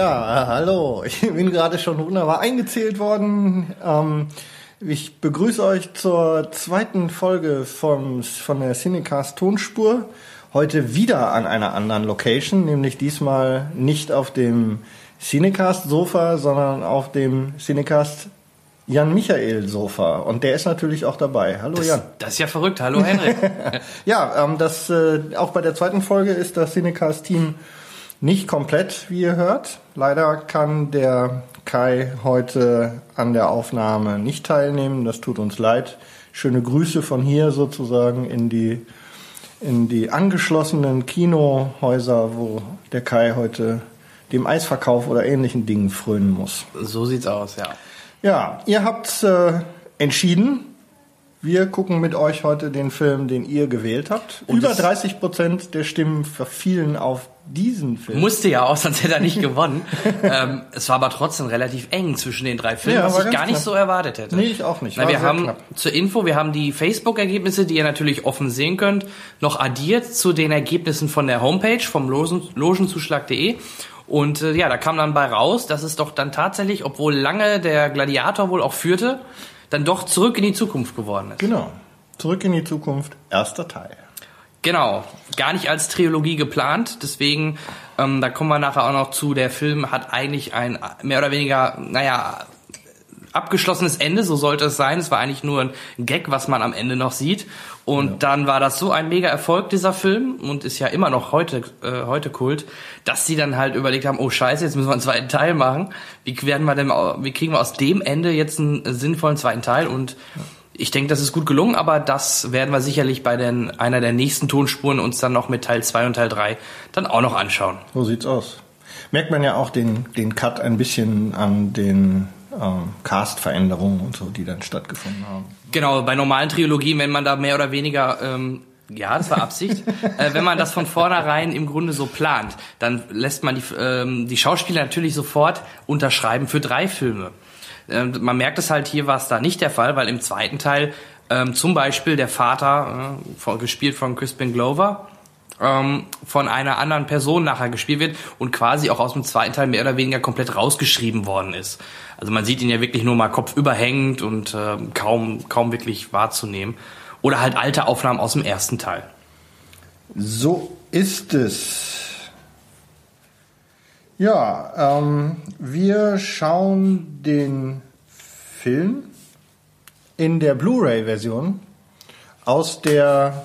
Ja, äh, hallo. Ich bin gerade schon wunderbar eingezählt worden. Ähm, ich begrüße euch zur zweiten Folge vom, von der Cinecast Tonspur. Heute wieder an einer anderen Location, nämlich diesmal nicht auf dem Cinecast Sofa, sondern auf dem Cinecast Jan Michael Sofa. Und der ist natürlich auch dabei. Hallo das, Jan. Das ist ja verrückt. Hallo Henrik. ja, ähm, das, äh, auch bei der zweiten Folge ist das Cinecast Team nicht komplett, wie ihr hört. Leider kann der Kai heute an der Aufnahme nicht teilnehmen. Das tut uns leid. Schöne Grüße von hier sozusagen in die, in die angeschlossenen Kinohäuser, wo der Kai heute dem Eisverkauf oder ähnlichen Dingen frönen muss. So sieht's aus, ja. Ja, ihr habt äh, entschieden, wir gucken mit euch heute den Film, den ihr gewählt habt. Und Über 30 Prozent der Stimmen verfielen auf diesen Film. Musste ja auch, sonst hätte er nicht gewonnen. ähm, es war aber trotzdem relativ eng zwischen den drei Filmen, ja, was ich gar nicht so erwartet hätte. Nee, ich auch nicht. Na, wir haben knapp. zur Info, wir haben die Facebook-Ergebnisse, die ihr natürlich offen sehen könnt, noch addiert zu den Ergebnissen von der Homepage vom Logen, logenzuschlag.de. Und äh, ja, da kam dann bei raus, dass es doch dann tatsächlich, obwohl lange der Gladiator wohl auch führte, dann doch zurück in die Zukunft geworden ist. Genau. Zurück in die Zukunft, erster Teil. Genau, gar nicht als Trilogie geplant, deswegen, ähm, da kommen wir nachher auch noch zu, der Film hat eigentlich ein mehr oder weniger, naja, abgeschlossenes Ende, so sollte es sein. Es war eigentlich nur ein Gag, was man am Ende noch sieht. Und ja. dann war das so ein mega Erfolg, dieser Film, und ist ja immer noch heute, äh, heute Kult, dass sie dann halt überlegt haben, oh scheiße, jetzt müssen wir einen zweiten Teil machen. Wie werden wir denn, wie kriegen wir aus dem Ende jetzt einen sinnvollen zweiten Teil? Und ich denke, das ist gut gelungen, aber das werden wir sicherlich bei den, einer der nächsten Tonspuren uns dann noch mit Teil 2 und Teil 3 dann auch noch anschauen. So sieht's aus. Merkt man ja auch den, den Cut ein bisschen an den ähm, Cast-Veränderungen und so, die dann stattgefunden haben. Genau, bei normalen Trilogien, wenn man da mehr oder weniger ähm, ja, das war Absicht. äh, wenn man das von vornherein im Grunde so plant, dann lässt man die, ähm, die Schauspieler natürlich sofort unterschreiben für drei Filme. Ähm, man merkt es halt, hier war es da nicht der Fall, weil im zweiten Teil ähm, zum Beispiel der Vater, äh, gespielt von Crispin Glover, ähm, von einer anderen Person nachher gespielt wird und quasi auch aus dem zweiten Teil mehr oder weniger komplett rausgeschrieben worden ist. Also man sieht ihn ja wirklich nur mal kopfüberhängend und äh, kaum, kaum wirklich wahrzunehmen. Oder halt alte Aufnahmen aus dem ersten Teil. So ist es. Ja, ähm, wir schauen den Film in der Blu-ray-Version aus der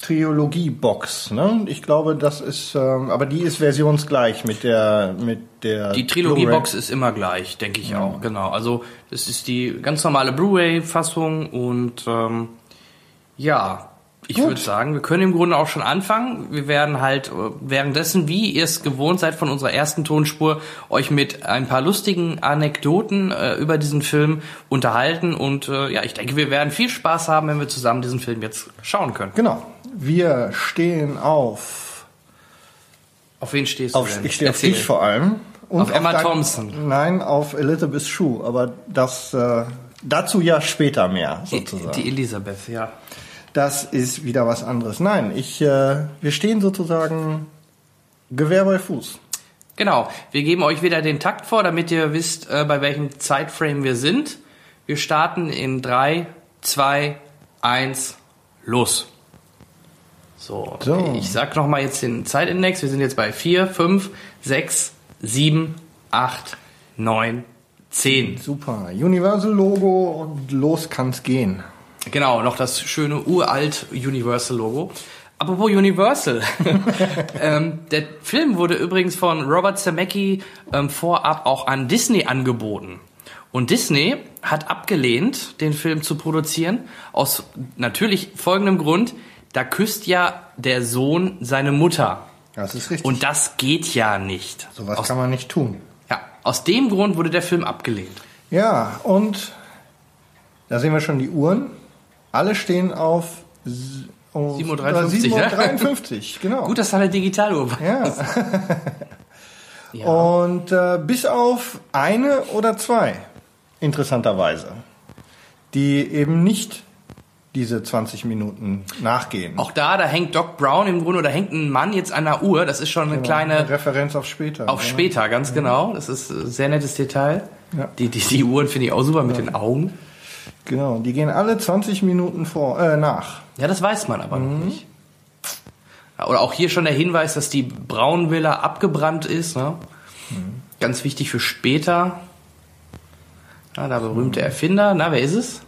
Trilogie-Box, ne? Ich glaube, das ist, ähm, aber die ist versionsgleich mit der, mit der. Die Trilogie-Box ist immer gleich, denke ich ja. auch, genau. Also, das ist die ganz normale Blu-ray-Fassung und, ähm, ja, ich würde sagen, wir können im Grunde auch schon anfangen. Wir werden halt äh, währenddessen, wie ihr es gewohnt seid von unserer ersten Tonspur, euch mit ein paar lustigen Anekdoten äh, über diesen Film unterhalten. Und äh, ja, ich denke, wir werden viel Spaß haben, wenn wir zusammen diesen Film jetzt schauen können. Genau. Wir stehen auf. Auf wen stehst du? Auf, denn? Ich stehe auf dich vor allem. Und auf Emma auf Thompson. Nein, auf Elizabeth Shue. Aber das äh, dazu ja später mehr sozusagen. Die, die Elisabeth, ja das ist wieder was anderes. Nein, ich, äh, wir stehen sozusagen Gewehr bei Fuß. Genau, wir geben euch wieder den Takt vor, damit ihr wisst, äh, bei welchem Zeitframe wir sind. Wir starten in 3, 2, 1, los. So, so. ich sag nochmal jetzt den Zeitindex. Wir sind jetzt bei 4, 5, 6, 7, 8, 9, 10. Super. Universal Logo und los kann's gehen. Genau, noch das schöne uralt Universal-Logo. Apropos Universal. ähm, der Film wurde übrigens von Robert Zemeckis ähm, vorab auch an Disney angeboten. Und Disney hat abgelehnt, den Film zu produzieren, aus natürlich folgendem Grund, da küsst ja der Sohn seine Mutter. Das ist richtig. Und das geht ja nicht. Sowas kann man nicht tun. Ja, aus dem Grund wurde der Film abgelehnt. Ja, und da sehen wir schon die Uhren. Alle stehen auf, auf 7.53 Uhr, 53, genau. Gut, dass da eine Digitaluhr war. Ja. ja. Und äh, bis auf eine oder zwei, interessanterweise, die eben nicht diese 20 Minuten nachgehen. Auch da, da hängt Doc Brown im Grunde, oder hängt ein Mann jetzt an der Uhr. Das ist schon eine Genau, kleine Referenz auf später. auf oder? später, ganz genau. Das ist ein sehr nettes Detail. Ja. Die, die, die Uhren finde ich auch super mit den Augen. Genau, die gehen alle 20 Minuten vor, äh, nach. Ja, das weiß man aber noch nicht. Ja, Oder auch hier schon der Hinweis, dass die Braunvilla abgebrannt ist. Ne? Ganz wichtig für später. Ja, der berühmte Erfinder. Na, wer ist es?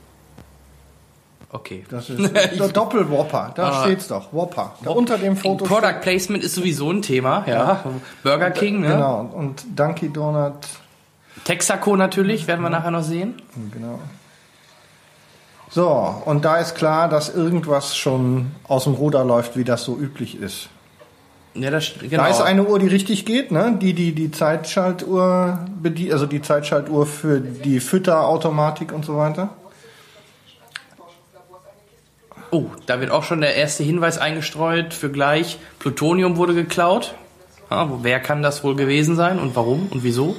Okay. Das ist der Doppel-Whopper. Da Ah. steht's doch. Whopper. Da unter dem Foto Product Placement ist sowieso ein Thema. Ja. Burger King, ne? Genau. Und Dunkin' Donut. Texaco natürlich, werden wir nachher noch sehen. Genau. So, und da ist klar, dass irgendwas schon aus dem Ruder läuft, wie das so üblich ist. Ja, das, genau. Da ist eine Uhr, die richtig geht, ne? Die, die, die Zeitschaltuhr bedient, also die Zeitschaltuhr für die Fütterautomatik und so weiter. Oh, da wird auch schon der erste Hinweis eingestreut für gleich. Plutonium wurde geklaut. Ja, wer kann das wohl gewesen sein und warum und wieso?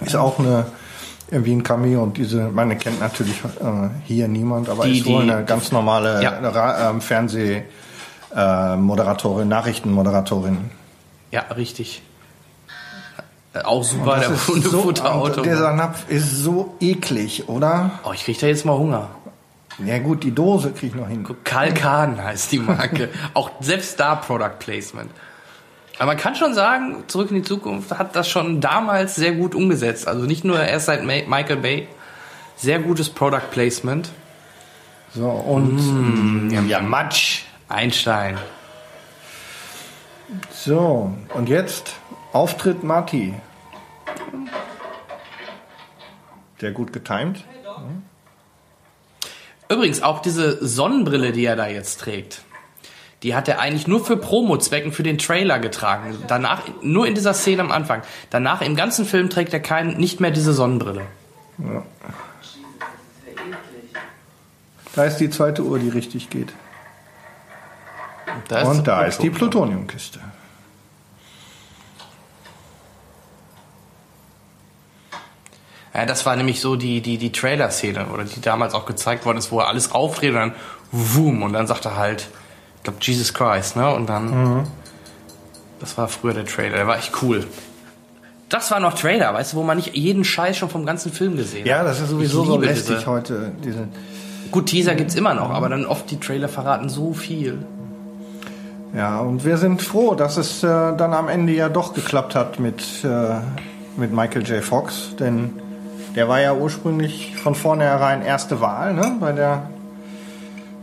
Ist auch eine, irgendwie ein Cameo und diese, meine kennt natürlich äh, hier niemand, aber Die- ist wohl die- eine ganz normale Ja. Ra- ähm, Fernseh- äh, Moderatorin, Nachrichtenmoderatorin. Ja, richtig. Äh, Auch super, der ist so, Hundefutterauto. und dieser Napf ist so eklig, oder? oh, ich krieg da jetzt mal Hunger. Ja gut, die Dose krieg ich noch hin. Kalkan heißt die Marke. auch selbst da Product Placement. Aber man kann schon sagen, zurück in die Zukunft hat das schon damals sehr gut umgesetzt. Also nicht nur erst seit Michael Bay. Sehr gutes Product Placement. So, und Ja, Matsch. Einstein. so, und jetzt Auftritt Marty. Sehr gut getimt. Übrigens, auch diese Sonnenbrille, die er da jetzt trägt, die hat er eigentlich nur für Promo-Zwecken für den Trailer getragen. Danach, nur in dieser Szene am Anfang. Danach im ganzen Film trägt er kein, nicht mehr diese Sonnenbrille. Da ist die zweite Uhr, die richtig geht. Da und da ist die Plutonium. Plutoniumkiste. Ja, das war nämlich so die, die, die Trailer-Szene, oder die damals auch gezeigt worden ist, wo er alles aufdreht und dann wum, und dann sagt er halt, glaube, Jesus Christ, ne? Und dann, das war früher der Trailer, der war echt cool. Das war noch Trailer, weißt du, wo man nicht jeden Scheiß schon vom ganzen Film gesehen Ja, hat. das ist sowieso so lästig diese- heute. Diese, Gut, Teaser gibt's immer noch, aber dann oft die Trailer verraten so viel. ja, und wir sind froh, dass es äh, dann am Ende ja doch geklappt hat mit, äh, mit Michael J. Fox, denn der war ja ursprünglich von vornherein erste Wahl ne, bei, der,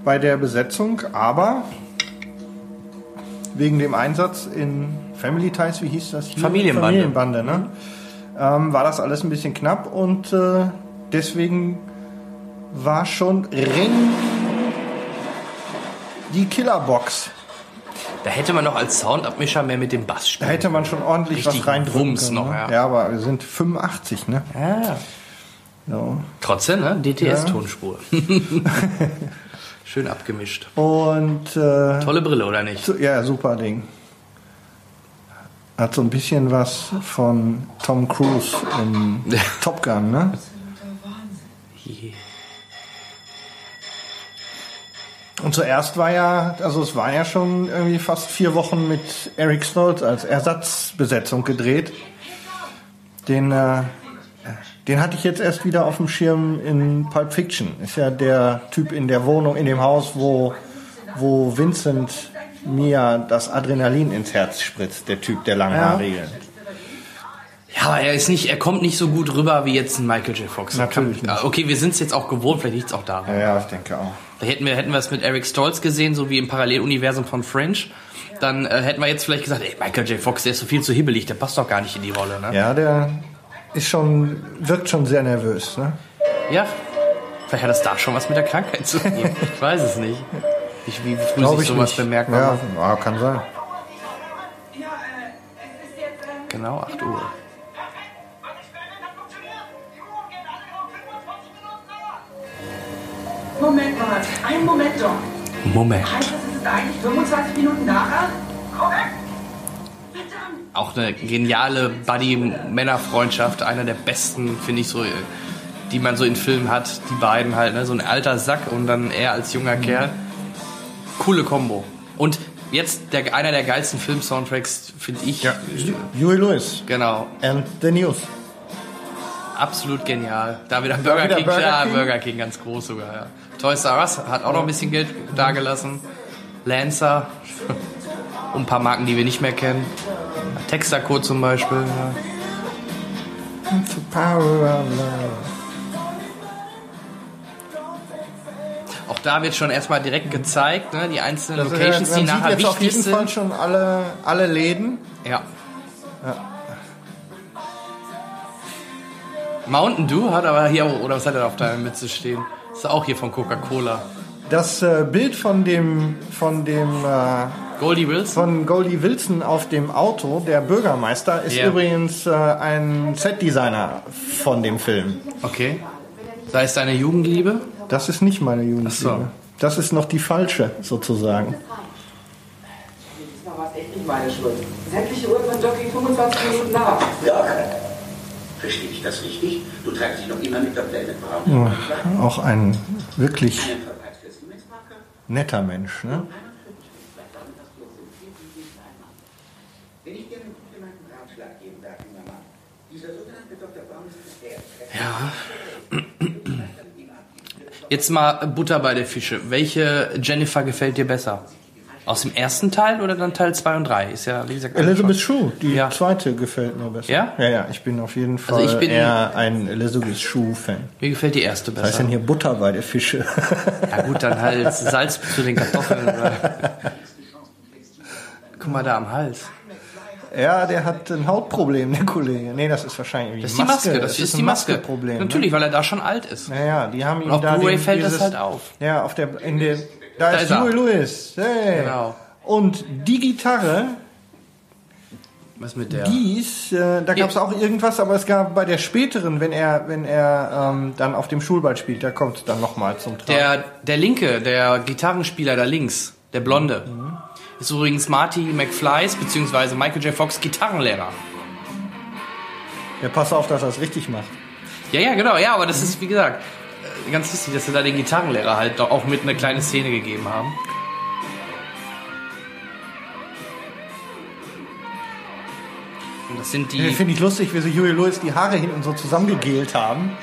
bei der Besetzung, aber wegen dem Einsatz in Family Ties, wie hieß das hier? Familienbande. Familienbande, ne? Ähm, war das alles ein bisschen knapp und äh, deswegen war schon ring die Killerbox. Da hätte man noch als Soundabmischer mehr mit dem Bass Da spielen hätte man schon ordentlich Richtig was reindrücken können. noch, ne? ja. ja, aber wir sind 85, ne? Ja. So. Trotzdem, ne? DTS-Tonspur. Schön abgemischt. Und äh, Tolle Brille, oder nicht? so, ja, super Ding. Hat so ein bisschen was von Tom Cruise in Top Gun, ne? Und zuerst war ja, also es war ja schon irgendwie fast vier Wochen mit Eric Stoltz als Ersatzbesetzung gedreht. Den, äh, den hatte ich jetzt erst wieder auf dem Schirm in Pulp Fiction. Ist ja der Typ in der Wohnung, in dem Haus, wo, wo Vincent Mia das Adrenalin ins Herz spritzt, der Typ, der langhaarige. Ja, aber er ist nicht, er kommt nicht so gut rüber wie jetzt ein Michael J. Fox. Natürlich Kann- nicht. Okay, wir sind es jetzt auch gewohnt, vielleicht liegt es auch daran. Ja, ja, ich denke auch. Da hätten wir, hätten wir es mit Eric Stoltz gesehen, so wie im Paralleluniversum von Fringe. Dann äh, hätten wir jetzt vielleicht gesagt, ey, Michael J. Fox, der ist so viel zu hibbelig, der passt doch gar nicht in die Rolle, ne? Ja, der ist schon, wirkt schon sehr nervös, ne? Ja. Vielleicht hat das da schon was mit der Krankheit zu tun. ich weiß es nicht. Ich, wie früh Glaube sich ich sowas nicht. bemerkbar ja, macht. ja, kann sein. Genau, 8 Uhr. Moment mal, einen Moment doch. Moment. Heißt das, es ist eigentlich 25 Minuten nachher? Korrekt. Auch eine geniale Buddy-Männerfreundschaft. Einer der besten, finde ich so, die man so in Filmen hat, die beiden halt, ne? so ein alter Sack und dann er als junger Kerl. Coole Kombo. Und jetzt der, einer der geilsten Film-Soundtracks, finde ich. Ja. Huey Lewis Genau. and the News. Absolut genial. Da wieder Burger wieder King, Burger klar, King? Burger King ganz groß sogar, ja. Toys R Us hat auch noch ein bisschen Geld dagelassen. Lancer. Und ein paar Marken, die wir nicht mehr kennen. Texaco zum Beispiel. Ja. The power of love. Auch da wird schon erstmal direkt gezeigt, ne, die einzelnen äh, Locations, die man nachher sieht jetzt auf wichtig jeden Fall sind. schon alle, alle Läden. Ja. Mountain Dew hat aber hier, oder was hat er da auf deiner Mütze stehen? Ist auch hier von Coca-Cola. Das äh, Bild von dem, von dem äh, Goldie Wilson? von Goldie Wilson auf dem Auto, der Bürgermeister, ist Ja. übrigens äh, ein Setdesigner von dem Film. Okay. Sei es deine Jugendliebe? Das ist nicht meine Ach Jugendliebe. so. Das ist noch die falsche, sozusagen. Diesmal war es echt nicht meine Schuld. Sämtliche Uhren von Jockey 25 Minuten nach. Ja, verstehe ich das richtig? Du treibst dich noch immer mit der Pläne braun. Auch ein wirklich netter Mensch. Ne? Wenn ich dir einen guten Ratschlag geben darf, junger Mann. Dieser sogenannte Dr. Baum ist der Ja. Jetzt mal Butter bei der Fische. Welche Jennifer gefällt dir besser? Aus dem ersten Teil oder dann Teil 2 und 3? Ist ja, wie gesagt, Elizabeth Shue, die Ja. zweite gefällt mir besser. Ja? Ja, ja, ich bin auf jeden Fall Also ich bin- eher ein Elizabeth Shue-Fan. Mir gefällt die erste Was heißt besser. denn hier Butter bei der Fische? Ja gut, dann halt Salz zu den Kartoffeln. Guck mal da am Hals. Ja, der hat ein Hautproblem, der Kollege. Nee, das ist wahrscheinlich Das ist die Maske, das, ist, die ein Maske. Maskeproblem. Natürlich, weil er da schon alt ist. Ne? Naja, die haben ihm Und auf da Blu-ray fällt das dieses- halt auf. Ja, auf der, in der, da, ist ist er. Huey Lewis. Hey. Genau. Und die Gitarre, Was mit der? die ist, äh, da gab es auch irgendwas, aber es gab bei der späteren, wenn er, wenn er ähm, dann auf dem Schulball spielt, da kommt es dann nochmal zum Tragen. Der, der linke, der Gitarrenspieler da links, der Blonde, ist übrigens Marty McFlys bzw. Michael J. Fox Gitarrenlehrer. Ja, pass auf, dass er es richtig macht. Ja, ja, genau, ja, aber das ist, wie gesagt, äh, ganz lustig, dass sie da den Gitarrenlehrer halt doch auch mit eine kleine Szene gegeben haben. Und das sind die. Finde ich lustig, wie sie Huey Lewis die Haare hinten so zusammengegelt haben.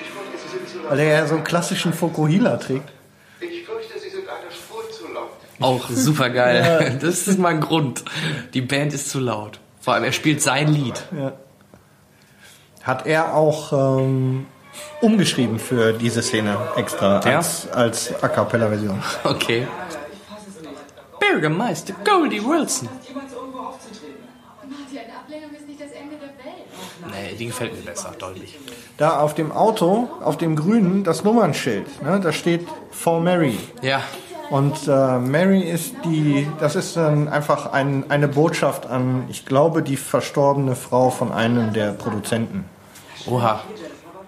Weil er ja so einen klassischen Fokuhila trägt. Ich fürchte, Sie sind eine Spur zu laut. Auch super geil. Das ist mal ein Grund. Die Band ist zu laut. Vor allem, er spielt sein Lied. Hat er auch ähm, umgeschrieben für diese Szene extra Ja? als, als A Cappella-Version. Okay. Bürgermeister Goldie Wilson. Jemals irgendwo aufzutreten. Marty, eine Ablehnung ist nicht das Ende der Welt. Nee, die gefällt mir besser, deutlich. Da auf dem Auto, auf dem grünen, das Nummernschild, ne, da steht For Mary. Ja, Und äh, Mary ist die, das ist dann einfach ein, eine Botschaft an, ich glaube, die verstorbene Frau von einem der Produzenten. oha.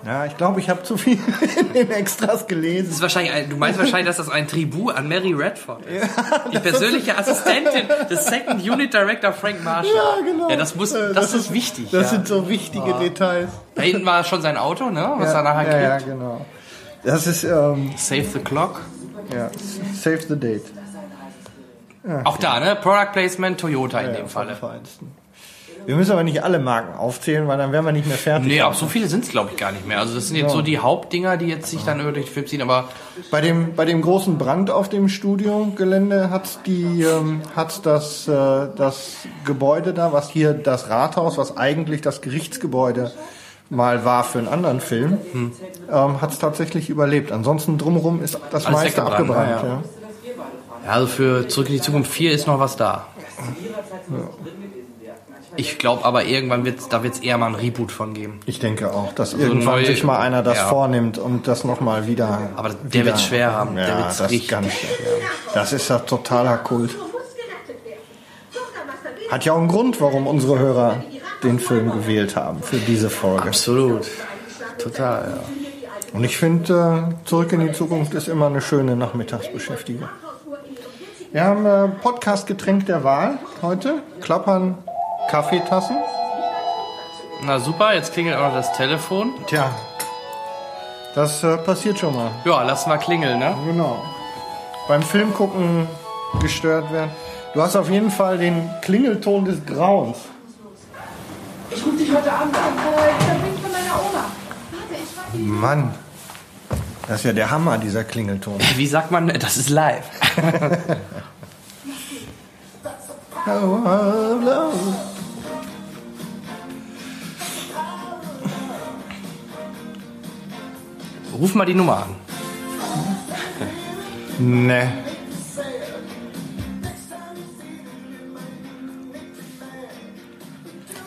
Ja, ich glaube, ich habe zu viel in den Extras Das gelesen. ist wahrscheinlich ein, du meinst wahrscheinlich, dass das ein Tribut an Mary Redford ist. die persönliche Assistentin des Second Unit Director Frank Marshall. Ja, genau. Ja, das muss, Äh, das, ist wichtig. Das ja. sind so wichtige Details. da hinten war schon sein Auto, ne? Was ja, er nachher ja, ja, kriegt. genau. Das ist, ähm, Save the Clock. Ja, Save the Date. Auch da, ne? Product Placement Toyota in Ja, dem Falle. Wir müssen aber nicht alle Marken aufzählen, weil dann wären wir nicht mehr fertig. Nee, aber so viele sind es, glaube ich, gar nicht mehr. Also das sind jetzt so die Hauptdinger, die jetzt sich dann über den Film ziehen, aber Bei dem, bei dem großen Brand auf dem Studiogelände hat die, ähm, hat das, äh, das Gebäude da, was hier das Rathaus, was eigentlich das Gerichtsgebäude mal war für einen anderen Film, Hm. ähm, hat es tatsächlich überlebt. Ansonsten drumherum ist das Alles meiste abgebrannt. ja, Ja. Ja, also für Zurück in die Zukunft 4 ist noch was da. Ich glaube aber irgendwann wird da wird's eher mal ein Reboot von geben. Ich denke auch, dass irgendwann neu- sich mal einer das ja. vornimmt und das nochmal wieder. Aber der wieder, wird's schwer haben. Ja, Der wird's das richtig ganz schwer. Das ist ja totaler Kult. Hat ja auch einen Grund, warum unsere Hörer den Film gewählt haben für diese Folge. Absolut. Total, ja. Und ich finde, äh, Zurück in die Zukunft ist immer eine schöne Nachmittagsbeschäftigung. Wir haben äh, Podcast-Getränk der Wahl heute. Klappern Kaffeetassen. Na super, jetzt klingelt auch noch das Telefon. Tja, Das äh, passiert schon mal. Ja, lass mal klingeln, ne? Genau. Beim Film gucken gestört werden. Du hast auf jeden Fall den Klingelton des Grauens. Ich rufe dich heute Abend an. Äh, der bringt von meiner Oma. Warte, ich frage ihn. Mann, das ist ja der Hammer, dieser Klingelton. Wie sagt man, das ist live. Ruf mal die Nummer an. Ne.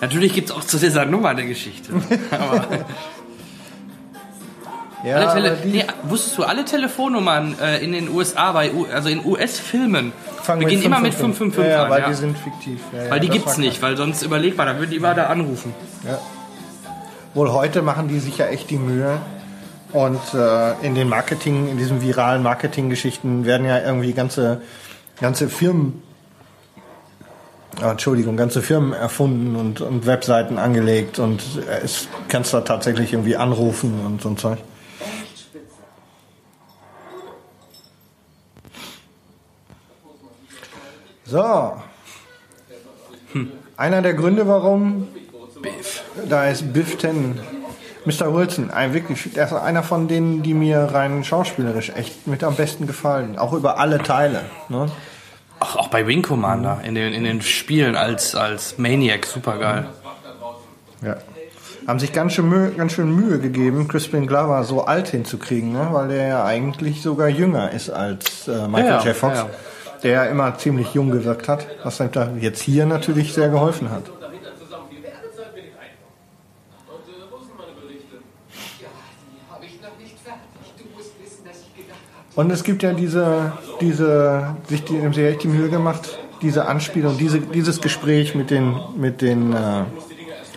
Natürlich gibt's auch zu dieser Nummer eine Geschichte. Aber Ja, aber nee, wusstest du, alle Telefonnummern äh, in den USA, bei U also in US-Filmen, beginnen immer mit 555 ja, ja, an. weil ja. die sind fiktiv. Ja, weil die gibt's war nicht, weil sonst überleg mal, dann würden die immer da anrufen. Ja. Wohl heute machen die sich ja echt die Mühe. Und äh, in den Marketing, in diesen viralen Marketinggeschichten werden ja irgendwie ganze, ganze Firmen, ah, Entschuldigung, ganze Firmen erfunden und, und Webseiten angelegt und äh, es kannst da tatsächlich irgendwie anrufen und so ein Zeug. So. Einer der Gründe, warum Biff. da ist Biff Tannen. Mr. Wilson, ein wirklich, der ist einer von denen, die mir rein schauspielerisch echt mit am besten gefallen. Auch über alle Teile. Ne? Ach, auch bei Wing Commander in den, in den Spielen als, als Maniac, super geil. Ja. Haben sich ganz schön, Mühe, ganz schön Mühe gegeben, Crispin Glover so alt hinzukriegen, ne? weil der ja eigentlich sogar jünger ist als äh, Michael Ja, J. Fox, ja. der ja immer ziemlich jung gewirkt hat, was ihm da jetzt hier natürlich sehr geholfen hat. Habe ich noch nicht fertig. Du musst wissen, dass ich gedacht habe. Und es gibt ja diese, diese, sich die, haben sich echt die Mühe gemacht, diese Anspielung, diese, dieses Gespräch mit den, mit den, äh,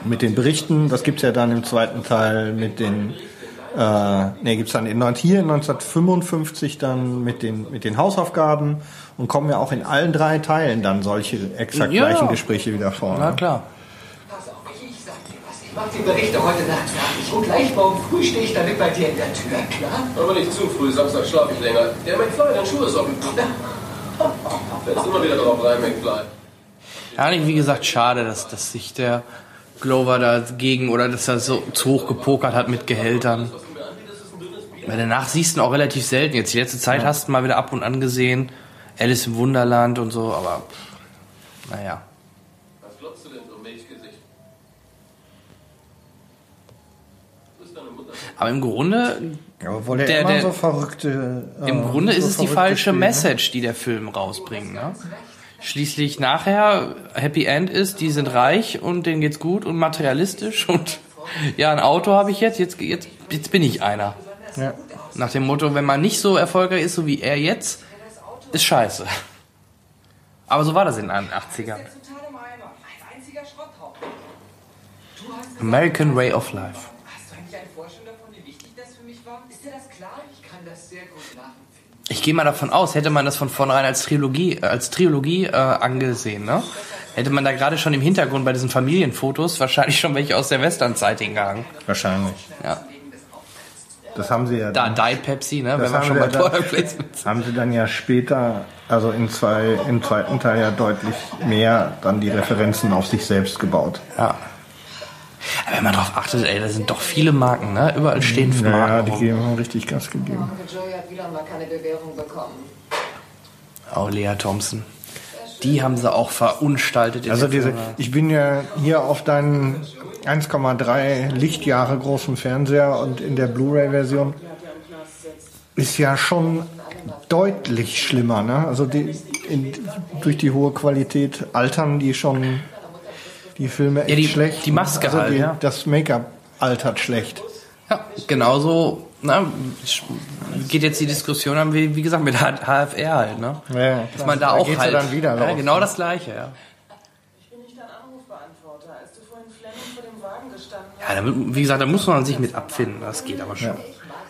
mit den Berichten, das gibt's ja dann im zweiten Teil mit den, äh, ne, gibt's dann in, hier in 1955 dann mit den, mit den Hausaufgaben und kommen ja auch in allen drei Teilen dann solche exakt Ja. gleichen Gespräche wieder vor. Na ne? klar. Pass auf, ich sag dir was. Ich mach die Berichte heute Nacht fertig. Und gleich morgen früh stehe ich damit bei dir in der Tür, klar? Aber nicht zu früh, Samstag schlafe ich länger. Der McFly, dein Schuh ist offen. Fällst immer wieder drauf rein, McFly. Ja, wie gesagt, schade, dass, dass sich der Glover dagegen oder dass er so zu hoch gepokert hat mit Gehältern. Weil danach siehst du ihn auch relativ selten. Jetzt die letzte Zeit hast du ihn mal wieder ab und an gesehen. Alice im Wunderland und so, aber pff, naja. Was glotzt du denn so, Milchgesicht? Wo ist deine Mutter? Aber im Grunde, Ja, obwohl der, Der- immer der- so verrückte. äh, im Grunde so ist es die falsche Spiele, ne? Message, die der Film rausbringt. Ne? Schließlich nachher Happy End ist, die sind reich und denen geht's gut und materialistisch und ja, ein Auto habe ich jetzt, jetzt, jetzt, jetzt bin ich einer. Ja. Nach dem Motto, wenn man nicht so erfolgreich ist, so wie er jetzt, ist scheiße. Aber so war das in den 80ern. Total im Eimer. Ein einziger Schrotthaufen. Du hast American Way of Life. Hast du eigentlich eine Vorstellung davon, wie wichtig das für mich war? Ist dir das klar? Ich kann das sehr gut nachempfinden. Ich gehe mal davon aus, hätte man das von vornherein als Trilogie, als Trilogie äh, angesehen, ne? Hätte man da gerade schon im Hintergrund bei diesen Familienfotos wahrscheinlich schon welche aus der Westernzeit hingehangen. Wahrscheinlich. Ja. Das haben sie ja. Da Diet Pepsi, ne? Das Wenn wir haben schon bei ja Product Placement haben sie dann ja später, also in zwei, im zweiten Teil ja deutlich mehr dann die Referenzen auf sich selbst gebaut. Ja. Aber wenn man drauf achtet, ey, da sind doch viele Marken, ne? Überall stehen Ja, Marken. die rum. geben haben richtig Gas gegeben. Joey hat wieder mal keine Bewährung bekommen. Oh, Lea Thompson. Die haben sie auch verunstaltet. in Also diese, ich bin ja hier auf deinen 1,3 Lichtjahre großen Fernseher und in der Blu-ray-Version ist ja schon deutlich schlimmer. Ne? Also die, in, durch die hohe Qualität altern die schon die Filme echt die- schlecht. die Maske also halt, die, ja. Das Make-up altert schlecht. Ja, genauso na, geht jetzt die Diskussion an, wie, wie gesagt, mit HFR halt, ne? Ja, Dass man da, auch geht's halt. ja dann wieder ja, genau das gleiche, ja. Ich bin nicht dein Anrufbeantworter. Als du vorhin Fleming vor dem Wagen gestanden hast, Ja, damit, wie gesagt, da muss man sich mit abfinden. Das geht aber schon.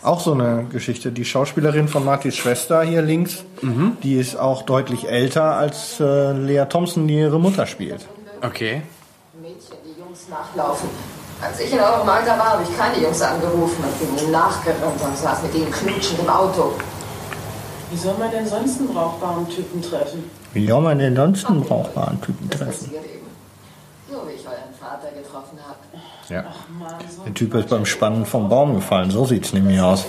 Auch so eine Geschichte. Die Schauspielerin von Martys Schwester hier links, Mhm. die ist auch deutlich älter als äh, Lea Thompson, die ihre Mutter spielt. Okay. Nachlaufen. Als ich in eurem Alter war, habe ich keine Jungs angerufen und bin ihnen nachgerannt und saß mit ihnen knutschend im Auto. Wie soll man denn sonst einen brauchbaren Typen treffen? Wie soll man denn sonst einen brauchbaren Typen Das treffen? passiert eben. So wie ich euren Vater getroffen habe. Ja. Mann, so Der Typ ist beim Spannen vom Baum gefallen. So sieht's nämlich aus.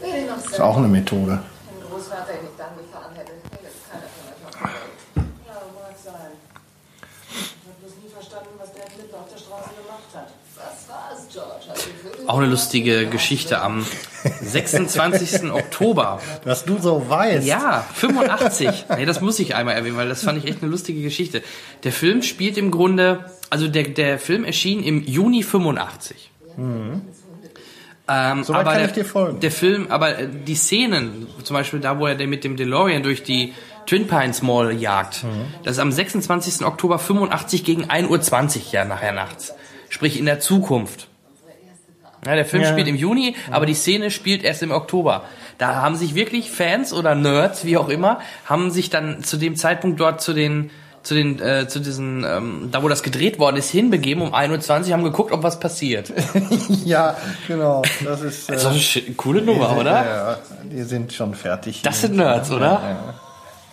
Ist auch eine Methode. Wenn Großvater ihn nicht dann gefahren hätte, wäre jetzt keiner von euch auf der Welt. Ja, mag sein. Ich habe bloß nie verstanden, was der Klippe auf der Straße gemacht hat. Was war's, George? Hast du Vögel Auch eine lustige Geschichte am 26. Oktober. Dass du so weißt. Ja, 85. Nee, das muss ich einmal erwähnen, weil das fand ich echt eine lustige Geschichte. Der Film spielt im Grunde, also der, der Film erschien im Juni 85. Ähm, Soweit aber kann der, ich dir folgen. Der Film, aber äh, die Szenen, zum Beispiel da, wo er mit dem DeLorean durch die Twin Pines Mall jagt, Mhm. das ist am 26. Oktober 85 gegen 1.20 Uhr ja nachher nachts. Sprich in der Zukunft. Ja, der Film Ja. spielt im Juni, aber die Szene spielt erst im Oktober. Da haben sich wirklich Fans oder Nerds, wie auch immer, haben sich dann zu dem Zeitpunkt dort zu den zu den äh, zu diesen ähm, da wo das gedreht worden ist hinbegeben um 21 haben geguckt ob was passiert. Ja, genau. Das ist. Das ist eine schi- coole Nummer, die, oder? Ja, die sind schon fertig. Das sind Nerds, oder?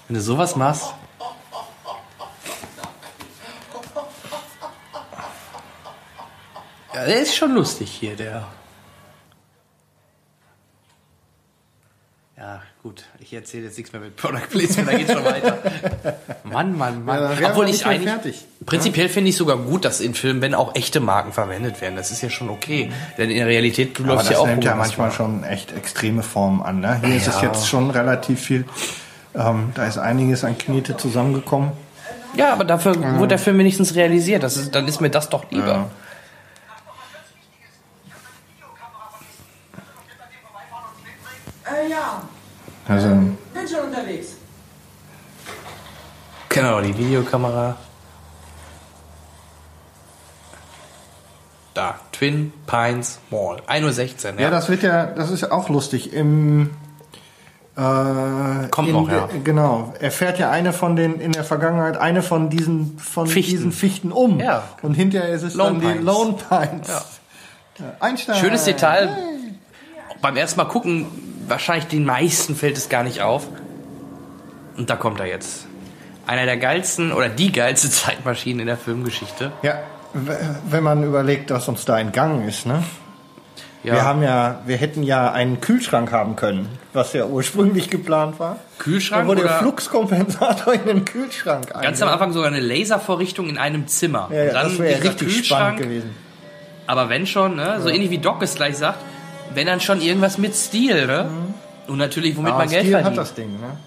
Wenn du sowas machst. Ja, der ist schon lustig hier, der. Ja, gut. Ich erzähle jetzt nichts mehr mit Product Placement, da geht's schon weiter. Mann, Mann, Mann. Ja, Obwohl ich eigentlich. fertig. Prinzipiell finde ich sogar gut, dass in Filmen, wenn auch echte Marken verwendet werden, das ist ja schon okay. Denn in der Realität du läufst das ja auch nimmt ja manchmal man- schon echt extreme Formen an. Ne? Hier ist es Ja. jetzt schon relativ viel. Ähm, da ist einiges an Knete zusammengekommen. Ja, aber dafür wurde der Film wenigstens realisiert. Das ist, dann ist mir das doch lieber. Also, bin schon unterwegs. Genau, die Videokamera. Da, Twin Pines Mall. 1.16 Uhr, ja. ja, das wird ja, das ist ja auch lustig. Im äh, Kommt in noch, ja. Genau. Er fährt ja eine von den in der Vergangenheit eine von diesen von Fichten. diesen Fichten um. Ja. Und hinterher ist es Lone dann die Pines. Lone Pines. Ja. Einstein. Schönes Detail. Beim ersten Mal gucken, wahrscheinlich den meisten fällt es gar nicht auf. Und da kommt er jetzt. Einer der geilsten oder die geilste Zeitmaschinen in der Filmgeschichte. Ja, wenn man überlegt, was uns da entgangen ist, ne? Ja. Wir haben ja, wir hätten ja einen Kühlschrank haben können, was ja ursprünglich geplant war. Kühlschrank Da wurde der Fluxkompensator in den Kühlschrank Ganz am Anfang sogar eine Laservorrichtung in einem Zimmer. Ja, ja, das wäre ja richtig spannend gewesen. Aber wenn schon, ne? so ähnlich wie Doc es gleich sagt, wenn dann schon irgendwas mit Stil, ne? Und natürlich, womit Ah, man Geld Stil verdient. hat das Ding, ne?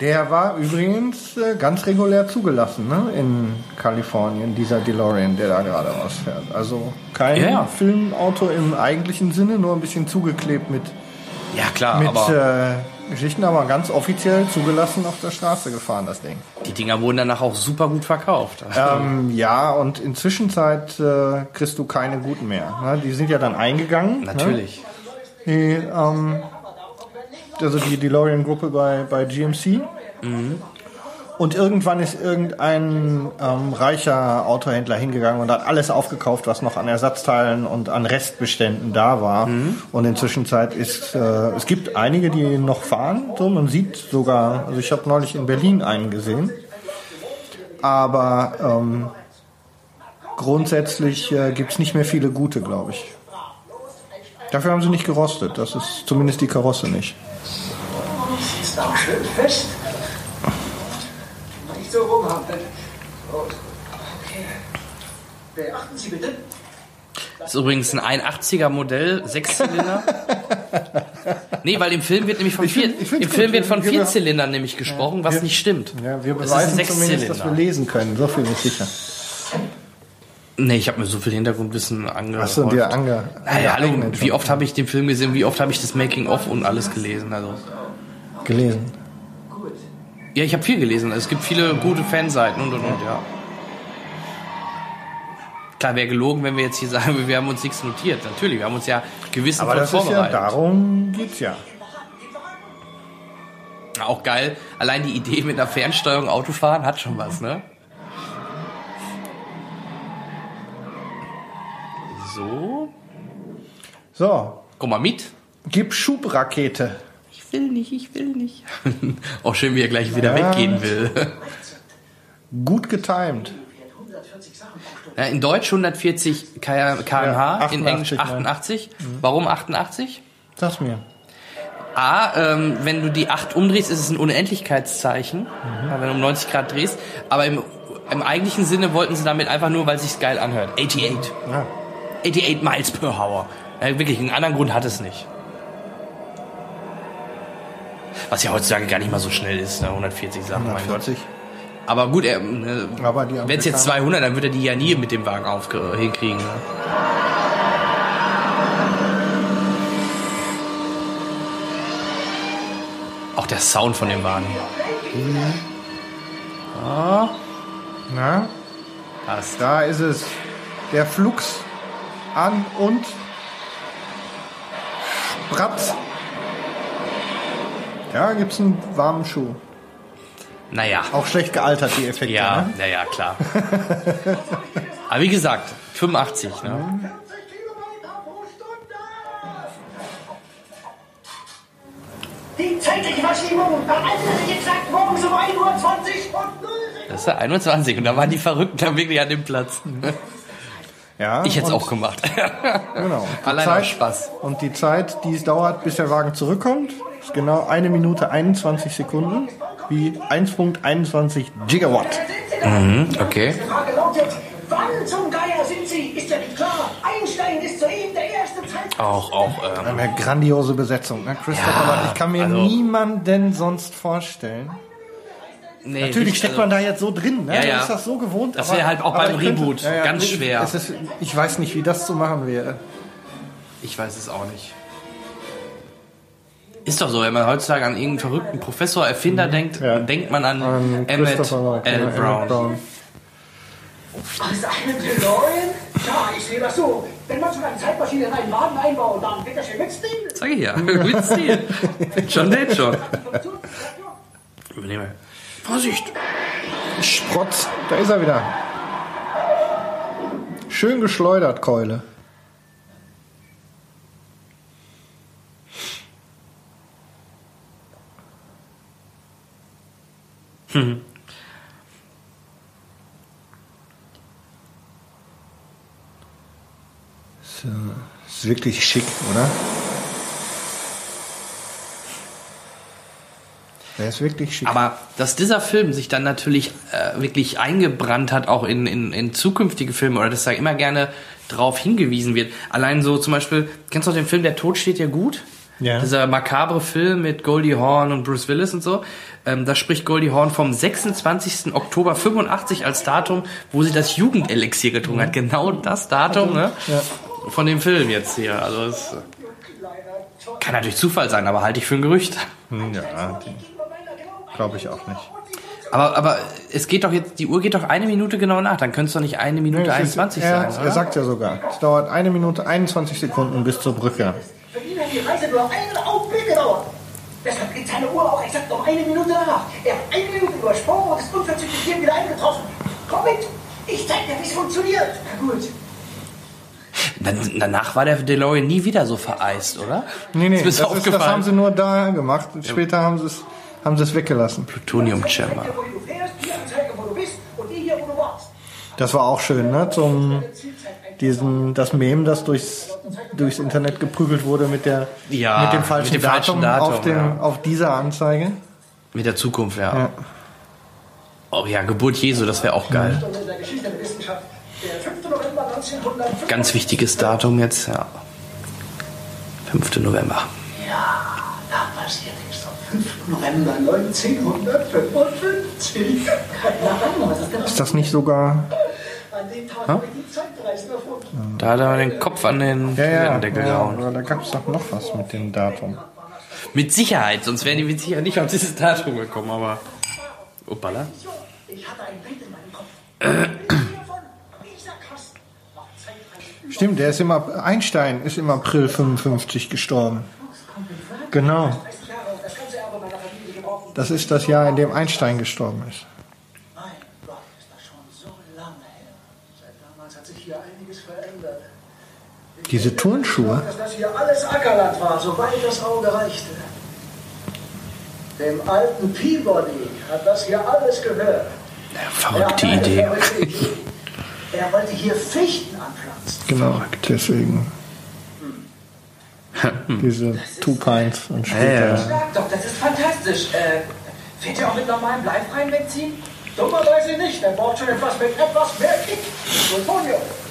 Der war übrigens äh, ganz regulär zugelassen, ne? In Kalifornien, dieser DeLorean, der da gerade rausfährt. Also kein Ja, ja. Filmauto im eigentlichen Sinne, nur ein bisschen zugeklebt mit ja, klar, mit aber äh, Geschichten, aber ganz offiziell zugelassen auf der Straße gefahren, das Ding. die Dinger wurden danach auch super gut verkauft. Ähm, ja, und in Zwischenzeit äh, kriegst du keine guten mehr. Ne? Die sind ja dann eingegangen. Natürlich. Ne? Die, ähm, also die DeLorean-Gruppe bei, bei GMC. Und irgendwann ist irgendein ähm, reicher Autohändler hingegangen und hat alles aufgekauft, was noch an Ersatzteilen und an Restbeständen da war. Und in Zwischenzeit ist, äh, es gibt einige, die noch fahren. So, man sieht sogar, also ich habe neulich in Berlin einen gesehen. Aber ähm, grundsätzlich äh, gibt's nicht mehr viele gute, glaube ich. Dafür haben sie nicht gerostet. Das ist zumindest die Karosse nicht. Sie ist auch schön fest. Nicht so rumhampeln. Oh, Okay. Beachten Sie bitte. Das ist übrigens ein 81er Modell, Sechszylinder. nee, weil im Film wird nämlich von Ich find- vier, ich find's im Film gut. wird von Wir- vier Zylindern nämlich gesprochen, was wir- nicht stimmt. Ja, wir beweisen zumindest, dass wir lesen können. So viel ist sicher. Nee, ich habe mir so viel Hintergrundwissen angehört. Hast du dir ange Naja, hallo, wie oft habe ich den Film gesehen, wie oft habe ich das Making-of und alles gelesen. Also gelesen? Ja, ich habe viel gelesen. Es gibt viele gute Fanseiten und und und, ja. Klar, wäre gelogen, wenn wir jetzt hier sagen, wir haben uns nichts notiert. Natürlich, wir haben uns ja gewissen Aber das vorbereitet. Ist ja, darum geht's ja. Auch geil. Allein die Idee mit einer Fernsteuerung Autofahren hat schon was, ne? So. So. Komm mal mit. Gib Schubrakete. Ich will nicht, ich will nicht. Auch schön, wie er gleich wieder ja. weggehen will. Gut getimed. Ja, in Deutsch 140 kmh, Ja, in Englisch 88, 88. Warum 88? Sag's mir. A, ähm, wenn du die 8 umdrehst, ist es ein Unendlichkeitszeichen, weil wenn du um 90 Grad drehst. Aber im, im eigentlichen Sinne wollten sie damit einfach nur, weil es sich geil anhört. 88. Ja. 88 Miles per Hour. Ja, wirklich, einen anderen Grund hat es nicht. Was ja heutzutage gar nicht mal so schnell ist, ne? 140 Sachen, mein Gott. 140. Aber gut, er, äh, die wenn es jetzt Amerikaner- 200, dann wird er die ja nie mit dem Wagen aufge hinkriegen. Ne? Auch der Sound von dem Wagen. Na, Passt. da ist es. Der Flux an und Spratz. Ja, gibt's einen warmen Schuh. Naja. Auch schlecht gealtert, die Effekte. Ja, Ne? naja, klar. Aber wie gesagt, 85, ne? Die zeitliche Verschiebung behandelt sich exakt morgens um 1.20 Uhr und 0 Das ist ja 21 und da waren die Verrückten dann wirklich an dem Platz. Ja, Ich hätte es auch gemacht. Genau. Allein Zeit, Spaß. Und die Zeit, die es dauert, bis der Wagen zurückkommt, ist genau eine Minute 21 Sekunden, wie 1.21 Gigawatt. Okay. Frage lautet, wann zum Geier sind Sie? Ist ja nicht klar. Einstein ist soeben der erste Zeit. Auch, auch, ähm, Eine grandiose Besetzung, ne? Christopher Ja. Ich kann mir also- niemanden sonst vorstellen. nee, Natürlich steckt also- man da jetzt so drin, ne? Ja, ja. ist das so gewohnt. Das wäre halt auch beim ich könnte- Reboot ganz schwer. Ist, ich weiß nicht, wie das zu machen wäre. Ich weiß es auch nicht. Ist doch so, wenn man heutzutage an irgendeinen verrückten Professor, Erfinder denkt, Ja. denkt man an Ähm, Emmett L. ja, Emmett Brown. Was, einen DeLorean? Ja, ich sehe das so. Wenn man so eine Zeitmaschine in einen Wagen einbaut, dann wird das schön mit Stil. Sag ich ja, mit Stil. John schon. Übernehme. Vorsicht! Sprotz, da ist er wieder. Schön geschleudert, Keule. So, ist wirklich schick, oder? Der ist wirklich schick. Aber dass dieser Film sich dann natürlich äh, wirklich eingebrannt hat, auch in, in, in zukünftige Filme, oder dass da immer gerne drauf hingewiesen wird. Allein so zum Beispiel, kennst du den Film Der Tod steht dir gut? Ja. Dieser makabre Film mit Goldie Hawn und Bruce Willis und so. Ähm, da spricht Goldie Hawn vom 26. Oktober 85 als Datum, wo sie das Jugendelixier getrunken hat. Genau das Datum, ne? Ja. Von dem Film jetzt hier. Also es kann natürlich Zufall sein, aber halte ich für ein Gerücht. Ja, glaube ich auch nicht. Aber, aber es geht doch jetzt, die Uhr geht doch eine Minute genau nach. Dann könnte es doch nicht eine Minute ist- 21 er, sein, Er oder? sagt ja sogar, es dauert eine Minute 21 Sekunden bis zur Brücke. Für ihn hat die Reise nur einen Augenblick gedauert. Deshalb geht seine Uhr auch exakt um eine Minute nach. Er hat eine Minute übersprungen und ist unverzüglich hier wieder eingetroffen. Komm mit! Ich zeig dir, wie es funktioniert. Na gut. Dann, danach war der DeLorean nie wieder so vereist, oder? Nee, nee, das, so ist, das haben sie nur da gemacht. Später haben sie es haben sie es weggelassen. Plutonium Chamber. Das war auch schön, ne? Zum diesen das Mem, das durchs durchs Internet geprügelt wurde mit der Ja, mit dem falschen, mit dem falschen Datum, Datum, auf dem ja. auf dieser Anzeige. Mit der Zukunft, ja. Ja. Oh ja, Geburt Jesu, das wäre auch geil. Und in der Geschichte der Wissenschaft. Der 5. November 1905. Ganz wichtiges Datum jetzt, ja. 5. November. Ja, da passiert am 5. November 1955. Na, was ist denn Ist das nicht sogar An Da hat er den Kopf an den ja, ja, Toilettendeckel ja, gehauen. aber da gab es doch noch was mit dem Datum. Mit Sicherheit, sonst wären die mit Sicherheit nicht auf dieses Datum gekommen, aber. Uppala. Stimmt, der ist im Einstein ist im April 55 gestorben. Genau. 30 Jahre und das ganze Erbe meiner Familie gebrochen. Das ist das Jahr, in dem Einstein gestorben ist. Mein Gott, ist das schon so lange her. Seit damals hat sich hier einiges verändert. Ich Diese Turnschuhe. Dass das hier alles Ackerland war, soweit das Auge reichte. Dem alten Peabody hat das hier alles gehört. Verrückte Er Idee. verrückte Idee. Er wollte hier Fichten anpflanzen. Genau, deswegen. Diese Two Pints und später. Sag doch, das ist fantastisch. Äh, fährt ihr auch mit normalem bleifreiem Benzin? Dummerweise nicht. Er braucht schon etwas mit etwas mehr Kick. Plutonium. Äh,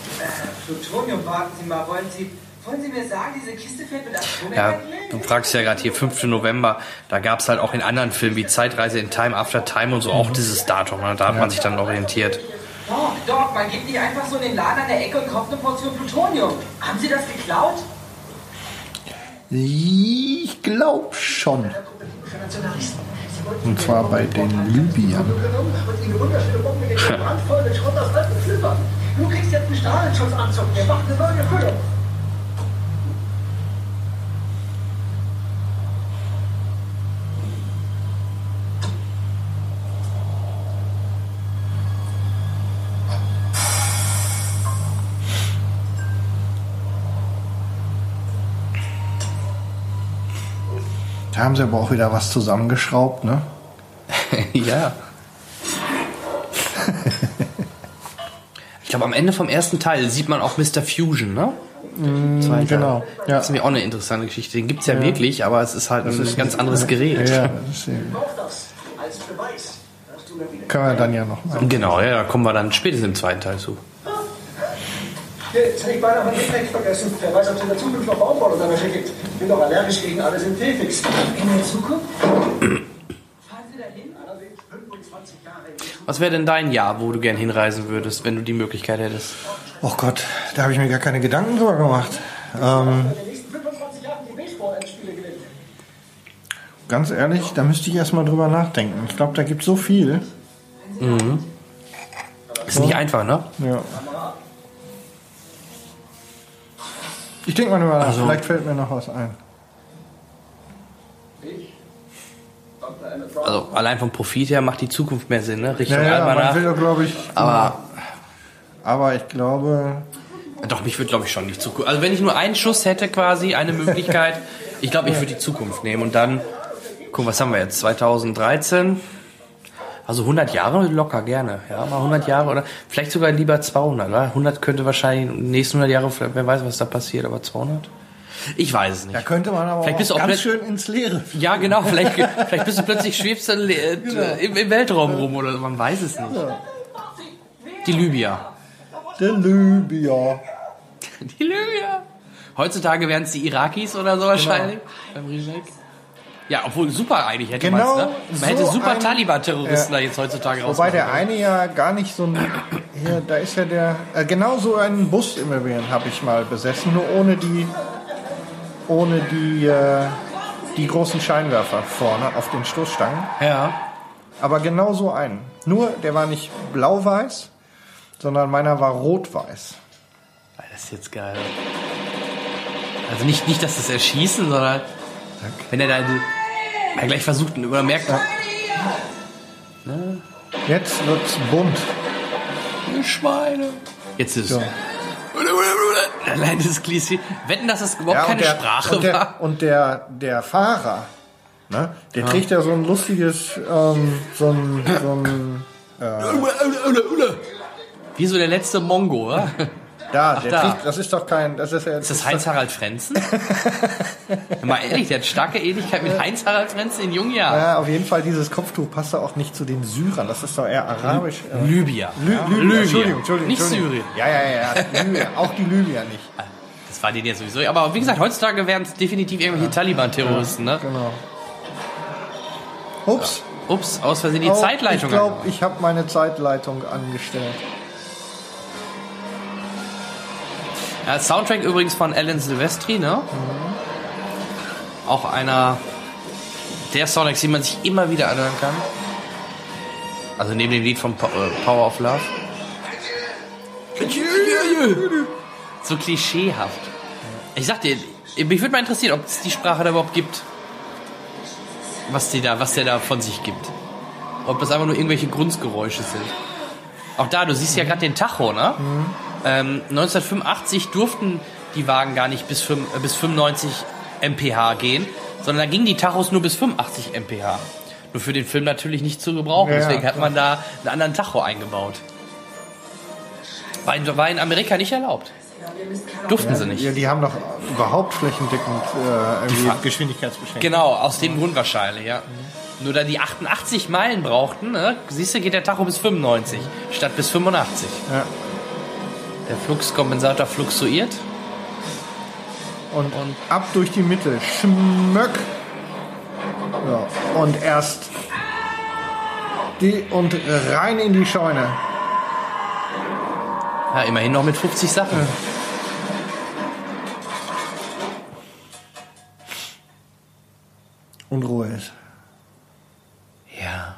Plutonium, warten Sie mal. Wollen Sie, wollen Sie mir sagen, diese Kiste fährt mit Ja, Atomenergie? du fragst ja gerade hier 5. November, da gab es halt auch in anderen Filmen wie Zeitreise in Time After Time und so auch dieses Datum. Ne? Da hat man sich dann orientiert. Doc, Doc, man geht nicht einfach so in den Laden an der Ecke und kauft eine Portion Plutonium. Haben Sie das geklaut? Ich glaube schon. Und zwar bei den Libyern. Du kriegst jetzt einen Strahlenschutzanzug. Der macht eine neue Füllung. Da haben sie aber auch wieder was zusammengeschraubt, ne? ja. Ich glaube, am Ende vom ersten Teil sieht man auch Mr. Fusion, ne? Zweiter. genau, ja. Das ist nämlich auch eine interessante Geschichte. Den gibt's ja, wirklich, aber es ist halt ein ganz anderes Gerät. Ja, das als Beweis, dass du mir wieder. Können wir dann ja noch mal. Genau, ja, da kommen wir dann spätestens im zweiten Teil zu. Jetzt hätte ich beinahe meinen Gepäck vergessen. Wer weiß, ob es in der Zukunft noch Baumwolle oder welche gibt. Ich bin doch allergisch gegen alle Synthetics. In der Zukunft? Fahren Sie da hin? Allerdings 25 Jahre in die Zukunft. Was wäre denn dein Jahr, wo du gern hinreisen würdest, wenn du die Möglichkeit hättest? Oh Gott, da habe ich mir gar keine Gedanken drüber gemacht. Ähm, In den nächsten 25 Jahren die Baseball-Endspiele gewinnt. ganz ehrlich, da müsste ich erstmal drüber nachdenken. Ich glaube, da gibt so viel. Ist nicht einfach, ne? Ja. Ich denke mal drüber nach. Also- Vielleicht fällt mir noch was ein. Also allein vom Profit her macht die Zukunft mehr Sinn, ne? Richtung Ja, ja, man will doch, glaube ich. Aber Aber ich glaube, doch, mich würde glaube ich schon die Zukunft. Also wenn ich nur einen Schuss hätte quasi, eine Möglichkeit, ich glaube, ich würde die Zukunft nehmen und dann, guck, was haben wir jetzt? 2013? Also 100 Jahre locker gerne, ja, mal 100 Jahre oder vielleicht sogar lieber 200, oder? 100 könnte wahrscheinlich in den nächsten 100 Jahre, wer weiß, was da passiert, aber 200? Ich weiß es nicht. da könnte man aber Vielleicht bist du auch ganz schön ins Leere. Ja, genau, vielleicht, vielleicht bist du plötzlich schwebst dann äh, im, im Weltraum rum oder so, man weiß es nicht. Die Libyer. Der Libyer. Die Libyer. Heutzutage wären es die Irakis oder so wahrscheinlich. Beim Remake. Ja, obwohl super eigentlich hätte Genau man's, ne? Man hätte so super ein- Taliban-Terroristen Ja. da jetzt heutzutage raus. Wobei der eine ja gar nicht so ein. Hier, da ist ja der. Äh, genau so einen Bus im Übrigen habe ich mal besessen, nur ohne die. Ohne die. Äh, die großen Scheinwerfer vorne auf den Stoßstangen. Ja. Aber genau so einen. Nur, der war nicht blau-weiß, sondern meiner war rot-weiß. Das ist jetzt geil. Also nicht, nicht dass das Erschießen, sondern wenn er da er gleich versucht oder merkt, Jetzt wird's bunt. Ihr Schweine. Jetzt ist es. Allein dieses Klischee. Wetten, dass das überhaupt Ja, keine der, Sprache und der, war. Und der, der Fahrer, ne, der trägt ja so ein lustiges, ähm, so ein, so ein Wie so der letzte Mongo, oder? Da, der da. trägt, das ist doch kein, das ist ja, Ist das Heinz-Harald Frenzen? Mal ehrlich, der hat starke Ähnlichkeit mit Heinz-Harald Frenzen in jungen Jahren. Ja, auf jeden Fall, dieses Kopftuch passt doch auch nicht zu den Syrern. Das ist doch eher arabisch. äh, Libyer. Lü Ja, Libyer. Entschuldigung, Entschuldigung. Nicht Entschuldigung. Syrien. Ja, ja, ja. ja. Auch die Libyer nicht. Das war denen ja sowieso. Aber wie gesagt, heutzutage wären es definitiv irgendwelche Taliban-Terroristen, ne? Genau. Ups. Ups, aus Versehen die Oh, Zeitleitung. Ich glaube, ich habe meine Zeitleitung angestellt. Ja, Soundtrack übrigens von Alan Silvestri, ne? Auch einer der Soundtracks, die man sich immer wieder anhören kann. Also neben dem Lied von äh, Power of Love. So klischeehaft. Ich sag dir, mich würde mal interessieren, ob es die Sprache da überhaupt gibt. Was, die da, was der da von sich gibt. Ob das einfach nur irgendwelche Grundgeräusche sind. Auch da, du siehst ja gerade den Tacho, ne? Ähm, 1985 durften die Wagen gar nicht bis, 5, äh, bis 95 mph gehen, sondern da gingen die Tachos nur bis 85 mph. Nur für den Film natürlich nicht zu gebrauchen. Ja, ja, Deswegen hat man da einen anderen Tacho eingebaut. War in, war in Amerika nicht erlaubt. Durften sie nicht. Ja, die haben doch überhaupt flächendeckend äh, Geschwindigkeitsbeschränkungen. Genau, aus dem Grund wahrscheinlich, ja. Nur da die 88 Meilen brauchten, ne, siehst du, geht der Tacho bis 95 statt bis 85. Ja. Der Fluxkompensator fluxuiert. Und, ab durch die Mitte. Schmöck. Ja. Und erst die und rein in die Scheune. Ja, immerhin noch mit 50 Sachen. Und Ruhe ist. Ja.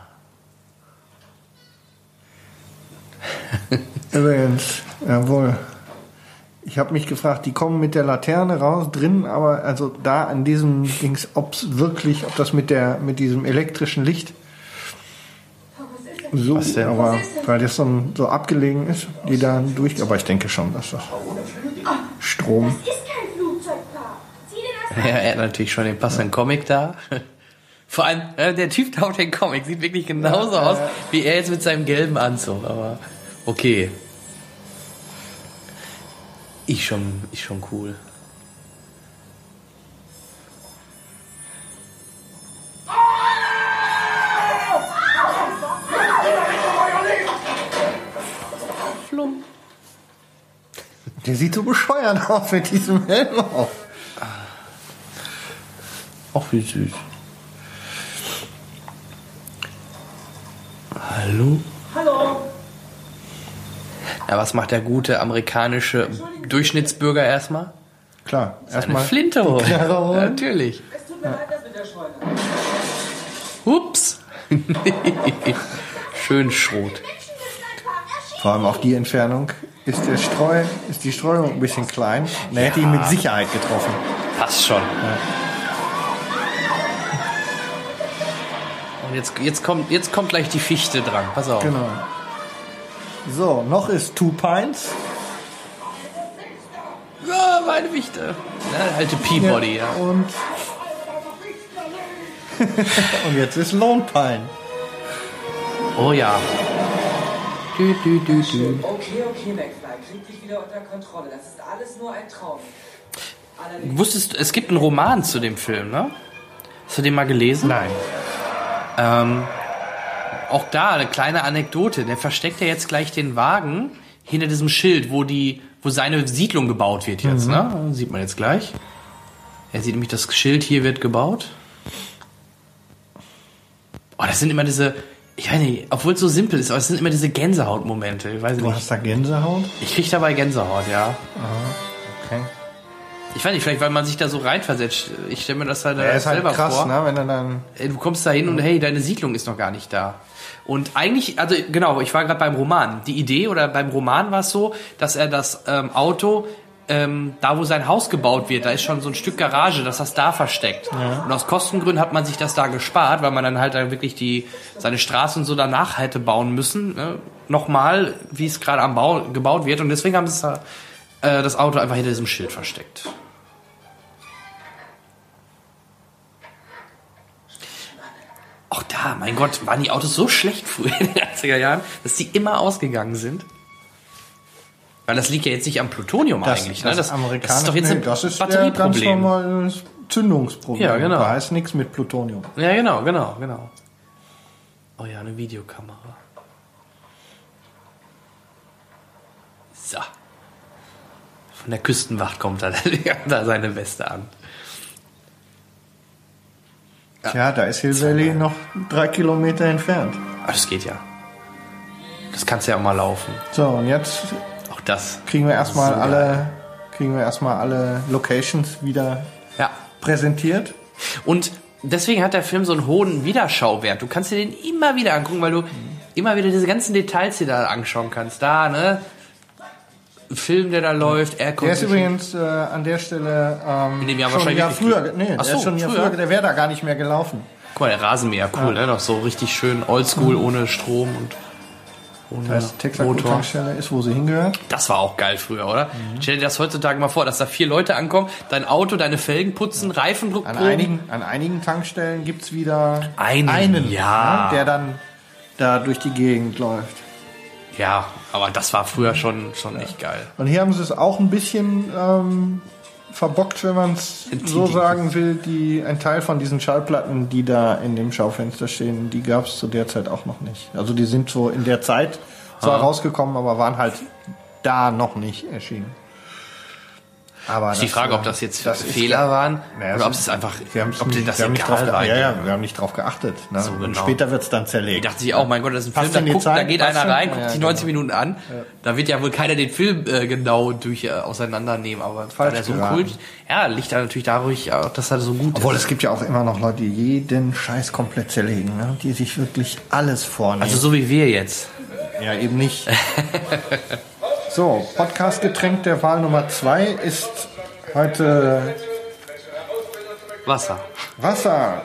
Übrigens, jawohl. Ich habe mich gefragt, die kommen mit der Laterne raus, drin, aber also da an diesem Dings, ob's wirklich, ob das mit der mit diesem elektrischen Licht so, Was denn? aber weil das so, so abgelegen ist, die da durch, aber ich denke schon, dass das Strom. Das ist kein Flugzeugpaar. Sieh dir das Ja, er hat natürlich schon den passenden Comic da. Vor allem, äh, der Typ da auf den Comic sieht wirklich genauso aus, wie er jetzt mit seinem gelben Anzug. Aber okay. Ich schon, ich schon cool. Flum. Der sieht so bescheuert aus mit diesem Helm auf. Auch wie süß. Hallo? Hallo. Ja, was macht der gute amerikanische Durchschnittsbürger erstmal? Klar, Eine erstmal Flinte holen. holen. Natürlich. Es tut mir leid, das mit der Scheune. Ups. Schön Schrot. Vor allem auf die Entfernung ist der Streu, ist die Streuung ein bisschen klein. Der hätte ihn mit Sicherheit getroffen. Passt schon. Und jetzt, jetzt, kommt, jetzt kommt gleich die Fichte dran. Pass auf. Genau. So, noch ist Two Pines. Ja, meine Fichte. Ja, alte Peabody, ja. Und, und jetzt ist Lone Pine. Oh ja. Dü, dü, dü, dü. Okay, okay, McFly, krieg dich wieder unter Kontrolle. Das ist alles nur ein Traum. Allerdings Du wusstest, es gibt einen Roman zu dem Film, ne? Hast du den mal gelesen? Nein. Ähm, auch da eine kleine Anekdote. Der versteckt ja jetzt gleich den Wagen hinter diesem Schild, wo die, wo seine Siedlung gebaut wird jetzt. Ne? Sieht man jetzt gleich. Er sieht nämlich das Schild hier wird gebaut. Oh, das sind immer diese, ich weiß nicht, obwohl es so simpel ist, aber es sind immer diese Gänsehautmomente. Ich weiß Du nicht. hast da Gänsehaut? Ich krieg dabei Gänsehaut, ja. Okay. Ich weiß nicht, vielleicht weil man sich da so reinversetzt. Ich stelle mir das halt, Er ist halt selber krass, vor. ne? Wenn er dann. Du kommst da hin und hey, deine Siedlung ist noch gar nicht da. Und eigentlich, also genau, ich war gerade beim Roman. Die Idee oder beim Roman war es so, dass er das ähm, Auto, ähm, da wo sein Haus gebaut wird, da ist schon so ein Stück Garage, dass das da versteckt. Und aus Kostengründen hat man sich das da gespart, weil man dann halt dann wirklich die seine Straße und so danach hätte bauen müssen. Ne? Nochmal, wie es gerade am Bau gebaut wird. Und deswegen haben sie äh, das Auto einfach hinter diesem Schild versteckt. Auch da, mein Gott, waren die Autos so schlecht früher in den 80er Jahren, dass die immer ausgegangen sind? Weil das liegt ja jetzt nicht am Plutonium eigentlich, ne? Das, das ist doch jetzt nee, ein das ist ja ganz Batterieproblem. normales Zündungsproblem. Ja, genau. Da heißt nichts mit Plutonium. Ja, genau, genau, genau. Oh ja, eine Videokamera. So. Von der Küstenwacht kommt er da seine Weste an. Tja, da ist Hill Valley noch drei Kilometer entfernt. Ah, das geht ja. Das kannst du ja auch mal laufen. So, und jetzt Auch das. kriegen wir erstmal alle, kriegen wir erstmal alle Locations wieder Ja. präsentiert. Und deswegen hat der Film so einen hohen Wiederschauwert. Du kannst dir den immer wieder angucken, weil du immer wieder diese ganzen Details dir da anschauen kannst. Da, ne? Film, der da läuft, Air Der ist übrigens äh, an der Stelle ähm, In dem Jahr schon ein wahrscheinlich Jahr früher, nee, Ach der ist schon ein Jahr früher. früher, der wäre da gar nicht mehr gelaufen. Guck mal, der Rasenmäher, cool, ne? Noch so richtig schön oldschool, ohne Strom und. Ohne Das heißt, Motor. Tankstelle ist, wo sie hingehört. Das war auch geil früher, oder? Stell dir das heutzutage mal vor, dass da vier Leute ankommen, dein Auto, deine Felgen putzen, Reifendruck An einigen, an einigen Tankstellen gibt's wieder Einen, ja. ne, der dann da durch die Gegend läuft. Ja, aber das war früher schon, schon echt geil. Und hier haben sie es auch ein bisschen ähm, verbockt, wenn man es so sagen will. Die, ein Teil von diesen Schallplatten, die da in dem Schaufenster stehen, die gab es zu der Zeit auch noch nicht. Also die sind so in der Zeit zwar Ah. rausgekommen, aber waren halt da noch nicht erschienen. Aber Ist die Frage, äh, ob das jetzt das ist- Fehler waren Naja, oder ob es einfach, Wir ob nicht- das wir haben nicht drauf, war. ja, ja, wir haben nicht drauf geachtet. Ne? So, Und genau. später wird's dann zerlegt. Ich dachte sich auch, mein Gott, das ist ein Passt Film, da, guckt, da geht einer rein, Ja, guckt ja, sich genau. 90 Minuten an. Da wird ja wohl keiner den Film äh, genau durch äh, auseinandernehmen, aber weil Falsch er so cool Ja, liegt da natürlich dadurch, auch, dass er so gut Obwohl ist. es gibt ja auch immer noch Leute, die jeden Scheiß komplett zerlegen, ne? die sich wirklich alles vornehmen. Also so wie wir jetzt. ja, eben nicht. so, Podcast-Getränk der Wahl Nummer zwei ist heute Wasser. Wasser.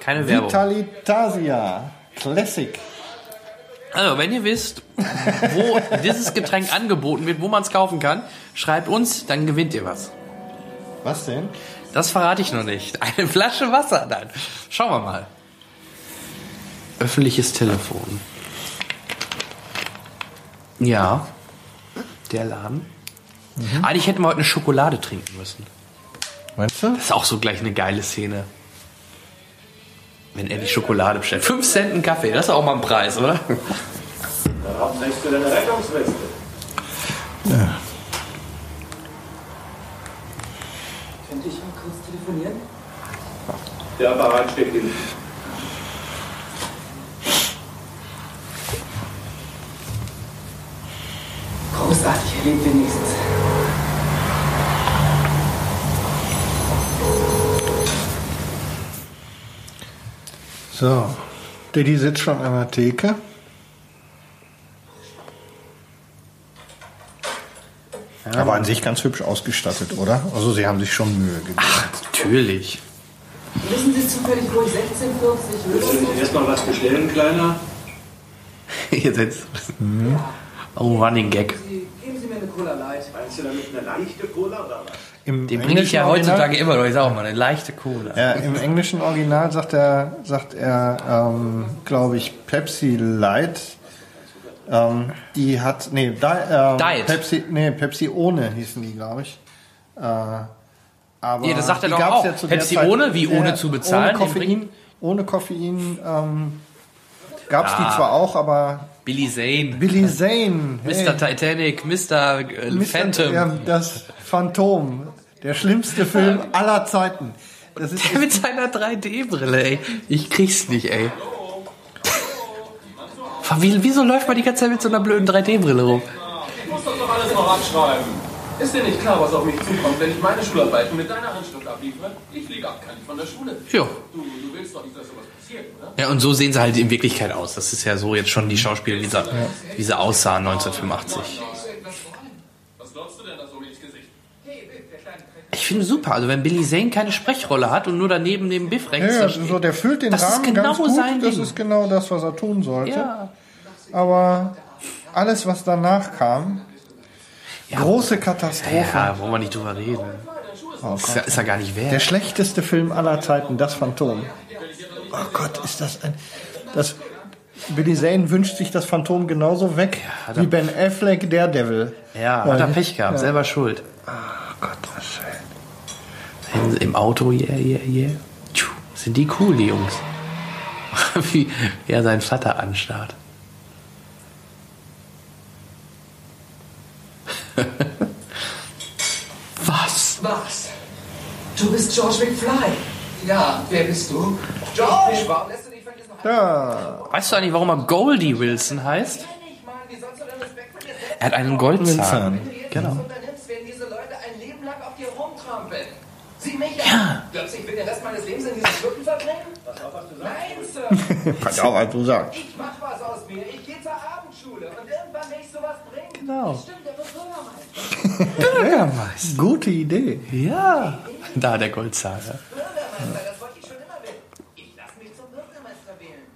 Keine Werbung. Vitalitasia. Classic. Also, wenn ihr wisst, wo dieses Getränk angeboten wird, wo man es kaufen kann, schreibt uns, dann gewinnt ihr was. Was denn? Das verrate ich noch nicht. Eine Flasche Wasser dann. Schauen wir mal. Öffentliches Telefon. Ja. Der Laden. Eigentlich hätten wir heute eine Schokolade trinken müssen. Meinst du? Das ist auch so gleich eine geile Szene. Wenn er die Schokolade bestellt. 5 Cent ein Kaffee, das ist auch mal ein Preis, oder? Warum trägst du deine Rettungsweste? Könnte ich mal kurz telefonieren? Der Apparat steht hinten. Großartig, er lebt wenigstens. So. Diddy sitzt schon an der Theke. Aber an sich ganz hübsch ausgestattet, oder? Also sie haben sich schon Mühe gegeben. Natürlich. Wissen Sie zufällig, wo ich 1640 Willst du nicht erstmal was bestellen, Kleiner? Ihr seid Oh, Running Gag. Sie, geben Sie mir eine Cola Light. Meinst du damit eine leichte Cola oder was? Im Den bringe ich ja Original- heutzutage immer noch. Ich sag auch mal, eine leichte Cola. Ja, im englischen Original sagt er, sagt er, ähm, glaube ich, Pepsi Light. Ähm, die hat, nee, Di ähm. Pepsi, nee, Pepsi ohne hießen die, glaube ich. Äh, aber Ja, das sagt er doch auch. zu der Pepsi ohne, wie ohne zu bezahlen, Ohne Koffein, ohne Koffein ähm, gab es Ja. die zwar auch, aber Billy Zane. Billy Zane, hey, Mr. Titanic, Mr. äh, Mr. Phantom. Ja, das Phantom, der schlimmste Film aller Zeiten. Das ist, Der mit seiner 3D-Brille, ey. Ich krieg's nicht, ey. Wie, wieso läuft man die ganze Zeit mit so einer blöden 3D-Brille rum? Ich muss das doch alles noch abschreiben. Ist dir nicht klar, was auf mich zukommt, wenn ich meine Schularbeiten mit deiner Handschrift abliefere? Ich fliege abkannig von der Schule. Ja. Du, du willst doch nicht, dass sowas? Ja, und so sehen sie halt in Wirklichkeit aus. Das ist ja so jetzt schon die Schauspieler, wie sie, wie sie aussahen 1985. Was glaubst du denn da so ins Gesicht? Ich finde super. Also wenn Billy Zane keine Sprechrolle hat und nur daneben neben Biff rechts Ja, ja, so, der füllt den Das ist Rahmen genau ganz gut. sein das Ding. ist genau das, was er tun sollte. Ja. Aber alles, was danach kam, große Katastrophe. Ja, wollen wir nicht drüber reden. ist, ja, ist ja gar nicht Der wert. schlechteste Film aller Zeiten, das Phantom. Oh Gott, ist das ein... Das, Billy Zane wünscht sich das Phantom genauso weg hat wie Ben Affleck Daredevil. Ja, hat er Pech gehabt, Ja. selber schuld. Oh Gott, was schön. Im- Im Auto, yeah, yeah, yeah. Tschu, Sind die cool, die Jungs. wie er seinen Vater anstarrt. Was? Was? Du bist George McFly. Ja, wer bist du? George! Du Ja, Weißt du eigentlich, warum er Goldie Wilson heißt? Wie sollst du denn Respekt von dir selbst Er hat einen Goldzahn. Wilson. Genau. unternimmst, werden diese Leute ein Leben lang auf dir rumtrampeln. Sieh mich an. Glaubst du, ich will den Rest meines Lebens in diesen Schuppen verbringen? Nein, Sir. pass auf, was du sagst. Ich mach was aus mir. Ich gehe zur Abendschule. Und irgendwann will ich sowas bringen. Genau. Stimmt, der wird Bürgermeister. Bürgermeister. Gute Idee. Ja. Da der Goldzahn. Ja. Bürgermeister, das wollte ich schon immer werden. Ich lasse mich zum Bürgermeister wählen.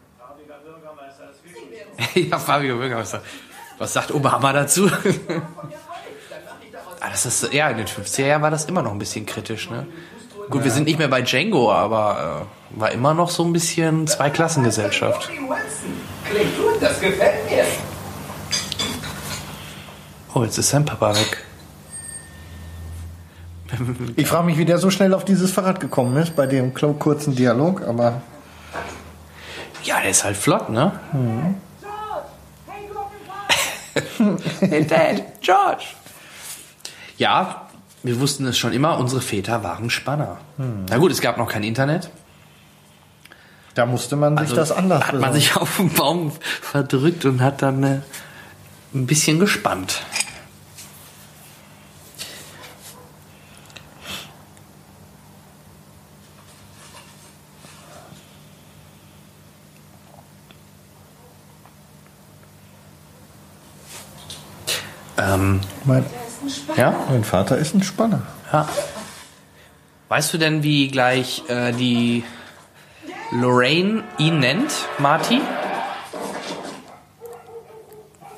ja, Fabio Bürgermeister. Was sagt Obama dazu? ah, das ist, ja, in den 50er Jahren war das immer noch ein bisschen kritisch, ne? Gut, wir sind nicht mehr bei Django, aber äh, war immer noch so ein bisschen Zweiklassengesellschaft. Bobby Wilson. Klingt gut, das gefällt mir. Oh, jetzt ist sein Papa weg. Ich frage mich, wie der so schnell auf dieses Fahrrad gekommen ist, bei dem kurzen Dialog, aber Ja, der ist halt flott, ne? George! Hey, Dad, George. Ja, wir wussten es schon immer, unsere Väter waren Spanner. Na gut, es gab noch kein Internet. da musste man sich Also das anders hat man besorgen. sich auf den Baum verdrückt und hat dann äh, ein bisschen gespannt. Ähm, mein, ja? mein Vater ist ein Spanner. Ja. Weißt du denn, wie gleich äh, die Lorraine ihn nennt, Marty?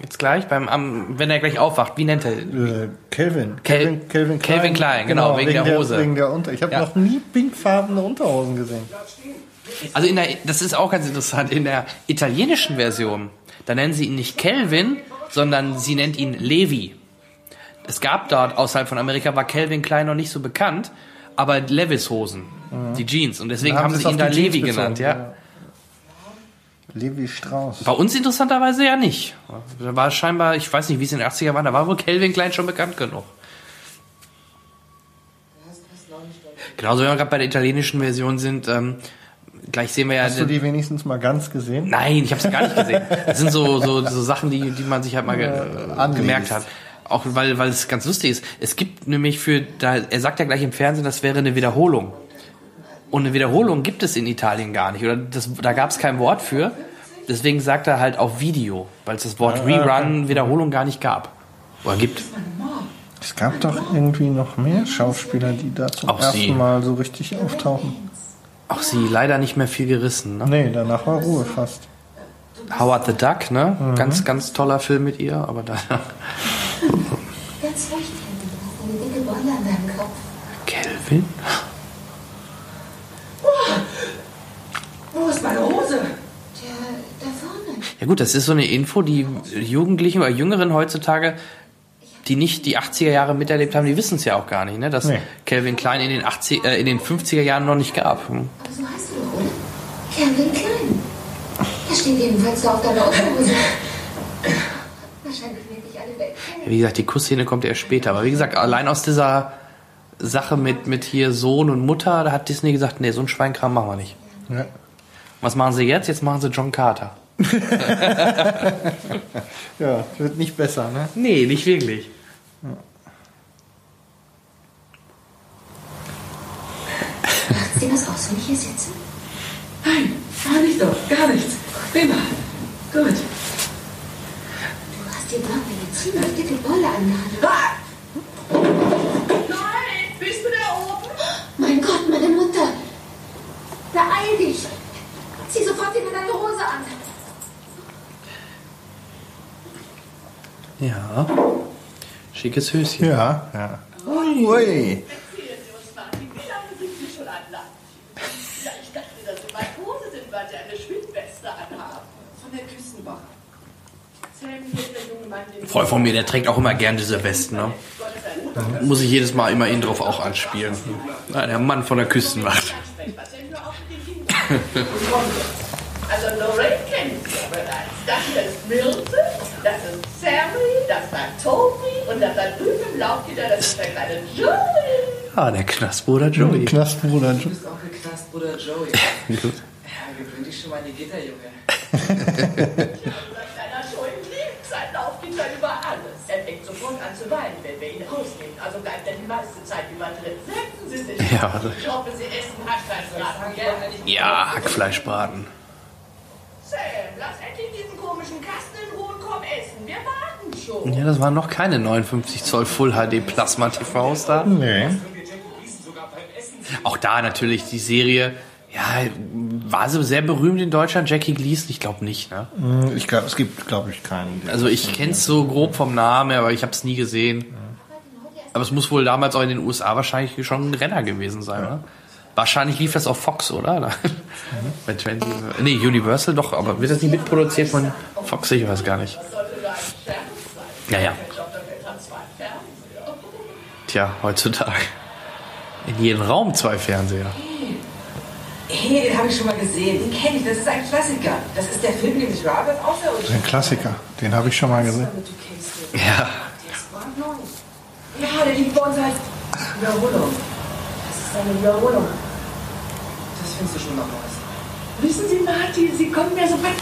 Jetzt gleich, beim, am, wenn er gleich aufwacht, wie nennt er? Äh, Kelvin. Kel- Kelvin Klein, genau, wegen der Hose. wegen der Unter ich habe Ja. noch nie pinkfarbene Unterhosen gesehen. Also in der, das ist auch ganz interessant, in der italienischen Version, da nennen sie ihn nicht Kelvin, sondern sie nennt ihn Levi. Es gab dort, außerhalb von Amerika, war Calvin Klein noch nicht so bekannt, aber Levis Hosen, die Jeans, und deswegen Dann haben sie ihn da die Jeans Levi bezogen, genannt, ja. Levi Strauss. Bei uns interessanterweise ja nicht. Da war scheinbar, ich weiß nicht, wie es in den 80er war, da war wohl Calvin Klein schon bekannt genug. Genauso, wenn wir gerade bei der italienischen Version sind, ähm, gleich sehen wir ja... Hast du die wenigstens mal ganz gesehen? Nein, ich habe sie gar nicht gesehen. Das sind so, so, so Sachen, die, die man sich halt mal ge anliest. gemerkt hat. Auch weil, weil es ganz lustig ist. Es gibt nämlich für, da, er sagt ja gleich im Fernsehen, das wäre eine Wiederholung. Und eine Wiederholung gibt es in Italien gar nicht. Oder das, da gab es kein Wort für. Deswegen sagt er halt auf Video, weil es das Wort Ah, Rerun, Wiederholung gar nicht gab. Oder gibt. Es gab doch irgendwie noch mehr Schauspieler, die da zum Auch ersten sie. Mal so richtig auftauchen. Auch sie leider nicht mehr viel gerissen. Ne? Nee, danach war Ruhe fast. Howard the Duck, ne? Mhm. Ganz, ganz toller Film mit ihr, aber da. Ganz ruhig, hast eine dicke Beule an deinem Kopf. Kelvin? Wo ist meine Hose? Der, da vorne. Ja gut, das ist so eine Info, die Jugendlichen oder Jüngeren heutzutage, die nicht die 80er Jahre miterlebt haben, die wissen es ja auch gar nicht, ne? dass Nee. Calvin Klein in den, 80, äh, in den 50er Jahren noch nicht gab. Hm. Aber so heißt du doch, oder? Kevin Klein. Er steht jedenfalls da auf deiner Unterhose. Wahrscheinlich werden dich alle weg. Wie gesagt, die Kussszene kommt erst später. Aber wie gesagt, allein aus dieser Sache mit, mit hier Sohn und Mutter, da hat Disney gesagt, nee, so ein Schweinkram machen wir nicht. Ja. Was machen sie jetzt? Jetzt machen sie John Carter. Ja, wird nicht besser, ne? Nee, nicht wirklich. Macht sie was aus, wenn ich hier sitze? Nein, gar nicht doch, gar nichts. Prima. Gut. Du hast dir dort eine ziemlich dicke Beule angehandelt. Ah! Nein, bist du da oben? Mein Gott, meine Mutter. Beeil dich. Zieh sofort wieder deine Hose an. Ja. Schickes Höschen. Ja, ja. Ui. Erzählen Sie uns, Martin, wie lange sind Sie schon an Land? Ja, ich dachte, dass Sie Matrose sind, weil Sie eine Schwimmweste anhaben. Von der Küstenwache. Erzählen der den Freund von mir, der trägt auch immer gern diese Westen. Ne? Muss ich jedes Mal immer ihn drauf auch anspielen. Ja, der Mann von der Küstenwacht. Also Lorraine kennen Sie ja bereits. Das hier ist Myrte, das ist Sammy, das war Toby und das da drüben im Laufgitter, das ist der kleine Joey. Ah, der Knastbruder Joey. Knastbruder. Du bist Onkel Knastbruder Joey. Gut. Ja, gewöhn dich schon mal an die Gitter, Junge. Unser kleiner Joey liebt sein Laufgitter über alles. Er fängt weinen, wenn wir ihn rausnehmen. Also bleibt er die meiste Zeit über drin. Setzen Sie sich. Ja, also- Ich hoffe, Sie essen Hackfleischbraten? Ja, Hackfleischbraten. Sam, lass endlich diesen komischen Kasten in Ruhe, komm essen. Wir warten schon. Ja, das waren noch keine 59 Zoll Full HD Plasma TVs da. Nee. Auch da natürlich die Serie Ja, war sie sehr berühmt in Deutschland, Jackie Gleason? Ich glaube nicht, ne? Hm, Ich glaube, es gibt, glaube ich, keinen. Also ich kenne es so grob vom Namen, aber ich habe es nie gesehen. Aber es muss wohl damals auch in den USA wahrscheinlich schon ein Renner gewesen sein, oder? Wahrscheinlich lief das auf Fox, oder? Bei 20, nee, Universal doch, aber wird das nicht mitproduziert von Fox? Ich weiß gar nicht. Ja, ja. Tja, heutzutage. In jedem Raum zwei Fernseher. Hey, den habe ich schon mal gesehen. Den kenne ich. Das ist ein Klassiker. Das ist der Film, den ich ist außerirdische. ein Klassiker. Den habe ich schon mal gesehen. Ja. Ja, der liegt bei uns als Wiederholung. Das ist eine Wiederholung. Das findest du schon noch was. Wissen Sie, Martin, Sie kommen mir so bekannt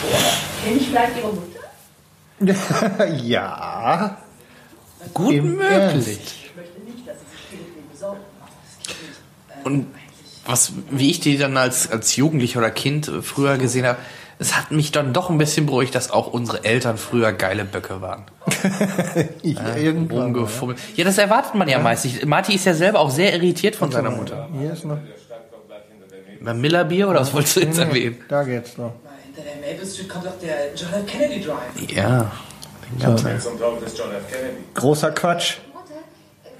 vor. Kenne ich vielleicht Ihre Mutter? ja. Gut Im möglich. Ernst. Ich möchte nicht, dass Sie sich irgendwie besorgen. Und was, wie ich die dann als, als Jugendlicher oder Kind äh, früher gesehen habe, es hat mich dann doch ein bisschen beruhigt, dass auch unsere Eltern früher geile Böcke waren. Ich, irgendwann. mal, Rumgefummelt. Ja, das erwartet man ja, meist nicht. Marty ist ja selber auch sehr irritiert von seiner Mutter. ja. Hier ist noch. Beim Miller Bier oder was wolltest du jetzt erwähnen? Da geht's noch. Hinter der Maple Street kommt doch der John F. Kennedy Drive. Ja. Kennedy? Großer Quatsch.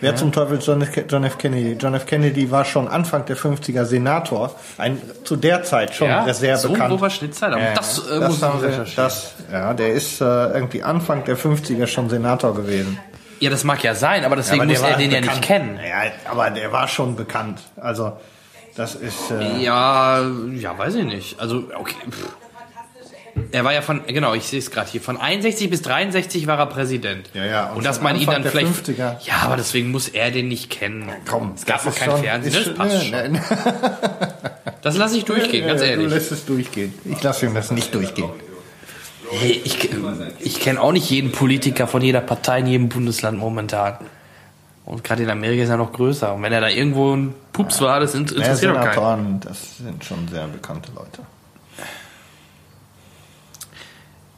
Wer zum Teufel John F. Kennedy? John F. Kennedy war schon Anfang der 50er Senator. Ein, zu der Zeit schon Ja, sehr so bekannt. grober Schnitzer. Ja, Das, äh, das muss haben wir, das, ja, der ist äh, irgendwie Anfang der 50er schon Senator gewesen. Ja, das mag ja sein, aber deswegen aber der muss er den ja bekannt. nicht kennen. Ja, aber der war schon bekannt. Also, das ist. Äh, Ja, ja, weiß ich nicht. Also, okay. Pff. Er war ja von, genau, ich sehe es gerade hier, von 61 bis 63 war er Präsident. Ja, ja, Und, und dass man ihn dann vielleicht. 50er. Ja, aber deswegen muss er den nicht kennen. komm, es gab noch kein schon- Fernsehen. Das schon- passt nee, schon. Das lasse ich durchgehen, ganz ehrlich. Du lässt es durchgehen. Ich lasse ihm das nicht durchgehen. Hey, ich ich kenne auch nicht jeden Politiker von jeder Partei in jedem Bundesland momentan. Und gerade in Amerika ist er noch größer. Und wenn er da irgendwo ein Pups war, das int- Ja, interessiert doch keinen. Das sind schon sehr bekannte Leute.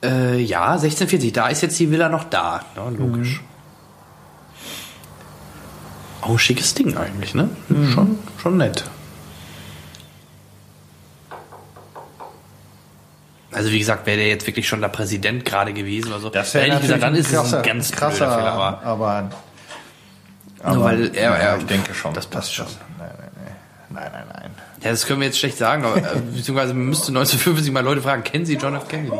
Äh, ja, 1640, da ist jetzt die Villa noch da. Ja, logisch. Auch ein schickes Ding eigentlich, ne? Schon, schon nett. Also wie gesagt, wäre der jetzt wirklich schon der Präsident gerade gewesen oder so, Das wäre ich gesagt, dann ist es ein ganz krasser, Film, aber, aber, Nur weil er- ja, er- ich denke schon. das passt schon. Nein, nein, nein, nein, nein, ja, das können wir jetzt schlecht sagen, aber, äh, beziehungsweise man müsste 1950 mal Leute fragen, kennen Sie John F. Kennedy?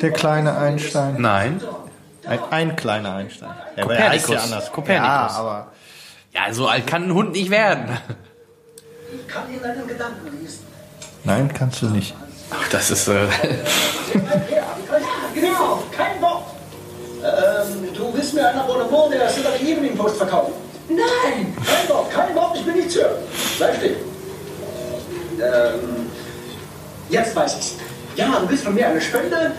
Der kleine Einstein. Nein. Ein, ein kleiner Einstein. Der Kopernikus. heißt ja anders. Kopernikus. Ja, aber Ja, so alt kann ein Hund nicht werden. Ich kann Ihnen einen Gedanken lesen. nein, kannst du nicht. Ach, das ist, äh, Ja, genau, kein Wort. Ähm, du willst mir ein Abonnement der Saturday Evening Post verkaufen? Nein! Kein Wort, kein Wort, ich will nichts hören. Bleib stehen. Ähm, jetzt weiß ich's. Ja, du willst von mir eine Spende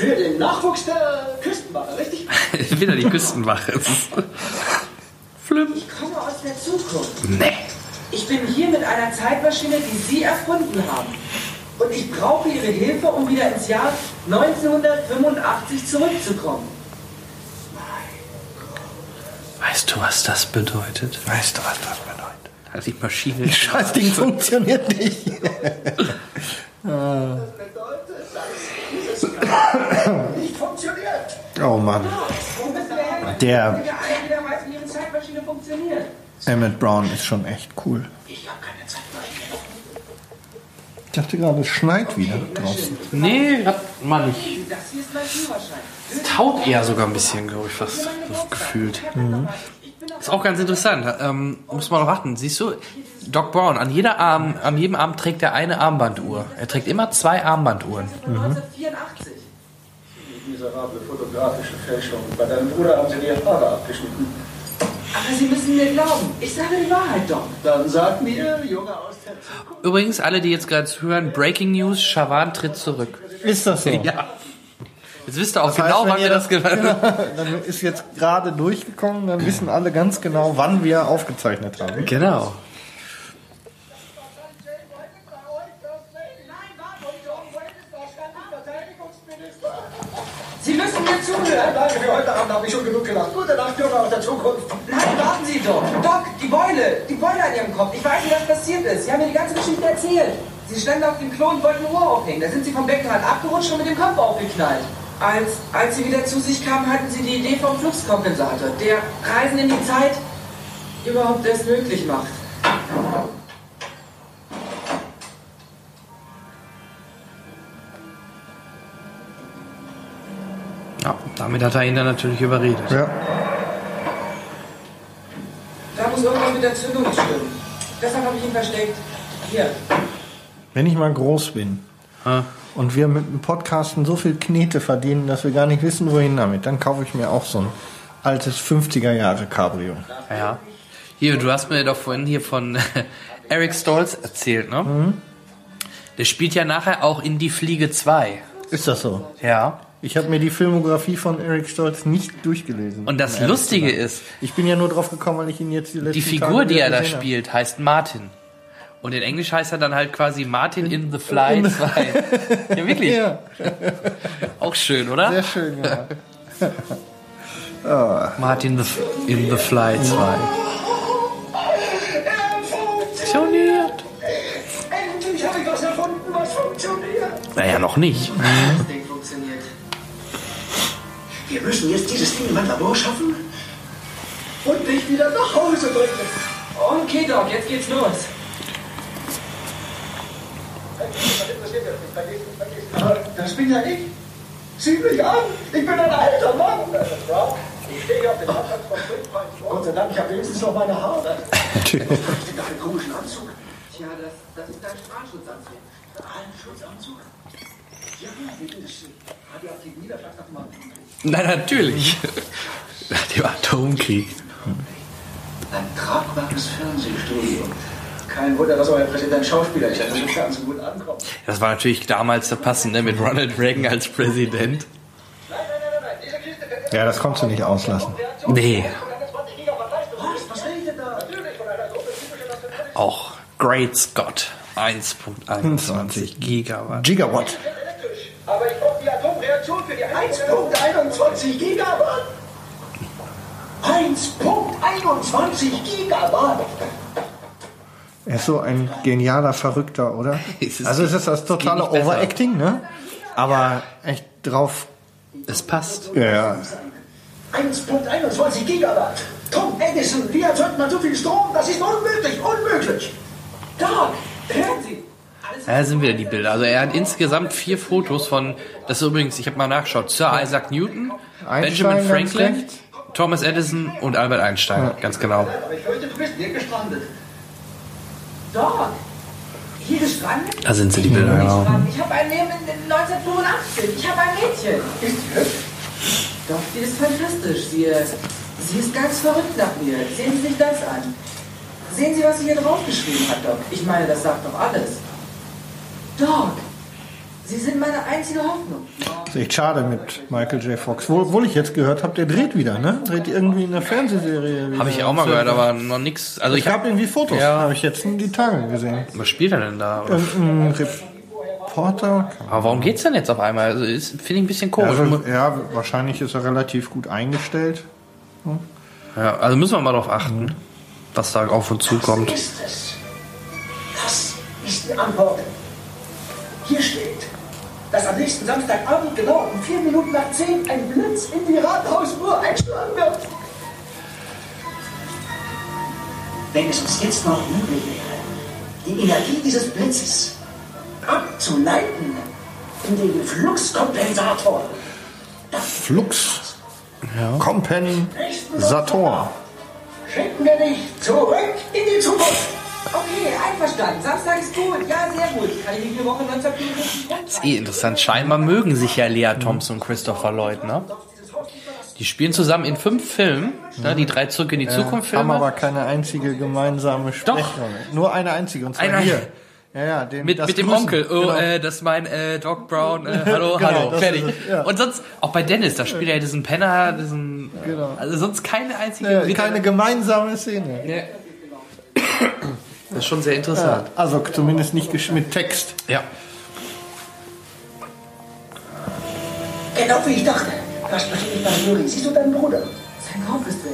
für den Nachwuchs der Küstenwache, richtig? wieder die Küstenwache. Flimm. Ich komme aus der Zukunft. Nee. Ich bin hier mit einer Zeitmaschine, die Sie erfunden haben. Und ich brauche Ihre Hilfe, um wieder ins Jahr 1985 zurückzukommen. Weißt du, was das bedeutet? Weißt du, was das bedeutet? Also die Maschine. Das Scheißding funktioniert nicht. Nicht funktioniert. Oh Mann. Her? Der. Emmett Brown ist schon echt cool. Ich habe keine Zeitmaschine. Ich dachte gerade, es schneit wieder draußen. Nee, hat man nicht. Das hier ist mein Führerschein. Es taut eher sogar ein bisschen, glaube ich, fast gefühlt. Ist auch ganz interessant. Ähm, muss man noch warten. Siehst du, Doc Brown, an, jeder Arm, an jedem Arm trägt er eine Armbanduhr. Er trägt immer zwei Armbanduhren. 1984. Miserable fotografische Fälschung. Bei deinem Bruder haben sie dir Haare abgeschnitten. Aber Sie müssen mir glauben. Ich sage die Wahrheit, Doc. Dann sag mir, Junge aus der Zukunft. Übrigens, alle, die jetzt gerade hören, Breaking News, Shawan tritt zurück. Ist das so? Ja. Jetzt wisst ihr auch Das heißt, genau, wenn wann ihr wir das das- gemacht haben. Dann ist jetzt gerade durchgekommen, dann wissen alle ganz genau, wann wir aufgezeichnet haben. Genau. Sie müssen mir zuhören. danke, für heute Abend habe ich schon genug gelacht. Gute Nacht, Junge aus der Zukunft. Nein, warten Sie doch. Doc, die Beule, die Beule an ihrem Kopf. Ich weiß, wie das passiert ist. Sie haben mir die ganze Geschichte erzählt. Sie standen auf dem Klo und wollten ein Ohr aufhängen. Da sind sie vom Beckenrand abgerutscht und mit dem Kopf aufgeknallt. Als, als sie wieder zu sich kamen, hatten sie die Idee vom Fluxkompensator, der Reisen in die Zeit überhaupt erst möglich macht. Ja, damit hat er ihn dann natürlich überredet. Ja. Da muss irgendwas mit der Zündung stimmen. Deshalb habe ich ihn versteckt. Hier. Wenn ich mal groß bin und wir mit dem Podcasten so viel Knete verdienen, dass wir gar nicht wissen, wohin damit, dann kaufe ich mir auch so ein altes 50er Jahre Cabrio. Ja. Hier, du hast mir doch vorhin hier von Eric Stolz erzählt, ne? Mhm. Der spielt ja nachher auch in Die Fliege 2. Ist das so? Ja. Ich habe mir die Filmografie von Eric Stolz nicht durchgelesen. Und das Lustige ist, ich bin ja nur drauf gekommen, weil ich ihn jetzt die letzten die Figur, Tage die er da spielt, heißt Martin. Und in Englisch heißt er dann halt quasi Martin in the Fly In- 2. Ja, wirklich. Ja, Auch schön, oder? sehr schön, ja. Martin the in the Fly 2. Funktioniert. Endlich habe ich was erfunden, was funktioniert. Naja, noch nicht. Das Ding funktioniert. Wir müssen jetzt dieses Ding in mein Labor schaffen und dich wieder nach Hause bringen. Okay, Doc, jetzt geht's los. Das bin ja ich. Sieh mich an. Ich bin ein alter Mann. Ich stehe auf dem Abstand von Gott sei Dank, ich habe wenigstens noch meine Haare. Da für einen komischen Anzug? Tja, das, das ist dein Strahlenschutzanzug. Strahlenschutzanzug? Ja, wegen des radioaktiven Niederschlags nach dem Atomkrieg. Na, natürlich. Nach dem Atomkrieg. Ein tragbares Fernsehstudio. Kein Wunder, dass euer Präsident Schauspieler ist. Im Fernsehen gut ankommen. Das war natürlich damals der passende mit Ronald Reagan als Präsident. Ja, das konntest du nicht auslassen. Nee, Was, was redet da? auch Great Scott. 1.21 Gigawatt. Gigawatt. Aber ich brauche die Atomreaktion für die 1.21 Gigawatt. 1.21 Gigawatt. Er ist so ein genialer Verrückter, oder? Es ist- Also es ist das totale. Overacting, ne? Aber echt drauf. Es passt. Ja, ja. 1.21 Gigawatt. Tom Edison, wie erzeugt man so viel Strom? Das ist unmöglich, unmöglich. Doc, hören Sie. Ja, da sind wieder die Bilder. Also er hat insgesamt vier Fotos von, das ist übrigens, ich habe mal nachgeschaut, Sir Isaac Newton, Einstein Benjamin Franklin. Thomas Edison und Albert Einstein. Ganz genau. Aber ich fürchte, du bist hier gestrandet. Doc, hier gestrandet? Da sind sie, die Bilder, genau. Ich habe ein Leben in 1985. Ich habe ein Mädchen. Ist sie hübsch? Doch, die ist fantastisch. Sie, äh, sie ist ganz verrückt nach mir. Sehen Sie sich das an. Sehen Sie, was sie hier draufgeschrieben hat, Doc. Ich meine, das sagt doch alles. Doc, Sie sind meine einzige Hoffnung. Ist echt schade mit Michael J. Fox. Wo- Obwohl ich jetzt gehört habe, der dreht wieder, ne? Dreht irgendwie in der Fernsehserie. Habe ich auch mal gehört, aber noch nix. Also Ich ich habe irgendwie Fotos, Ja. habe ich jetzt in die Tage gesehen. Was spielt er denn da? Irgendein Reporter. Aber warum geht's denn jetzt auf einmal? Also ist- finde ich ein bisschen komisch. Also, ja, wahrscheinlich ist er relativ gut eingestellt. Ja, also müssen wir mal darauf achten, was da auf uns zukommt. Was ist es? Das ist die Antwort. Hier steht, dass am nächsten Samstagabend genau um vier Minuten nach zehn ein Blitz in die Rathausuhr einschlagen wird. Wenn es uns jetzt noch möglich wäre, die Energie dieses Blitzes abzuleiten in den Fluxkompensator, Flux. Kompensator. schicken wir dich zurück in die Zukunft. Okay, einverstanden. Samstag ist gut. Ja, sehr gut. Kann ich die Woche 1954 Das ist eh interessant. Scheinbar mögen sich ja Lea Thompson und Christopher Lloyd, ne? Die spielen zusammen in fünf Filmen, ne? die drei zurück in die Zukunft Haben Filme. aber keine einzige gemeinsame Sprecherin. Nur eine einzige, und zwar Einer- hier. Ja, ja, den, Mit, das mit dem Grüßen. Onkel. Oh, Genau. äh, das ist mein äh, Doc Brown. Äh, hallo, Genau, hallo, fertig. ist es, ja. Und sonst, auch bei Dennis, da spielt er diesen Penner, diesen. Genau. Also sonst keine einzige. Ja, keine gemeinsame Szene. Ja. Das ist schon sehr interessant. Ja, also zumindest nicht mit Text. Ja. Genau wie ich dachte. Das passiert nicht bei Juri. Siehst du deinen Bruder? Sein Kopf ist weg.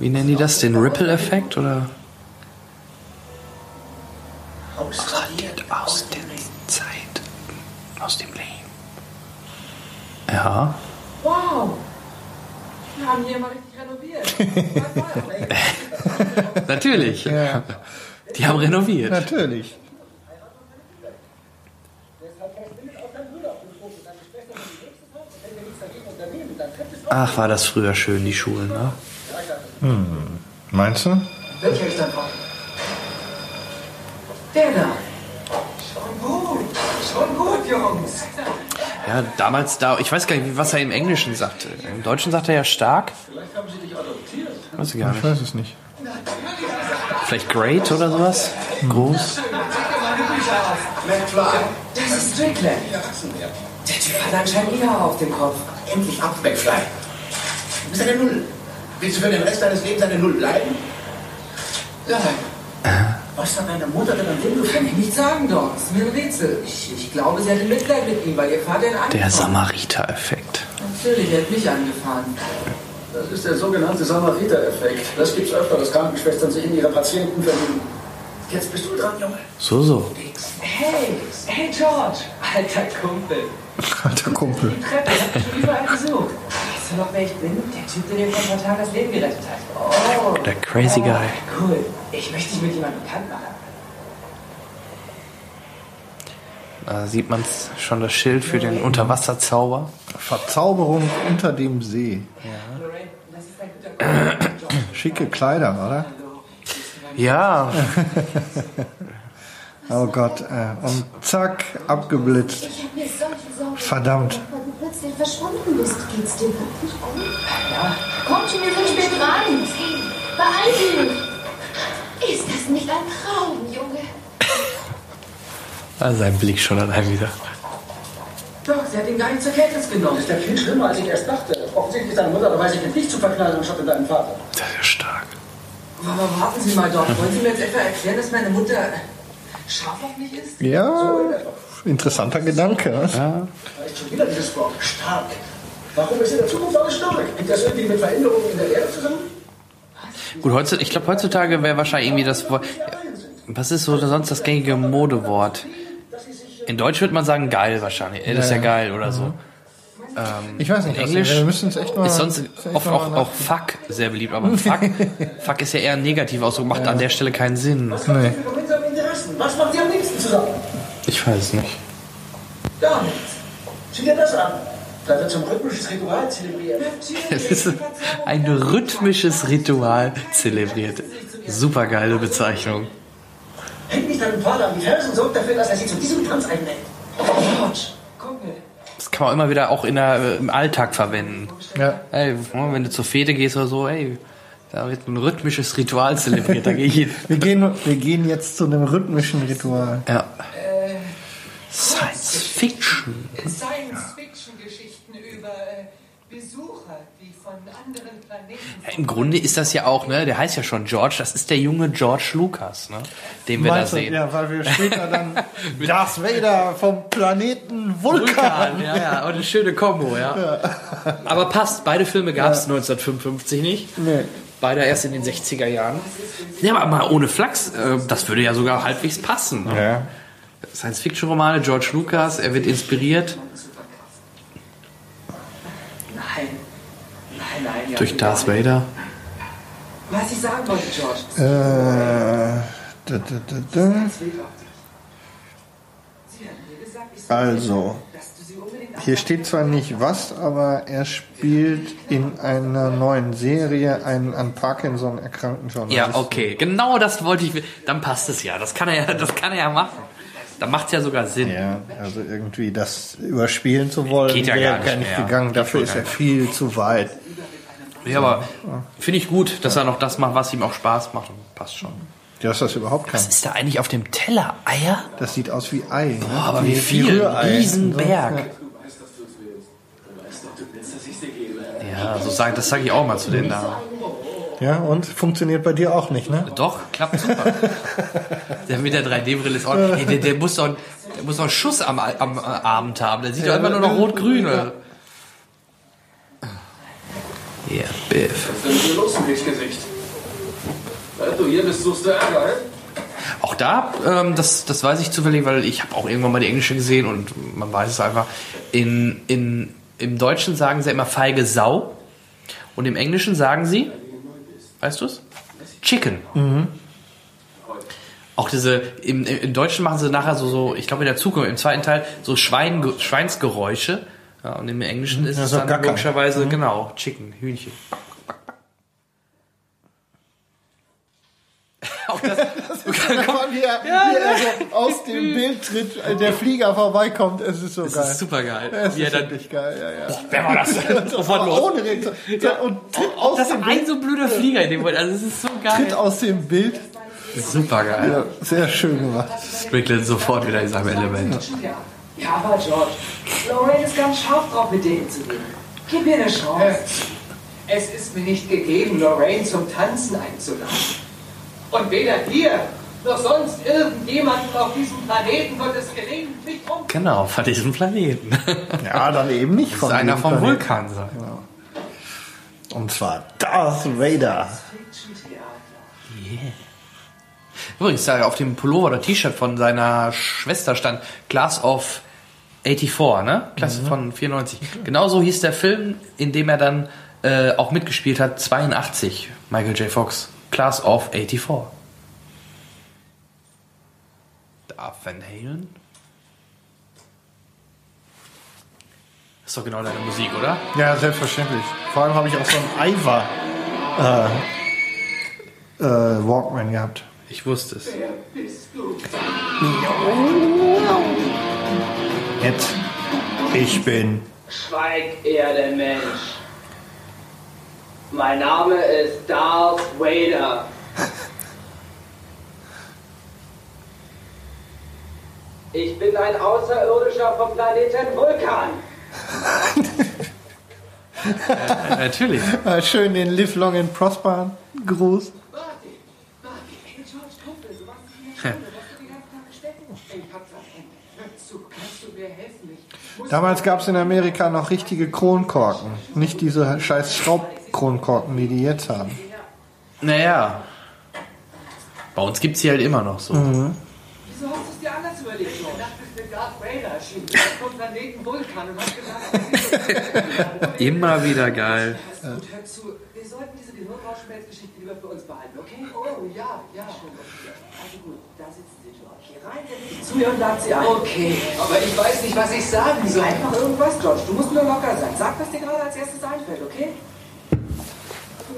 Wie nennen die das? Den Ripple-Effekt oder? Ausradiert aus der Zeit, aus dem Leben. Ja. Wow! Wir haben hier mal richtig renoviert. Natürlich. Die haben renoviert. Natürlich. Ach, war das früher schön, die Schulen, ne? Hm. Meinst du? Welcher ist davon? Der da. Schon gut. Schon gut, Jungs. Ja, damals da, ich weiß gar nicht, was er im Englischen sagte. Im Deutschen sagt er ja stark. Vielleicht haben sie dich adoptiert. Weiß ich gar Ich nicht. weiß es nicht. Vielleicht great oder sowas? Groß? McFly. Das ist Strickland. Der Typ hat anscheinend Haar auf dem Kopf. Endlich ab, McFly. Du bist eine Null. Willst du für den Rest deines Lebens eine Null bleiben? Nein. Was hat deine Mutter denn an dem Kann ich nicht sagen, Doc. Ist mir ein Rätsel. Ich, ich glaube, sie hatte Mitleid mit ihm, weil ihr Vater ihn angefahren Der Samariter-Effekt. Natürlich, er hat mich angefahren. Das ist der sogenannte Samariter-Effekt. Das gibt's öfter, dass Krankenschwestern sich in ihre Patienten verlieben. Jetzt bist du dran, Junge. So, so. Hey, hey George. Alter Kumpel. Alter Kumpel. Die Treppe, ich hab schon überall gesucht. Weißt du noch, wer ich bin? Der Typ, der dir vor ein paar Tagen das Leben gerettet hat. Oh. Der crazy guy. Cool. Ich möchte dich mit jemandem bekannt machen. Da sieht man schon das Schild für den Unterwasserzauber. Verzauberung unter dem See. Kumpel. Schicke Kleider, oder? Ja, Oh Gott. Äh, und zack, abgeblitzt. Ich habe mir solche Sorgen Verdammt. gemacht, weil du plötzlich verschwunden bist. Geht's dir wirklich gut? Ja. Komm schon, wir sind spät dran. Beeil dich. Ist das nicht ein Traum, Junge? Ah, sein Blick schon allein wieder. Doch, sie hat ihn gar nicht zur Kenntnis genommen. Das ist ja viel schlimmer, als ich erst dachte. Offensichtlich ist deine Mutter dabei, sich mit dich zu verknallen, anstatt mit deinem Vater. Das ist ja stark. Aber warten Sie mal doch. Wollen Sie mir jetzt etwa erklären, dass meine Mutter scharf auf mich ist? Ja, interessanter Gedanke. ne? Ja. Da ist schon wieder dieses Wort. Stark. Warum ist in der Zukunft alles stark? Hängt das irgendwie mit Veränderungen in der Erde zusammen? Gut, heutzutage, ich glaube, heutzutage wäre wahrscheinlich irgendwie das Wort. Was ist so sonst das gängige Modewort? In Deutsch würde man sagen geil wahrscheinlich. Ey, das ist ja Ja, geil oder so. Ähm, Ich weiß nicht, in was- Englisch wir müssen es echt mal- ist sonst oft mal auch, auch fuck sehr beliebt, aber fuck, fuck ist ja eher ein negativer Ausdruck, macht an der Stelle keinen Sinn. Nee. Gemeinsame Interessen. Was macht ihr am liebsten zusammen? Ich weiß es nicht. Gar nichts. Sieh dir das an. Da wird zum rhythmisches Ritual zelebriert. Es ist ein rhythmisches Ritual zelebriert. Super geile Bezeichnung. Hängt nicht deinem Vater an die Fersen und sorgt dafür, dass er sich zu diesem Tanz einlädt. George, Kumpel. Das kann man immer wieder auch in der, äh, im Alltag verwenden. Ja. Ey, wenn du zur Fete gehst oder so, ey, da wird ein rhythmisches Ritual zelebriert. Da gehe ich hin. Wir gehen, wir gehen jetzt zu einem rhythmischen Ritual. Ja. Science Fiction. Science-Fiction-Geschichten über äh, Besucher, von anderen Planeten. Ja, Im Grunde ist das ja auch, ne? Der heißt ja schon George. Das ist der junge George Lucas, ne? Den wir Meinst da du? sehen. Ja, weil wir später dann Darth Vader vom Planeten Vulkan. Vulkan, ja, ja, und eine schöne Kombo, ja. Aber passt, beide Filme gab es 1955 nicht. Nee. Beide erst in den 60er Jahren. Ja, aber mal ohne Flachs, äh, das würde ja sogar halbwegs passen. Ne? Ja. Science-Fiction-Romane, George Lucas, er wird inspiriert Nein. Nein, nein. ja, durch Darth. Vader. Was ich sagen wollte, George. Äh, da, da, da, Also, dass du sie unbedingt hier steht zwar nicht was, aber er spielt in einer neuen Serie einen an Parkinson erkrankten Journalisten. Ja, okay, genau das wollte ich. Dann passt es ja. Das kann er ja, das kann er ja machen. Dann macht es ja sogar Sinn. Ja, also irgendwie das überspielen zu wollen, Geht ja wäre gar nicht nicht mehr. gegangen. Dafür Geht ist wohl er gar viel zu weit. Ja, aber finde ich gut, dass er noch das macht, was ihm auch Spaß macht. Passt schon. Ja, dass das überhaupt kann. Was ist da eigentlich auf dem Teller? Eier? Das sieht aus wie Ei. ne? Boah, aber wie viel? Rührei. Riesenberg. Dir gebe. Ja, so sag, das sage ich auch mal zu den Damen. Ja, und funktioniert bei dir auch nicht, ne? Doch, klappt super. der mit der 3D-Brille ist auch. Ey, der, der, muss doch, der muss doch einen Schuss am, am äh, Abend haben. Der sieht doch immer nur noch rot-grün. oder? Ja, Biff. Was ist denn hier los? Seit du hier bist, suchst du Ärger, ey? Auch Auch da, ähm, das, das weiß ich zufällig, weil ich habe auch irgendwann mal die englische gesehen und man weiß es einfach. In, in, Im Deutschen sagen sie immer feige Sau und im Englischen sagen sie, weißt du es? Chicken. Auch diese, im, im Deutschen machen sie nachher so, so ich glaube in der Zukunft, im zweiten Teil, so Schwein, Schweinsgeräusche. Ja, und im Englischen ist Ja, es dann logischerweise, genau, Chicken, Hühnchen. Auch das, Komm, wie er, wie er so aus dem Bild tritt, äh, der Flieger vorbeikommt, es ist so das geil. ist super geil. Es Wie er ist dann, wirklich geil, ja, ja. wer war das? Sofort los. Ohne Reaktion. Ja, und tritt aus, Das ist dem ein Bild, so blöder Flieger in dem Moment. Also, es ist so tritt geil. aus dem Bild. Super geil. Ja, sehr schön gemacht. Strickland sofort wieder in seinem Element. Ja. ja, aber George, Lorraine ist ganz scharf drauf, mit denen zu gehen. Gib mir eine Chance. Es ist mir nicht gegeben, Lorraine zum Tanzen einzuladen. Und weder dir noch sonst irgendjemandem auf diesem Planeten wird es gelingen, mich um. Genau, von diesem Planeten. Ja, dann eben nicht Das von ist einer vom Planeten. Vulkan sein. Und zwar Darth Vader. Übrigens, da auf dem Pullover oder T-Shirt von seiner Schwester stand Class of 84, ne? Klasse von 94. Genauso hieß der Film, in dem er dann äh, auch mitgespielt hat, 82, Michael J. Fox. Class of 84. Darth Van Halen? Ist doch genau deine Musik, oder? Ja, selbstverständlich. Vor allem habe ich auch so einen Ivar äh, äh, Walkman gehabt. Ich wusste es. Jetzt. Ich bin. Schweig, Erdenmensch. Mein Name ist Darth Vader. Ich bin ein Außerirdischer vom Planeten Vulkan. Ja, natürlich. Schön den Live Long and Prosper Gruß. Damals gab es in Amerika noch richtige Kronkorken. Nicht diese scheiß Schraubkronkorken, die die jetzt haben. Naja. Bei uns gibt es die halt immer noch so. Wieso hast du es dir anders überlegt? Ich dachte, ich bin Darth Vader erschienen. vom Planeten Vulkan und hab gesagt, Immer wieder geil. Gut, hör zu. Wir sollten diese Gehirnrauschmelzgeschichte lieber für uns behalten, okay? Oh, ja, ja, schon. Okay. Also gut, da sitzen Sie, George. Hier rein, der nicht zu ihr und lad sie ein. Okay, aber ich weiß nicht, was ich sagen soll. Einfach irgendwas, George. Du musst nur locker sein. Sag, was dir gerade als erstes einfällt, okay?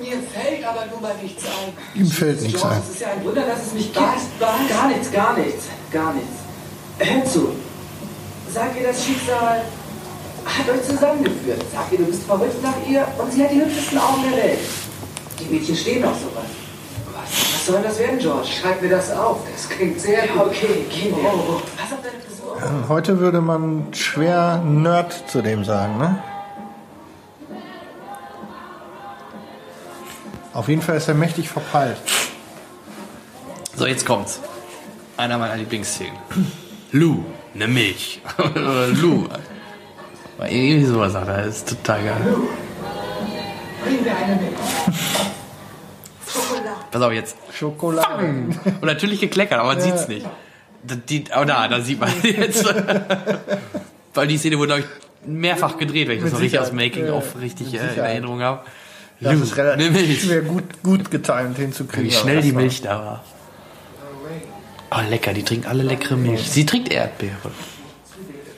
Mir fällt aber nun mal nichts ein. Ihm fällt nichts George, ein. es ist ja ein Wunder, dass es mich gibt. Gar nichts, gar nichts, gar nichts. Hör zu. Sag ihr, das Schicksal hat euch zusammengeführt. Sag ihr, du bist verrückt nach ihr und sie hat die hübschesten Augen der Welt. Die Mädchen stehen auf sowas. Was, was soll das werden, George? Schreib mir das auf. Das klingt sehr gut. Okay, gehen wir. Oh, oh. Pass auf deine Frisur. Heute würde man schwer Nerd zu dem sagen, ne? Auf jeden Fall ist er mächtig verpeilt. So, jetzt kommt's. Einer meiner Lieblingsszenen. Lou, ne Milch. Oder Lou. Weil Irgendwie sowas sagt er. Das ist total geil. Bring mir eine mit. Pass auf jetzt. Schokolade. Und natürlich gekleckert, aber man sieht's nicht. Die, oh, da, da sieht man jetzt. Weil die Szene wurde, glaube ich, mehrfach gedreht, wenn ich das noch richtig aus Sicherheit. Making Ja, richtig äh, in. Erinnerung habe. Das ist relativ schwer gut, gut getimt hinzukriegen. Wie schnell die Milch da war. Oh, lecker, die trinken alle leckere Milch. Sie trinkt Erdbeere.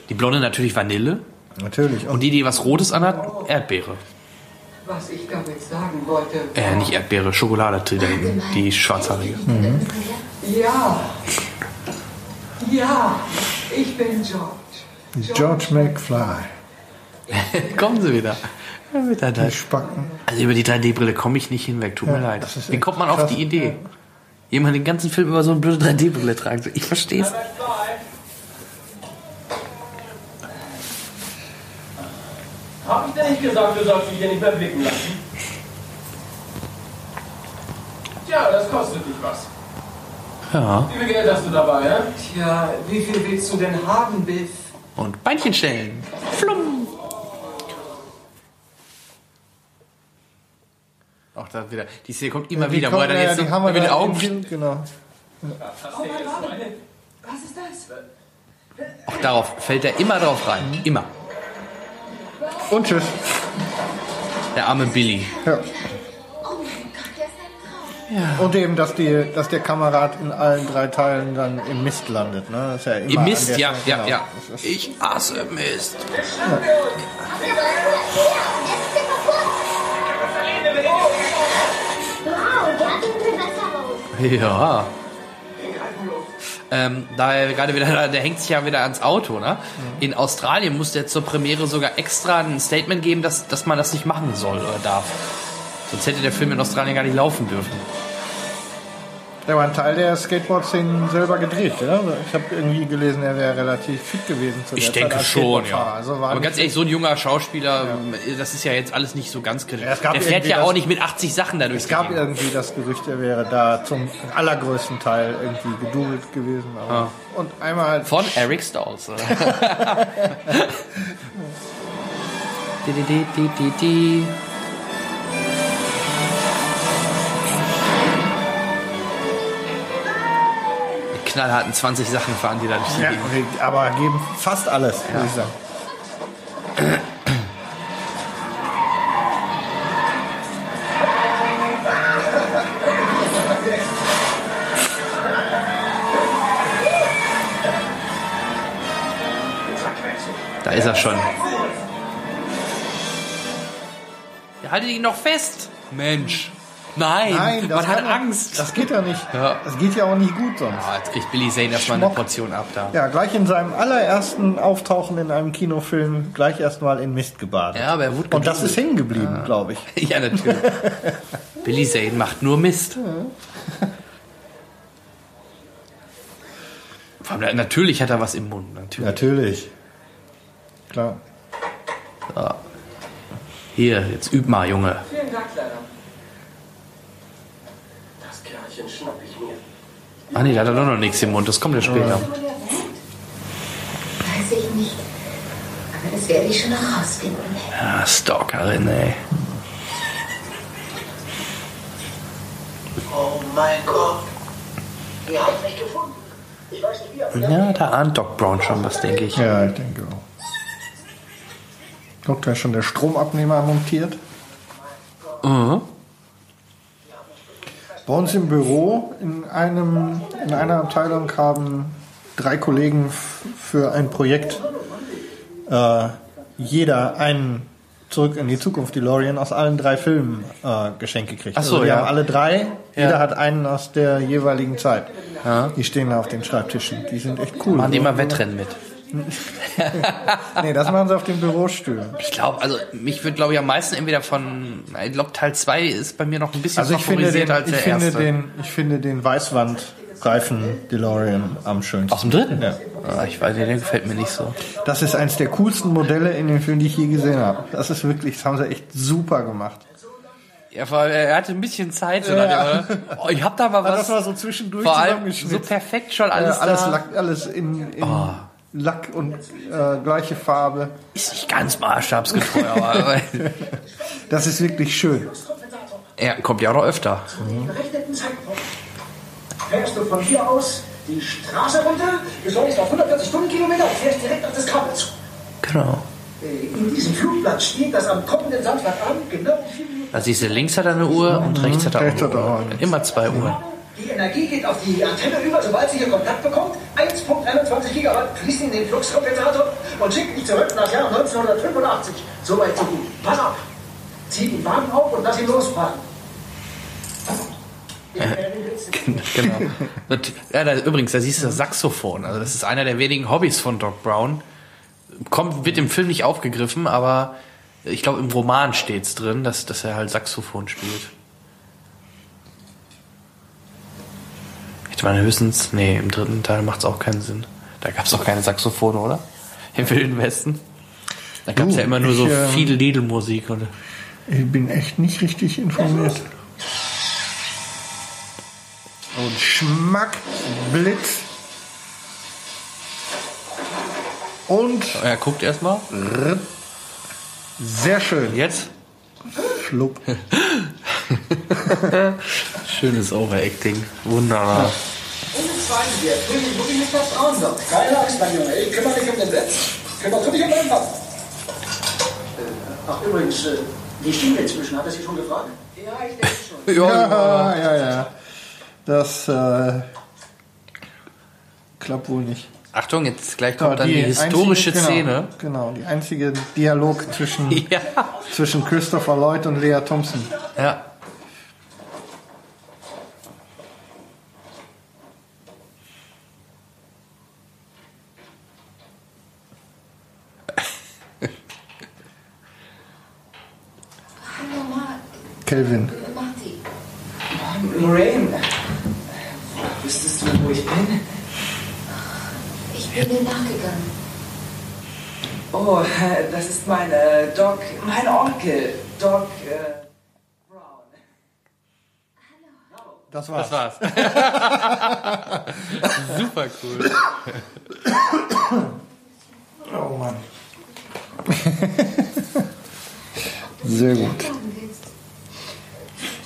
Die Blonde natürlich Vanille. Natürlich. Und die, die was Rotes anhat, Erdbeere. Was ich damit sagen wollte. Äh, nicht Erdbeere, Schokolade hinten, die schwarzhaarige. Ja. Ja. Ich bin George. George McFly. Kommen Sie wieder. Ja, da. Die Spacken. Also über die 3D-Brille komme ich nicht hinweg, tut mir leid. Wie kommt man auf krass. die Idee? Jemand den ganzen Film über so eine blöde 3D-Brille tragen soll. Ich verstehe es. Hab ich denn nicht gesagt, du sollst dich hier nicht mehr blicken lassen? Tja, das kostet dich was. Ja. Wie viel Geld hast du dabei, hä? Tja, wie viel willst du denn haben, Biff? Und Beinchen stellen. Flumm. Auch da wieder. Die Szene kommt immer Die wieder, wo er dann ja, jetzt die so mit den Augen. Film, Genau. Oh Mann, warte. Was ist das? Auch darauf fällt er immer drauf rein. Immer. Und tschüss. Der arme Billy. Ja. Oh mein Gott, der ist ein Traum. Und eben, dass, die, dass der Kamerad in allen drei Teilen dann im Mist landet. Ne? Das ist ja immer Im Mist, ja, Stelle- ja, genau. ja. Ich hasse Mist. Wow, der hat ein Gewässer raus. Ja. Ähm, da er gerade wieder, der hängt sich ja wieder ans Auto, ne? In Australien musste er zur Premiere sogar extra ein Statement geben, dass, dass man das nicht machen soll oder darf. Sonst hätte der Film in Australien gar nicht laufen dürfen. Der war ein Teil der Skateboard-Szenen selber gedreht, ja? Ich habe irgendwie gelesen, er wäre relativ fit gewesen zu Ich der Zeit denke als schon, Skateboardfahrer. ja. Also war Aber ganz ehrlich, so ein junger Schauspieler, das ist ja jetzt alles nicht so ganz kritisch. Ja, der fährt ja das- auch nicht mit 80 Sachen dadurch. Es gab irgendwie das Gerücht, er wäre da zum allergrößten Teil irgendwie gedubelt gewesen. Aber Ah. Und einmal halt Von Eric Stolz, oder? knallharten 20 Sachen fahren die da durch die Ja, okay, aber geben fast alles, würde ich sagen. Da ist er schon. Ja, haltet ihn noch fest. Mensch. Nein, Nein, das man hat er- Angst. Das geht ja nicht. Ja. Das geht ja auch nicht gut sonst. Ah, jetzt kriegt Billy Zane erstmal eine. Portion ab da. Ja, gleich in seinem allerersten Auftauchen in einem Kinofilm gleich erstmal in Mist gebadet. Ja, aber er wurde Und das ist hängen geblieben, glaube ich. Ja, natürlich. Billy Zane macht nur Mist. Vor allem, Natürlich hat er was im Mund. Natürlich. Natürlich. Klar. Hier, jetzt üb mal, Junge. Vielen Dank, Kleiner. Kerlchen schnapp ich mir. Ah nee, da hat er doch noch nichts im Mund. Das kommt ja später. Weiß ich nicht. Aber das werde ich schon noch rausfinden. Ah, Stalkerin, ey. Oh mein Gott. Ihr habt mich gefunden. Ich weiß nicht wie, Ja, da ahnt Doc Brown schon was, denke ich. Ja, ich denke auch. Guck, da ist schon der Stromabnehmer montiert. Mhm. Bei uns im Büro in, einem, in einer Abteilung haben drei Kollegen für ein Projekt äh, jeder einen Zurück in die Zukunft DeLorean aus allen drei Filmen äh, geschenkt gekriegt. Ach so, also die ja. haben alle drei, Ja. jeder hat einen aus der jeweiligen Zeit. Die stehen da auf den Schreibtischen. Die sind echt cool. Machen die mal Wettrennen mit. Nee, das machen sie auf den Bürostühlen. Ich glaube, also mich würde, glaube ich, am meisten entweder von, ich glaube, Teil 2 ist bei mir noch ein bisschen Also ich finde, den, favorisiert als ich, der finde erste. den, ich finde den Weißwandreifen DeLorean am schönsten. Aus dem dritten? Ja. Ah, ich weiß nicht, der gefällt mir nicht so. Das ist eins der coolsten Modelle in den Filmen, die ich je gesehen habe. Das ist wirklich, das haben sie echt super gemacht. Ja, vor allem, er hatte ein bisschen Zeit. So Ja. dem, oh, ich hab da mal Ja, was. das war so zwischendurch vor allem so perfekt schon alles, Alles, alles, da. Lack, alles in, in Oh. Lack und äh, gleiche Farbe. Ist nicht ganz maßstabsgetreu, aber Das ist wirklich schön. er kommt ja auch noch öfter. gerechneten Zeitpunkt fährst du von hier aus die Straße runter, beschleunigst auf 140 Stundenkilometer und fährst direkt auf das Kabel zu. Genau. Äh, In diesem Flugplatz steht, dass am kommenden Samstagabend genau siehst du, links hat er eine Uhr und rechts hat er auch rechts eine hat er auch Uhr. Immer zwei Uhren. Die Energie geht auf die Antenne über, sobald sie hier Kontakt bekommt. 1.21 Gigawatt fließt in den Fluxkompensator und schickt mich zurück nach Jahr 1985. Soweit so gut. Pass auf. Zieh den Wagen auf und lass ihn losfahren. Blitz genau. Ja, da, übrigens, da siehst du das Saxophon. Also das ist einer der wenigen Hobbys von Doc Brown. Kommt, wird im Film nicht aufgegriffen, aber ich glaube im Roman steht's drin, dass, dass er halt Saxophon spielt. Ich meine höchstens, nee, im dritten Teil macht's auch keinen Sinn. Da gab's auch keine Saxophone, oder? Im Wilden Westen. Da gab's Du, ja immer nur so ich, ähm, viel Lidl-Musik. oder? Ich bin echt nicht richtig informiert. Und Schmack, Blitz. Und Er guckt erstmal. sehr schön. Jetzt? Schlupp. Schönes Overacting. Wunderbar. schweigen wir. Wirklich, wirklich nicht vertrauen doch. Keine Angst, mein Junge. Ich kümmere mich um den Sitz. Kümmere du dich um deinen Papa. Äh, ach, übrigens, äh, wie stehen wir inzwischen? Hat er Sie schon gefragt? Ja, ich denke schon. Ja, ja, ja. Das äh, klappt wohl nicht. Achtung, jetzt gleich kommt Ja, dann die, historische einzige, Szene. Genau, genau, die einzige Dialog zwischen, Ja. zwischen Christopher Lloyd und Lea Thompson. Ja. Kelvin. Marty. Lorraine, wüsstest du, wo ich bin? Ich bin dir nachgegangen. Oh, das ist mein äh, Doc, mein Onkel, Doc äh, Brown. Das war's. Das war's. Super cool. Oh Mann. Sehr gut. Sagen willst. Zu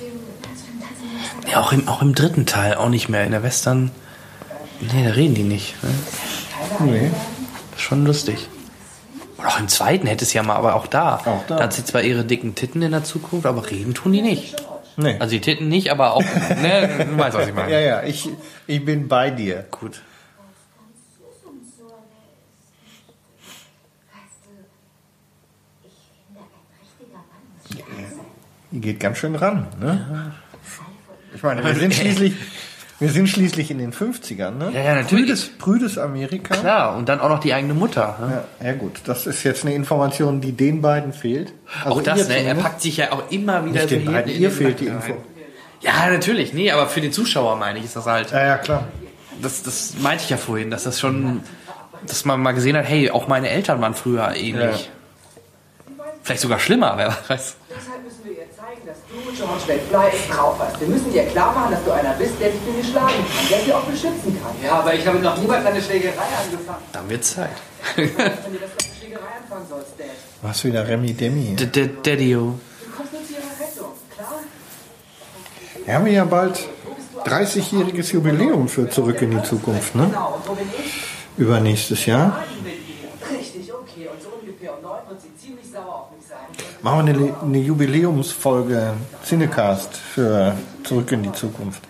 dem, zu dem Tanzen. Ja, auch im, auch im dritten Teil, auch nicht mehr. In der Western. Nee, da reden die nicht. Ne? Nee. Das ist schon lustig. Und auch im zweiten hätte es ja mal, aber auch da. Auch da. Da hat sie zwar ihre dicken Titten in der Zukunft, aber reden tun die nicht. Nee. Also die Titten nicht, aber auch. ne, du weißt, was ich meine. Ja, ja, ich, ich bin bei dir. Gut. Geht ganz schön ran, ne? Ich meine, wir sind schließlich, wir sind schließlich in den 50ern, ne? Ja, ja, natürlich. Prüdes, prüdes Amerika. Klar, und dann auch noch die eigene Mutter. Ne? Ja, ja gut, das ist jetzt eine Information, die den beiden fehlt. Also auch das, ne? Er packt sich ja auch immer wieder Nicht den so beiden, in ihr den fehlt die Nacken Info. rein. Ja, natürlich, nee, aber für den Zuschauer meine ich, ist das halt. Ja, ja, klar. Das, das meinte ich ja vorhin, dass das schon, dass man mal gesehen hat, hey, auch meine Eltern waren früher ähnlich. Vielleicht sogar schlimmer, wer weiß. Deshalb müssen wir ihr du, George McFly, es drauf hast. Wir müssen dir klar machen, dass du einer bist, der dich gegen schlagen kann, der dich auch beschützen kann. Ja, aber ich habe noch niemals eine Schlägerei angefangen. Dann wird Zeit. Wenn du das mit einer Schlägerei anfangen sollst, Dad. Was wieder Remi Demi. D- D- Daddy-o. Du kommst nur zu ihrer Rettung, klar? Wir haben ja bald 30-jähriges Jubiläum für Zurück in die Zukunft, ne? Genau? Übernächstes Jahr. Richtig, okay. Und so ungefähr um neun wird sie ziemlich sauer auf mich sein. Machen wir eine, eine Jubiläumsfolge Cinecast für Zurück in die Zukunft.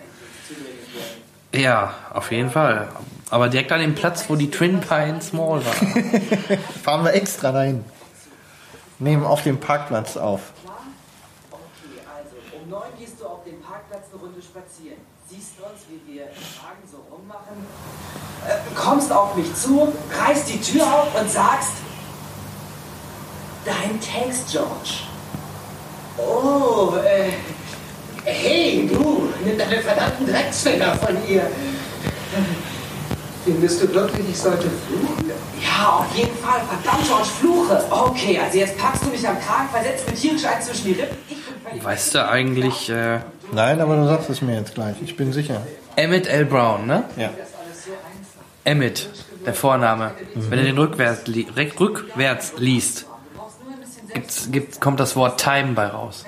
Ja, auf jeden Fall. Aber direkt an dem Platz, wo die Twin Pines Mall war. Fahren wir extra dahin. Nehmen auf dem Parkplatz auf. Okay, also um neun gehst du auf dem Parkplatz eine Runde spazieren. Siehst uns, wie wir im Wagen so rummachen. Äh, kommst auf mich zu, reißt die Tür auf und sagst: Dein Text, George. Oh, äh. Hey, du, nimm deine verdammten Drecksfinger von ihr. Findest du wirklich, ich sollte fluchen? Ja, auf jeden Fall. Verdammt, George, fluche. Okay, also jetzt packst du mich am Kragen, versetzt mir tierisch einen zwischen die Rippen. Ich bin völlig Weißt du eigentlich, äh, Nein, aber du sagst es mir jetzt gleich. Ich bin sicher. Emmett L. Brown, ne? Ja. Emmett, der Vorname. Wenn du den rückwärts, li rückwärts liest, gibt's, gibt, kommt das Wort Time bei raus.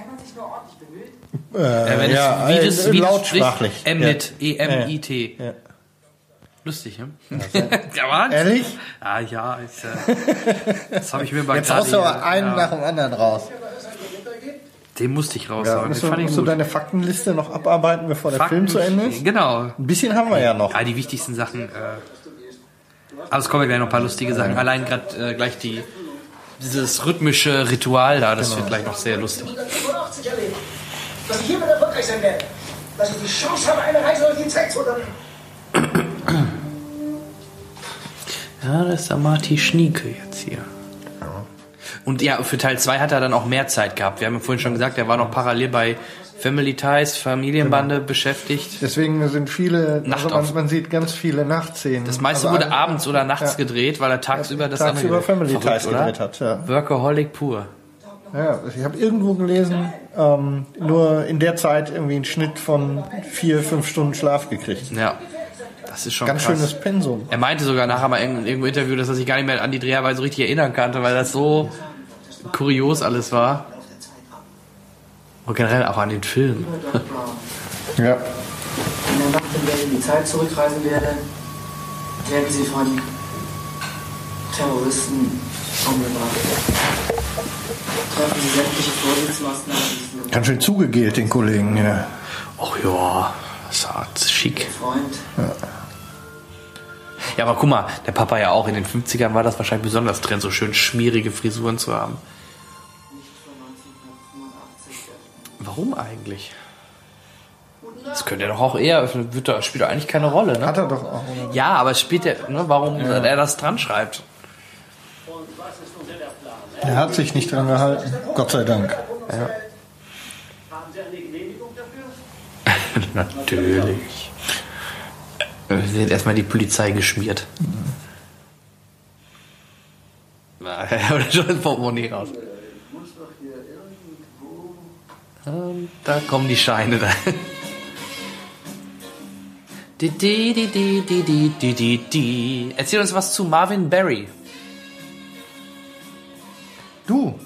Äh, wenn ja, es, wie das, äh, wie das lautsprachlich. spricht, Emmett, Ja. E-M-I-T. Ja. Lustig, ne? ja, was? Ehrlich? Ah, ja, ist, äh, das habe ich mir mal Jetzt gerade haust du aber einen ja, nach dem anderen raus. Den musste ich Ja, raushauen. musst den du, fand ich musst du deine Faktenliste noch abarbeiten, bevor der Fakten- Film zu Ende ist? Genau. Ein bisschen haben wir ja noch. Ja, die wichtigsten Sachen. Äh, aber es kommen ja gleich noch ein paar lustige Sachen. Allein gerade äh, gleich die dieses rhythmische Ritual da, das wird gleich noch sehr lustig. 1985 erlebt, dass ich hiermit erfolgreich sein werde. Dass ich die Chance habe, eine Reise durch die Zeit zu unternehmen. Ja, das ist der Marty Schnieke jetzt hier. Und ja, für Teil 2 hat er dann auch mehr Zeit gehabt. Wir haben ja vorhin schon gesagt, er war noch parallel bei Family Ties, Familienbande beschäftigt. Deswegen sind viele, Nacht also man, man sieht ganz viele Nachtszenen. Das meiste Also wurde abends oder nachts Ja. gedreht, weil er tagsüber das tagsüber andere Family Verrückt, Ties oder? gedreht hat. Ja. Workaholic pur. Ja, ich habe irgendwo gelesen, ähm, nur in der Zeit irgendwie einen Schnitt von vier, fünf Stunden Schlaf gekriegt. Ja. Das ist schon Ganz krass. schönes Pensum. Er meinte sogar nachher mal in irgendeinem Interview, dass er sich gar nicht mehr an die Dreharbeiten so richtig erinnern konnte, weil das so kurios alles war. Und generell auch an den Film. Ja. In der Nacht, in schnell in die Zeit zurückreisen werde, werden sie von Terroristen umgebracht. Treffen sie sämtliche Vorsichtsmaßnahmen, Ganz schön zugegelt, den Kollegen, ja. Ach ja, das hat schick. Freund. Ja, aber guck mal, der Papa ja auch in den 50ern war das wahrscheinlich besonders Trend, so schön schmierige Frisuren zu haben. Warum eigentlich? Das könnte er doch auch eher, wird da, spielt doch eigentlich keine Rolle, ne? Hat er doch auch. Oder? Ja, aber es spielt ja, ne, warum Ja. er das dran schreibt. Er hat sich nicht dran gehalten. Gott sei Dank. Ja. Haben Sie eine Genehmigung dafür? Natürlich. Wir sind erstmal die Polizei geschmiert. Na, Oder schon das Portemonnaie raus. Ähm, da kommen die Scheine. Da. Di, di, di, di, di, di, di, di. Erzähl uns was zu Marvin Barry. Du,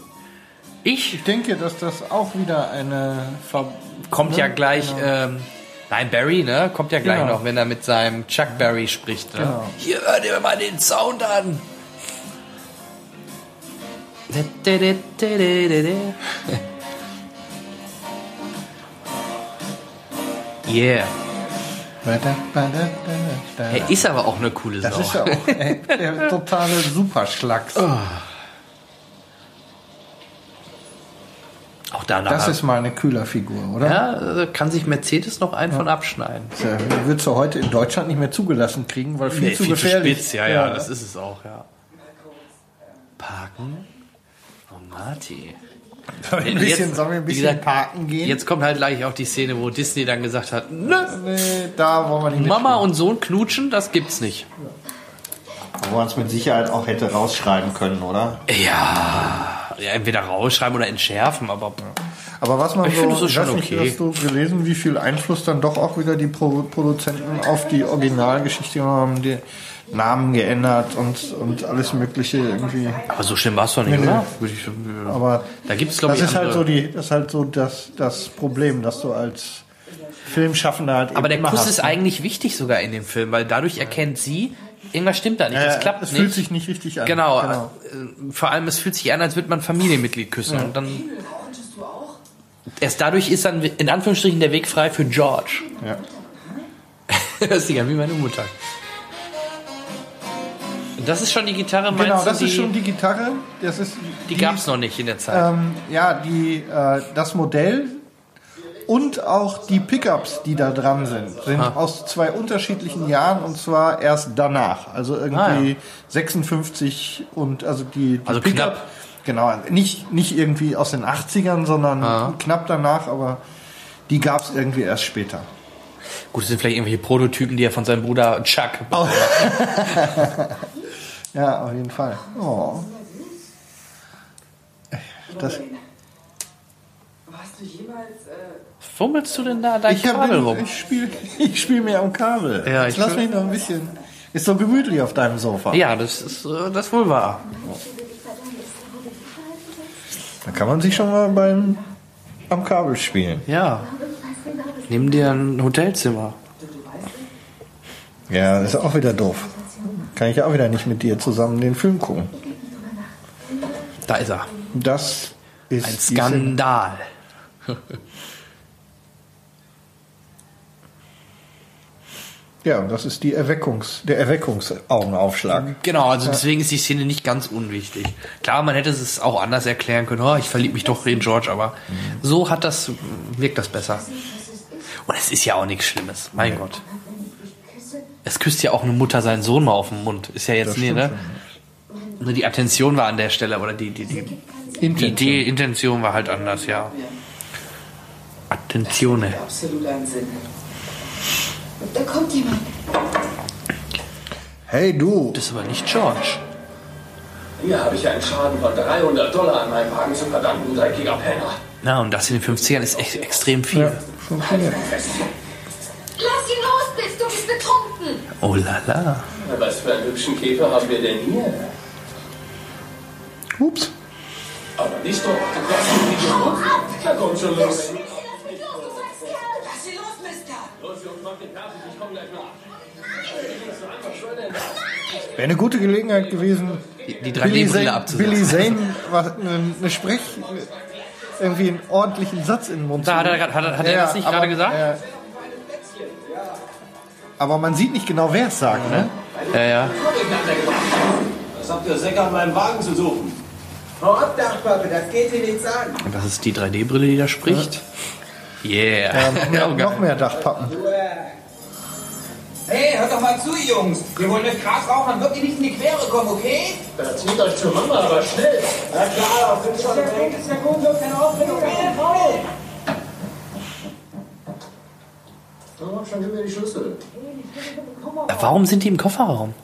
ich denke, dass das auch wieder eine Ver kommt ne? ja gleich. Genau. Ähm, nein, Barry, ne? Kommt ja gleich genau. noch, wenn er mit seinem Chuck Barry spricht. Ne? Genau. Hier hört ihr mal den Sound an. Yeah. Er ist aber auch eine coole Sau. Das ist ja auch ey, der totale Superschlacks. auch danach. Das ist mal eine Kühlerfigur, oder? ja, äh, kann sich Mercedes noch einen von abschneiden. Ja, Würdest du heute in Deutschland nicht mehr zugelassen kriegen, weil viel Nee, zu gefährlich. spitz, ja, ja, das ist es auch, ja. Parken? Oh, Marty. Wir ein bisschen, Jetzt- sollen wir ein bisschen gesagt, parken gehen? Jetzt kommt halt gleich auch die Szene, wo Disney dann gesagt hat, ne, Nee, da wollen wir nicht Mama mitspielen. und Sohn knutschen, das gibt's nicht. Wo man es mit Sicherheit auch hätte rausschreiben können, oder? Ja, ja entweder rausschreiben oder entschärfen, aber Aber was man Ich so, finde, das ist schon nicht, okay. hast du gelesen, wie viel Einfluss dann doch auch wieder die Pro Produzenten auf die Originalgeschichte haben, die Namen geändert und, und alles Mögliche irgendwie. aber so schlimm war's doch nicht, Nee, nee. oder? Ja. Aber da gibt's glaube das ich ist halt so die, das ist halt so das, das Problem, dass du als Filmschaffender halt eben Aber der Kuss hast, ist ne? eigentlich wichtig sogar in dem Film, weil dadurch erkennt sie, irgendwas stimmt da nicht, Ja, das klappt es nicht. fühlt sich nicht richtig an. Genau, genau. äh, vor allem es fühlt sich an, als würde man ein Familienmitglied küssen. Und dann erst dadurch ist dann in Anführungsstrichen der Weg frei für George. Ja. das ist ja wie meine Mutter. Das ist schon die Gitarre, meinst Genau, das die, ist schon die Gitarre. Das ist die gab's noch nicht in der Zeit. Ähm, ja, die, äh, das Modell und auch die Pickups, die da dran sind, sind Ah. aus zwei unterschiedlichen Jahren und zwar erst danach. Also irgendwie Ah, 56 und also die, die Also knapp. Genau, nicht, nicht irgendwie aus den 80ern, sondern Ah. knapp danach, aber die gab es irgendwie erst später. Gut, das sind vielleicht irgendwelche Prototypen, die er von seinem Bruder Chuck Oh. Ja, auf jeden Fall. Oh. Das, Warst du jemals, äh, Fummelst du denn da dein ich hab Kabel den- rum? ich spiele ich spiel mir am Kabel. Ja, ich lass mich noch ein bisschen. Ist so gemütlich auf deinem Sofa. Ja, das ist äh, das ist wohl wahr. Da kann man sich schon mal beim am Kabel spielen. Ja. Nimm dir ein Hotelzimmer. Ja, das ist auch wieder doof. Kann ich auch wieder nicht mit dir zusammen den Film gucken. Da ist er. Das ist Ein Skandal. Ja, und das ist die Erweckungs, der Erweckungsaugenaufschlag. Genau, also deswegen ist die Szene nicht ganz unwichtig. Klar, man hätte es auch anders erklären können. Oh, ich verliebe mich doch in George, aber so hat das wirkt das besser. Und es ist ja auch nichts Schlimmes. Mein Gott. Es küsst ja auch eine Mutter seinen Sohn mal auf den Mund. Ist ja jetzt nee, stimmt ne? Nur die Attention war an der Stelle oder die die die, die Intention. Idee, Intention war halt anders, ja. Attentione. absolut einen Sinn? Da kommt jemand. Hey du, Das ist aber nicht George. Hier habe ich einen Schaden von 300 Dollar an meinem Wagen zu verdanken, du dreckiger Penner. Na, und das in den 50ern ist echt extrem viel. funktioniert. Oh la la. Was für einen hübschen Käfer haben wir denn hier? Ups. Aber nicht doch. Du kannst ihn nicht los. Na komm schon los. Lass ihn los, Mister! Los, Jungs, macht den fertig. Ich komme gleich Wäre eine gute Gelegenheit gewesen, Die Billy 3D-Brille Zane, abzusetzen. Billy Zane was, eine, eine Sprech, irgendwie einen ordentlichen Satz in den Mund Da hat zu er, hat, er- hat er das nicht aber, gerade gesagt? äh, aber man sieht nicht genau, wer es sagt, ne? Ja, ja. Was habt ihr Säcker an meinem Wagen zu suchen? Hau ab, Dachpappe, das geht dir nichts an. Und das ist die 3D-Brille, die da spricht. Yeah. Ja, noch geil. mehr Dachpappen. Hey, hört doch mal zu, Jungs. Wir wollen mit Grasrauchern wirklich nicht in die Quere kommen, okay? Da zieht euch zur Mama, aber schnell. Na klar, bin schon weg. ist ja gut, wird keine Aufregung. Schon, die Schlüssel. Warum sind die im Kofferraum?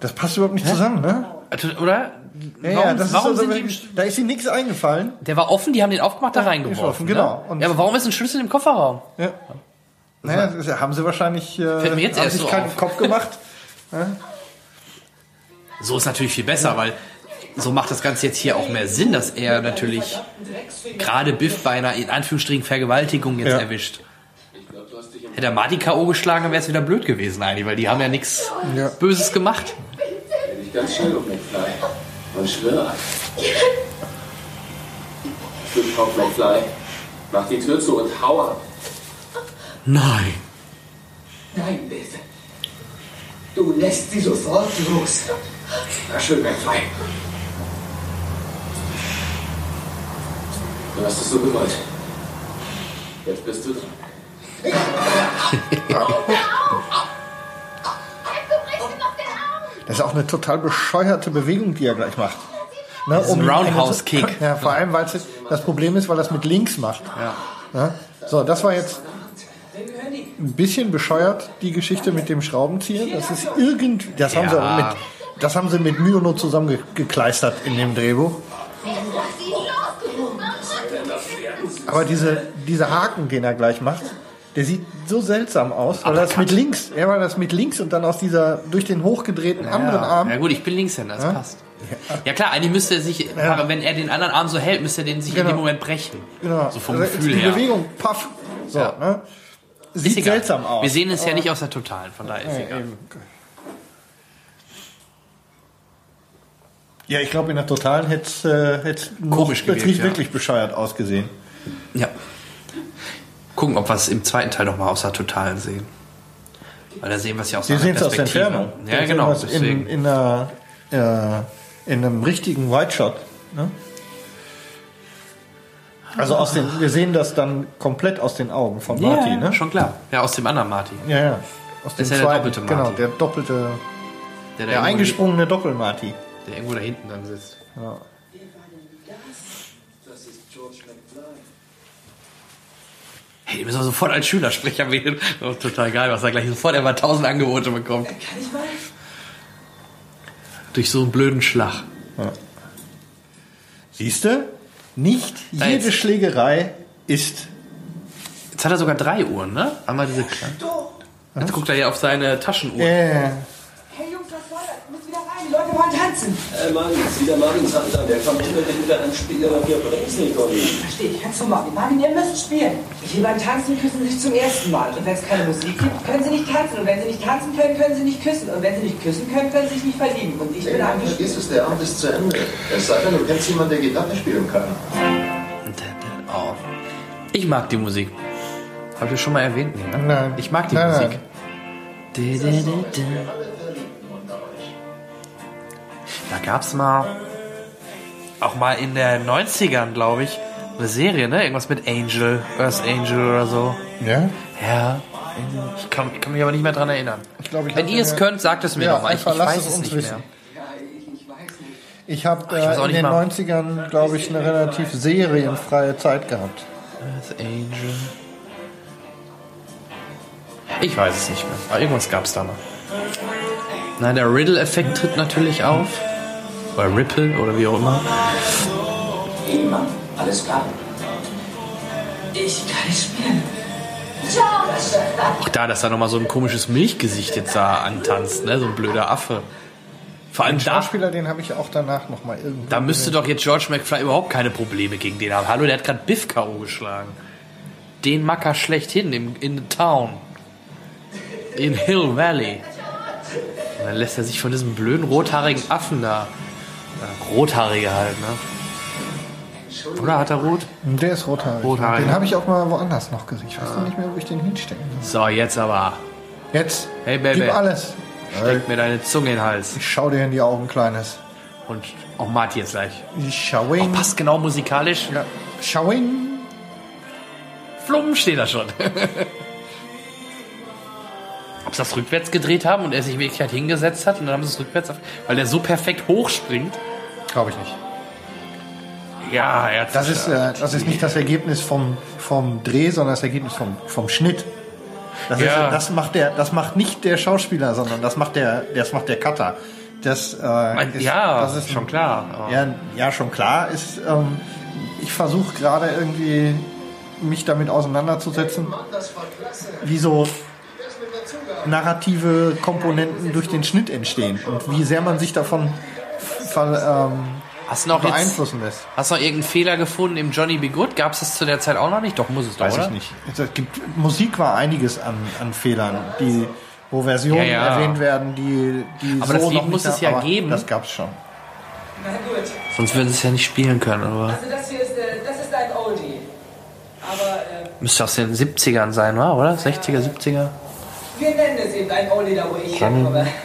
Das passt überhaupt nicht zusammen, ne? Oder? Ja, ja, Warum, das warum ist so, sind die im, da ist ihm nichts eingefallen. Der war offen, die haben den aufgemacht, da Ja, reingeworfen. genau. Ne? Und- Ja, aber warum ist ein Schlüssel im Kofferraum? Ja. Naja, das haben sie wahrscheinlich äh, Fällt mir jetzt haben erst sich so keinen auf. Kopf gemacht. So ist natürlich viel besser, weil so macht das Ganze jetzt hier auch mehr Sinn, dass er natürlich gerade Biff bei einer in Anführungsstrichen Vergewaltigung jetzt Ja. erwischt. Hätte er Marty K.O. geschlagen, dann wäre es wieder blöd gewesen eigentlich, weil die haben ja nichts Ja. Böses gemacht. Dreh dich ganz schnell um, McFly. Und schwör. Stück auf, McFly. Mach die Tür zu und hau ab. Nein. Nein, bitte. Du lässt sie sofort los. Na schön, McFly. Du hast es so gewollt. Jetzt bist du dran. Das ist auch eine total bescheuerte Bewegung, die er gleich macht. Ne, ist ein ihn Roundhouse-Kick. Ja, vor allem, weil das Problem ist, weil es mit links macht. Ja. Ja? So, das war jetzt ein bisschen bescheuert, die Geschichte mit dem Schraubenzieher. Das ist irgendwie, das haben sie Ja. aber mit, das haben sie mit Mühe nur zusammengekleistert in dem Drehbuch. Aber diese, dieser Haken, den er gleich macht, der sieht so seltsam aus, weil er das mit links, ja, er das mit links und dann aus dieser, durch den hochgedrehten anderen Arm. Ja gut, ich bin Linkshänder, das passt. Ja klar, eigentlich müsste er sich, wenn er den anderen Arm so hält, müsste er den sich in Genau. dem Moment brechen. Genau. So vom Also Gefühl die her. Bewegung, paff. So, Ja. ne? Ist Sieht egal. seltsam aus. Wir sehen es ja nicht aus der Totalen, von daher ist Ja, egal. eben. Ja, ich glaube, in der Totalen hätte es äh, Komisch gewirkt, wirklich, ja. wirklich bescheuert ausgesehen. Ja. Gucken, ob wir es im zweiten Teil nochmal aus der Totalen sehen. Weil da sehen wir es ja aus Wir einer sehen es aus der Perspektive. Entfernung. Ja, Da genau. In, in, einer, äh, in einem richtigen White Shot. Ne? Also aus den, wir sehen das dann komplett aus den Augen von Ja, Marty, ja, ne? schon klar. Ja, aus dem anderen Marty. Ja, ja. Aus dem ist ja der zweiten, doppelte genau, Marty. der doppelte, Der, der irgendwo- eingesprungene Doppel-Marty. Der irgendwo da hinten dann sitzt. Ja. Das ist George McFly. Hey, die müssen wir sofort als Schülersprecher wählen. Das ist total geil, was er gleich sofort über 1000 Angebote bekommt. Kann ich mal? Durch so einen blöden Schlag. Siehst du? Nicht Da jede jetzt. Schlägerei ist. Jetzt hat er sogar drei Uhren, ne? Einmal diese kleine. Jetzt guckt er ja auf seine Taschenuhr. Äh, Hey Jungs, was soll das? Muss Leute wollen tanzen. Äh, Mann, jetzt wieder Marvins Hand an. Der kommt unbedingt wieder ans Spiel, aber wir bringt's nicht, Conny. Verstehe ich, kannst du machen. Marvin, ihr müsst spielen. Hier beim Tanzen küssen sie sich zum ersten Mal. Und wenn es keine Musik gibt, können sie nicht tanzen. Und wenn sie nicht tanzen können, können sie nicht küssen. Und wenn sie nicht küssen können, können sie sich nicht verlieben. Und ich bin Nein, eigentlich... vergiss es, der Abend ist zu Ende. Es sei denn, du kennst jemanden, der Gitarre spielen kann. Oh. Ich mag die Musik. Hab ich schon mal erwähnt? Nee, ne? Nein. Ich mag die Nein, Musik. nein. Du, du, du, Da gab's mal, auch mal in den 90ern, glaube ich, eine Serie, ne? Irgendwas mit Angel, Earth Angel oder so. ja? Ja. Ich kann, ich kann mich aber nicht mehr dran erinnern. Ich glaube, ich Wenn ihr es könnt, sagt es mir Ja, doch mal. Ich, ich einfach lasst weiß es es uns nicht wissen. mehr. Ich habe ich äh, in den mal. 90ern, glaube ich, eine relativ serienfreie Zeit gehabt. Earth Angel. Ich weiß es nicht mehr. Aber irgendwas gab's da noch. Nein, der Riddle-Effekt tritt natürlich auf. Oder Ripple oder wie auch immer. Immer. Alles klar. Ich kann nicht spielen. Auch da, dass da nochmal so ein komisches Milchgesicht jetzt da antanzt, ne? So ein blöder Affe. Vor allem Den da, Schauspieler, den habe ich auch danach noch mal irgendwo. da müsste doch jetzt George McFly überhaupt keine Probleme gegen den haben. Hallo, der hat gerade Biff K.O. geschlagen. Den Macker schlechthin im, in the town. In Hill Valley. Und dann lässt er sich von diesem blöden rothaarigen Affen da. Rothaarige halt, ne? Oder hat er rot? Der ist rothaarig. Rothaarig. Den habe ich auch mal woanders noch gesehen. Ich weiß noch nicht mehr, wo ich den hinstecken soll. So, jetzt aber. Jetzt. Hey, Baby. Gib alles. Steck mir deine Zunge in den Hals. Ich schau dir in die Augen, Kleines. Und auch Marty jetzt gleich. Schauing. Oh, passt genau musikalisch. Ja. Schauing. Flumm steht da schon. Ob sie das rückwärts gedreht haben und er sich wirklich halt hingesetzt hat und dann haben sie es rückwärts auf, weil der so perfekt hochspringt. Glaube ich nicht. Ja, er Das ist, äh, das ist nicht das Ergebnis vom, vom Dreh, sondern das Ergebnis vom, vom Schnitt. Das, Ja. ist, das, macht der, das macht nicht der Schauspieler, sondern das macht der, das macht der Cutter. Das, äh, ist, ja, das ist schon klar. Ja, ja, schon klar. Ist, ähm, ich versuche gerade irgendwie mich damit auseinanderzusetzen, wie so narrative Komponenten durch den Schnitt entstehen und wie sehr man sich davon ver, ähm, Hast du noch jetzt, beeinflussen lässt. hast du noch irgendeinen Fehler gefunden im Johnny Be Good? Gab es das zu der Zeit auch noch nicht? Doch, muss es doch, Weiß oder? ich nicht. Es gibt, Musik war einiges an, an Fehlern, die, wo Versionen Ja, ja. erwähnt werden, die, die Aber so das Lied noch nicht muss da- es ja aber geben. Das gab's schon. Na gut. Sonst würden sie es ja nicht spielen können, aber Also das hier ist, äh, das ist ein Oldie. Aber äh, müsste aus den 70ern sein, wa? oder? 60er, 70er? Eben ein Oldie, da wo ich Kann- herkomme.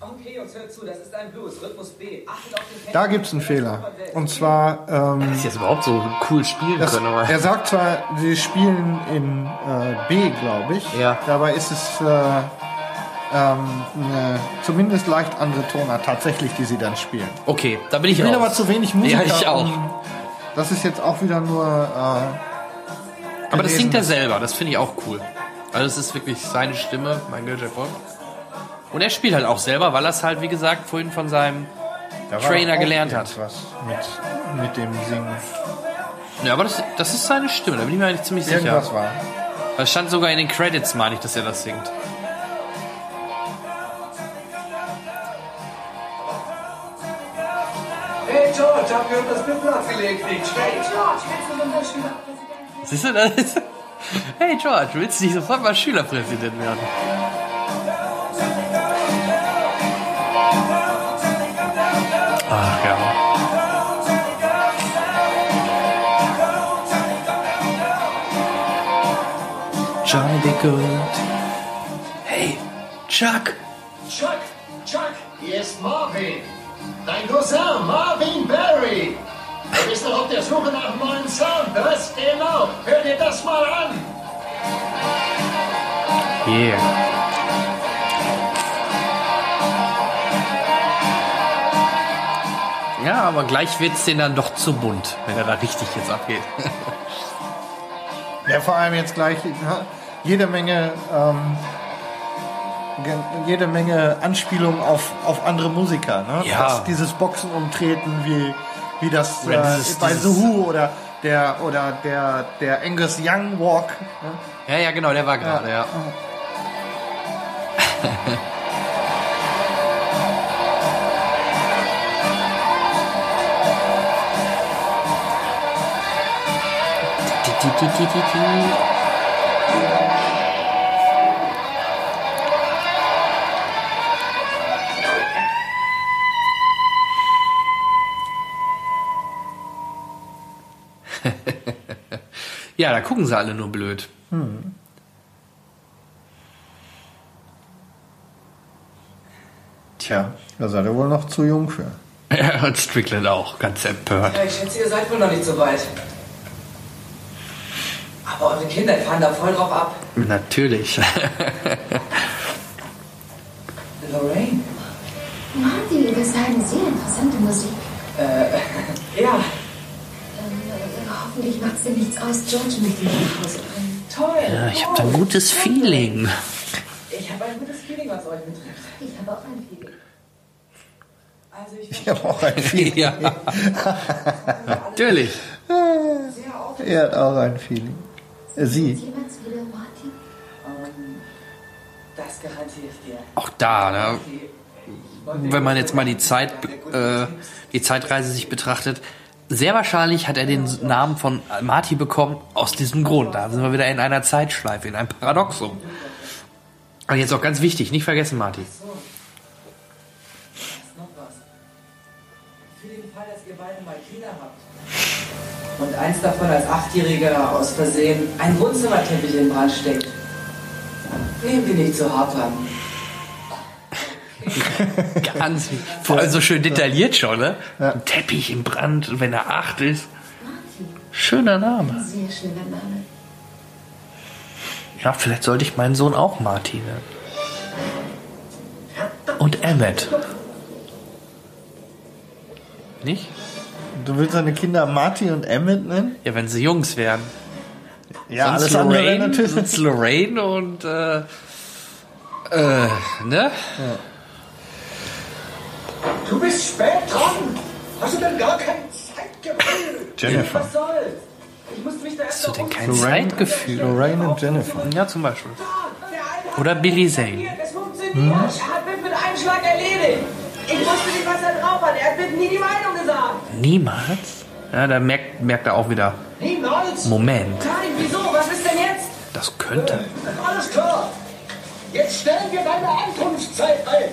Okay, Jungs, hört zu, das ist ein Blues, Rhythmus B. Achtet auf den. Da gibt's einen Fehler. Und zwar, ähm, Dass sie jetzt überhaupt so cool spielen das, können, aber. er sagt zwar, sie spielen in äh, B, glaube ich. Ja. Dabei ist es äh, ähm, eine zumindest leicht andere Tonart tatsächlich, die sie dann spielen. Okay, da bin ich Ich will raus. aber zu wenig Musiker. Ja, ich auch. Das ist jetzt auch wieder nur. Äh, Aber das singt er selber, das finde ich auch cool. Also es ist wirklich seine Stimme, mein Gott, Jeff Bob. Und er spielt halt auch selber, weil er es halt, wie gesagt, vorhin von seinem Da war Trainer auch gelernt hat. irgendwas Mit, mit dem Singen. Ja, aber das, das ist seine Stimme, da bin ich mir eigentlich ziemlich sicher. Irgendwas war. Weil es stand sogar in den Credits, meine ich, dass er das singt. Hey George, hab gehört, das Bild abgelegt. Nicht Hey. George, kannst du Schülerpräsident Siehst du das? Hey George, willst du nicht sofort mal Schülerpräsident werden? Ach ja. Johnny be good. Hey, Chuck. Chuck, Chuck, hier ist Marvin. Dein Cousin, Marvin Barry. Du bist noch auf der Suche nach einem neuen Sound, was? Genau. Hör dir das mal an. Yeah. Ja, aber gleich wird's den dann doch zu bunt, wenn er da richtig jetzt abgeht. Ja, vor allem jetzt gleich jede Menge, ähm, jede Menge Anspielungen auf, auf andere Musiker. Ne? Ja. Das, dieses Boxen umtreten, wie, wie das äh, bei The Who oder der oder der der Angus Young Walk. Ne? Ja, ja, genau, der war gerade, ja. Ja, da gucken sie alle nur blöd. Tja, da seid ihr wohl noch zu jung für. Ja, und Strickland auch, ganz empört. Ja, ich schätze, ihr seid wohl noch nicht so weit. Aber eure Kinder fahren da voll drauf ab. Natürlich. Lorraine? Martin, das sei eine sehr interessante Musik. Äh, ja, hoffentlich macht's dir nichts aus. George möchte mich nach Hause bringen. toll. Ja, ich habe da ein gutes Feeling. Ich habe ein gutes Feeling, was euch betrifft. Ich habe auch ein Feeling. Also ich Ich habe auch ein Feeling. Ja, natürlich. Er hat auch ein Feeling. Äh, Sie. Jemals wieder Martin? Ähm, das garantiere ich dir. Auch da, ne? wenn man jetzt mal die Zeit, äh, die Zeitreise sich betrachtet, sehr wahrscheinlich hat er den Namen von Marty bekommen aus diesem Grund. Da sind wir wieder in einer Zeitschleife, in einem Paradoxum. Und jetzt auch ganz wichtig, nicht vergessen, habt. Und eins davon als Achtjähriger aus Versehen ein Wohnzimmerteppich in Brand steckt. Nehmen wir nicht zu hart dran. Ganz Vor allem so schön detailliert schon, ne? Ein Teppich im Brand, wenn er acht ist. Schöner Name. Sehr schöner Name. Ja, vielleicht sollte ich meinen Sohn auch Martin nennen. Und Emmet. Nicht? Du willst deine Kinder Marty und Emmett nennen? Ja, wenn sie Jungs wären. Ja, sonst alles andere Lorraine, natürlich. sonst Lorraine und äh, äh, ne? Du bist spät dran. Hast du denn gar kein Zeitgefühl? Jennifer. Was soll's? Ich musste mich da erst Hast du denn kein Lorraine- Zeitgefühl? Lorraine und Jennifer. Ja, zum Beispiel. Oder Billy Zane. Es funktioniert. Hat mit mit einem Schlag erledigt. Ich wusste nicht, was er drauf hat. Er hat mir nie die Meinung gesagt. Niemals? Ja, da merkt, merkt er auch wieder. Niemals. Moment, Nein, wieso? Was ist denn jetzt? das könnte. Alles klar. Jetzt stellen wir deine Ankunftszeit ein.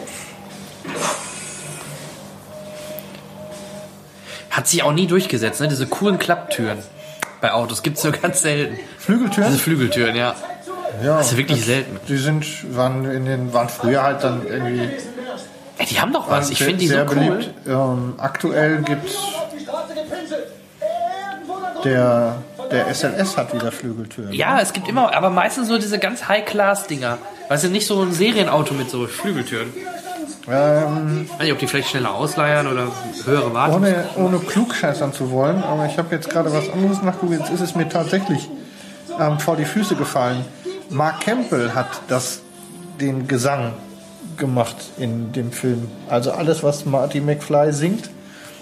Hat sich auch nie durchgesetzt, ne? Diese coolen Klapptüren bei Autos gibt's nur ganz selten. Flügeltüren? Diese Flügeltüren, ja. Ja, Das ist wirklich selten. Die sind, waren in den, waren früher halt dann irgendwie. Ey, die haben doch was. Ich finde die so sehr cool. beliebt. Ähm, aktuell gibt's drüben. der, der SLS hat wieder Flügeltüren. Ja, es gibt immer, aber meistens so diese ganz High-Class-Dinger. Weißt du, nicht so ein Serienauto mit so Flügeltüren. Ähm, Ich weiß nicht, ob die vielleicht schneller ausleiern oder höhere Wartung. ohne, ohne klugscheißern zu wollen, aber ich habe jetzt gerade was anderes nachgeguckt. Jetzt ist es mir tatsächlich ähm, vor die Füße gefallen. Mark Campbell hat das, den Gesang gemacht in dem Film. Also alles, was Marty McFly singt.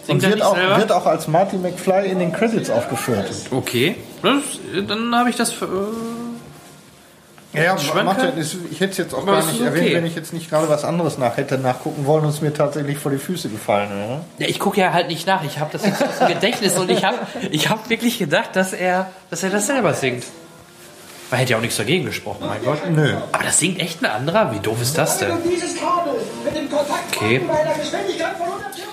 Singt wird auch, selber? wird auch als Marty McFly in den Credits aufgeführt. Okay, das, dann habe ich das. Äh, Ja, macht ja, ich hätte es jetzt auch Aber gar nicht ist erwähnt, okay. wenn ich jetzt nicht gerade was anderes nach hätte nachgucken wollen und es mir tatsächlich vor die Füße gefallen wäre. ja, ich gucke ja halt nicht nach. Ich habe das jetzt aus dem Gedächtnis und ich habe ich hab wirklich gedacht, dass er, dass er das selber singt. Man hätte ja auch nichts dagegen gesprochen, mein Gott. Nö. Aber das singt echt ein anderer? Wie doof ist das denn? Okay. bei einer Geschwindigkeit von 140.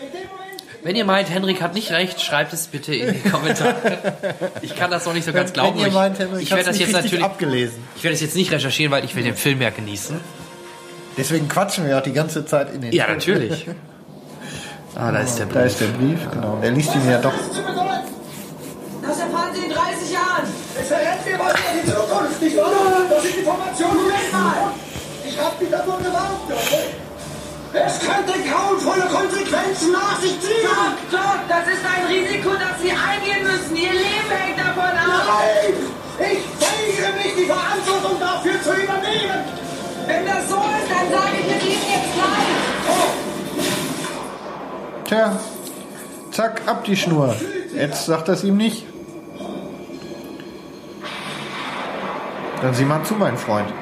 In dem Moment. Wenn ihr meint, Henrik hat nicht recht, schreibt es bitte in die Kommentare. Ich kann das noch nicht so ganz glauben. Wenn ihr Ich- meint, Henrik ich werde das nicht jetzt natürlich. abgelesen. Ich werde das jetzt nicht recherchieren, weil ich will den Film ja genießen. Deswegen quatschen wir auch die ganze Zeit in den Ja, Film. natürlich. Ah, da ist der Da Brief. ist der Brief, genau. Er liest ihn ja doch. Das erfahren Sie in 30 Jahren. Es verrennt mir was in die Zukunft, nicht wahr? Das sind Informationen. Moment mal. Ich hab mich davor gewarnt? Es könnte grauenvolle Konsequenzen nach sich ziehen. Doc, Doc, das ist ein Risiko, das Sie eingehen müssen. Ihr Leben hängt davon ab. Nein! Ich weigere mich, die Verantwortung dafür zu übernehmen. Wenn das so ist, dann sage ich es Ihnen jetzt gleich. Tja, zack, ab die Schnur. Jetzt sagt das ihm nicht. Dann sieh mal zu, mein Freund.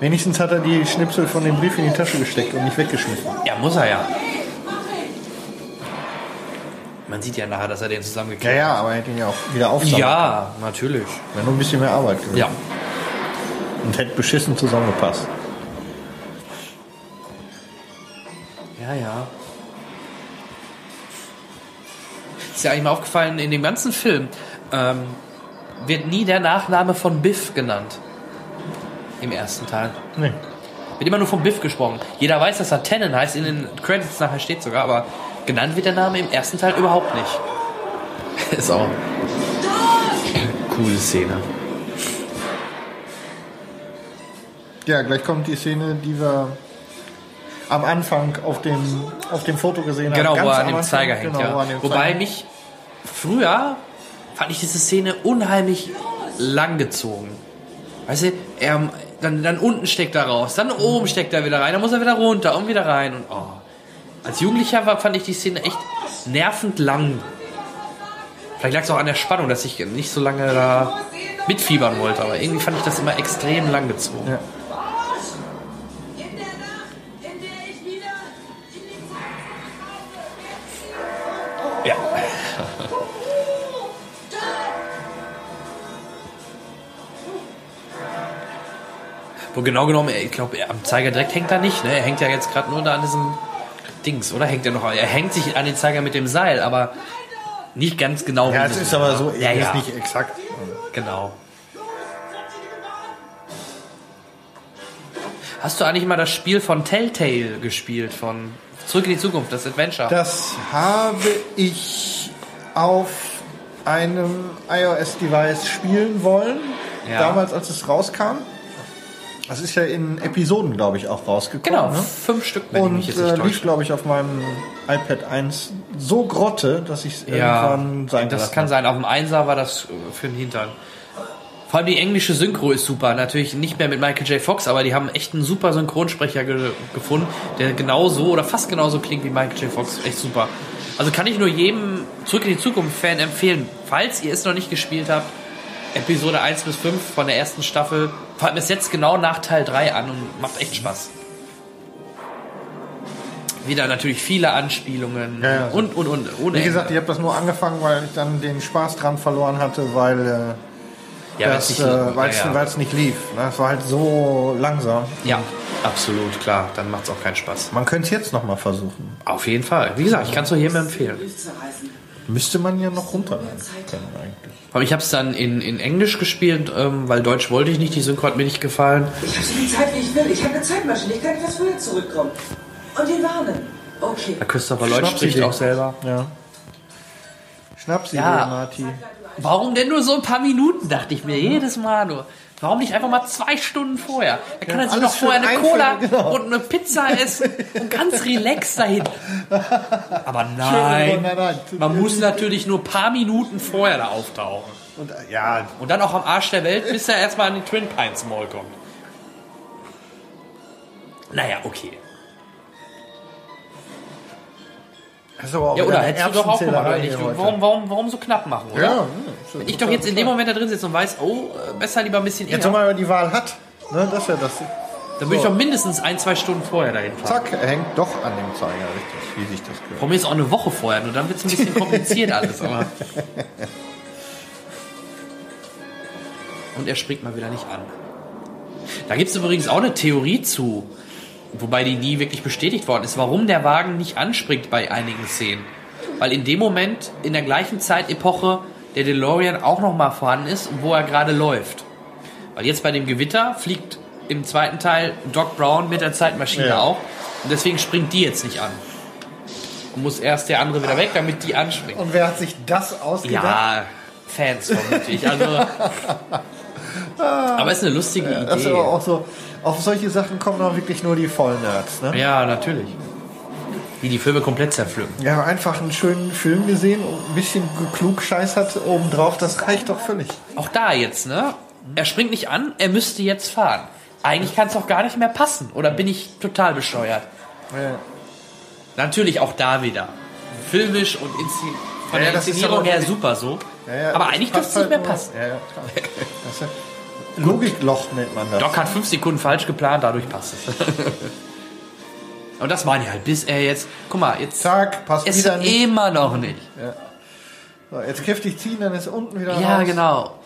Wenigstens hat er die Schnipsel von dem Brief in die Tasche gesteckt und nicht weggeschmissen. Ja, muss er ja. Man sieht ja nachher, dass er den Ja, zusammengeklebt ja, aber er hätte ihn ja auch wieder aufsammeln Ja, natürlich. Wäre nur ein bisschen mehr Arbeit gewesen. Ja. Und hätte beschissen zusammengepasst. Ja, ja. Ist ja eigentlich mal aufgefallen, in dem ganzen Film ähm, wird nie der Nachname von Biff genannt. Im ersten Teil. Nee. Wird immer nur von Biff gesprochen. Jeder weiß, dass er Tannen heißt, in den Credits nachher steht sogar, aber genannt wird der Name im ersten Teil überhaupt nicht. Ist auch coole Szene. Ja, gleich kommt die Szene, die wir am Anfang auf dem, auf dem Foto gesehen haben. Genau, wo Ganz er an dem Zeiger hängt, genau, wo ja. an dem Wobei Zeiger- mich früher fand ich diese Szene unheimlich langgezogen. Weißt du, er, dann, dann unten steckt er raus, dann oben steckt er wieder rein, dann muss er wieder runter und wieder rein und oh. Als Jugendlicher war, fand ich die Szene echt nervend lang. Vielleicht lag es auch an der Spannung, dass ich nicht so lange da mitfiebern wollte, aber irgendwie fand ich das immer extrem langgezogen. Ja. Wo genau genommen, ich glaube, am Zeiger direkt hängt er nicht, ne? Er hängt ja jetzt gerade nur da an diesem Dings, oder? Hängt er noch? Er hängt sich an den Zeiger mit dem Seil, aber nicht ganz genau. Ja, es das ist aber so, Ja, ist ja. nicht exakt. Genau. Hast du eigentlich mal das Spiel von Telltale gespielt, von Zurück in die Zukunft, das Adventure? Das habe ich auf einem iOS-Device spielen wollen, Ja. damals als es rauskam. Das ist ja in Episoden, glaube ich, auch rausgekommen. genau, Ne? fünf Stück, wenn ich Und mich jetzt äh, lief, glaube ich, auf meinem iPad 1 so grotte, dass ich es Ja, irgendwann sein das kann habe. sein. Auf dem Einser war das äh, für den Hintern. Vor allem die englische Synchro ist super. Natürlich nicht mehr mit Michael J. Fox, aber die haben echt einen super Synchronsprecher ge gefunden, der genauso oder fast genauso klingt wie Michael J. Fox. Echt super. Also kann ich nur jedem Zurück in die Zukunft-Fan empfehlen, falls ihr es noch nicht gespielt habt, Episode 1 bis 5 von der ersten Staffel. Allem es jetzt genau nach Teil 3 an und macht echt Spaß. Wieder natürlich viele Anspielungen Ja, ja. und, und, und. Ohne Wie gesagt, Ende. ich habe das nur angefangen, weil ich dann den Spaß dran verloren hatte, weil äh, Ja, äh, weil es weil's nicht lief. Ne? Es war halt so langsam. Ja, absolut, klar. Dann macht es auch keinen Spaß. Man könnte es jetzt noch mal versuchen. Auf jeden Fall. Wie gesagt, ich kann es nur jedem empfehlen. Müsste man ja noch runterladen können eigentlich. Aber ich habe es dann in, in Englisch gespielt, ähm, weil Deutsch wollte ich nicht. Die Synchro hat mir nicht gefallen. Ich habe so viel Zeit, wie ich will. Ich habe eine Zeitmaschine. Ich kann etwas früher zurückkommen. Und ihn warnen. Okay. Der Christopher Lloyd spricht sie auch selber. Ja. Schnapp sie Ja. dir, Marti. Warum denn nur so ein paar Minuten, dachte ich mir jedes Mal nur. Warum nicht einfach mal zwei Stunden vorher? Da kann er sich noch vorher eine Cola genau. und eine Pizza essen und ganz relaxed dahin. Aber nein. man muss natürlich nur ein paar Minuten vorher da auftauchen. Und, äh, ja, Und dann auch am Arsch der Welt, bis er erstmal an den Twin Pines Mall kommt. Naja, okay. Auch Ja, oder hättest du doch auch Ich, heute. warum, warum, warum so knapp machen, oder? Ja, Wenn ich doch jetzt in dem Moment da drin sitze und weiß, oh, äh, besser lieber ein bisschen Jetzt, eher, wenn man die Wahl hat, ne, das ist ja das. dann würde ich so. doch mindestens ein, zwei Stunden vorher dahin fahren. Zack, er hängt doch an dem Zeiger, richtig, wie sich das gehört. Warum jetzt auch eine Woche vorher? Nur dann wird es ein bisschen kompliziert alles. Aber und er springt mal wieder nicht an. Da gibt es übrigens auch eine Theorie zu, wobei die nie wirklich bestätigt worden ist, warum der Wagen nicht anspringt bei einigen Szenen. Weil in dem Moment, in der gleichen Zeitepoche, der DeLorean auch noch mal vorhanden ist, wo er gerade läuft. Weil jetzt bei dem Gewitter fliegt im zweiten Teil Doc Brown mit der Zeitmaschine Ja. auch. Und deswegen springt die jetzt nicht an. Und muss erst der andere wieder weg, damit die anspringt. Und wer hat sich das ausgedacht? Ja, Fans vermutlich. Also, aber ist eine lustige Das ist Idee. aber auch so, auf solche Sachen kommen dann wirklich nur die Vollnerds. Ne? Ja, natürlich. Die die Filme komplett zerpflücken. Wir haben einfach einen schönen Film gesehen und ein bisschen klugscheißert obendrauf, das reicht doch völlig. Auch da jetzt, ne? Er springt nicht an, er müsste jetzt fahren. Eigentlich kann es doch gar nicht mehr passen. Oder bin ich total bescheuert? Ja. Natürlich auch da wieder. Filmisch und Inszen von Ja, der Inszenierung her super so. Ja, ja, aber eigentlich dürfte es nicht mehr halt passen. nur- Ja, ja, klar. Ja Logikloch nennt man das. Doc hat fünf Sekunden falsch geplant, dadurch passt es. Und das waren die halt, bis er jetzt, guck mal, jetzt Zack, passt ist wieder er nicht. immer noch nicht. So, jetzt kräftig ziehen, dann ist unten wieder Ja, raus. genau.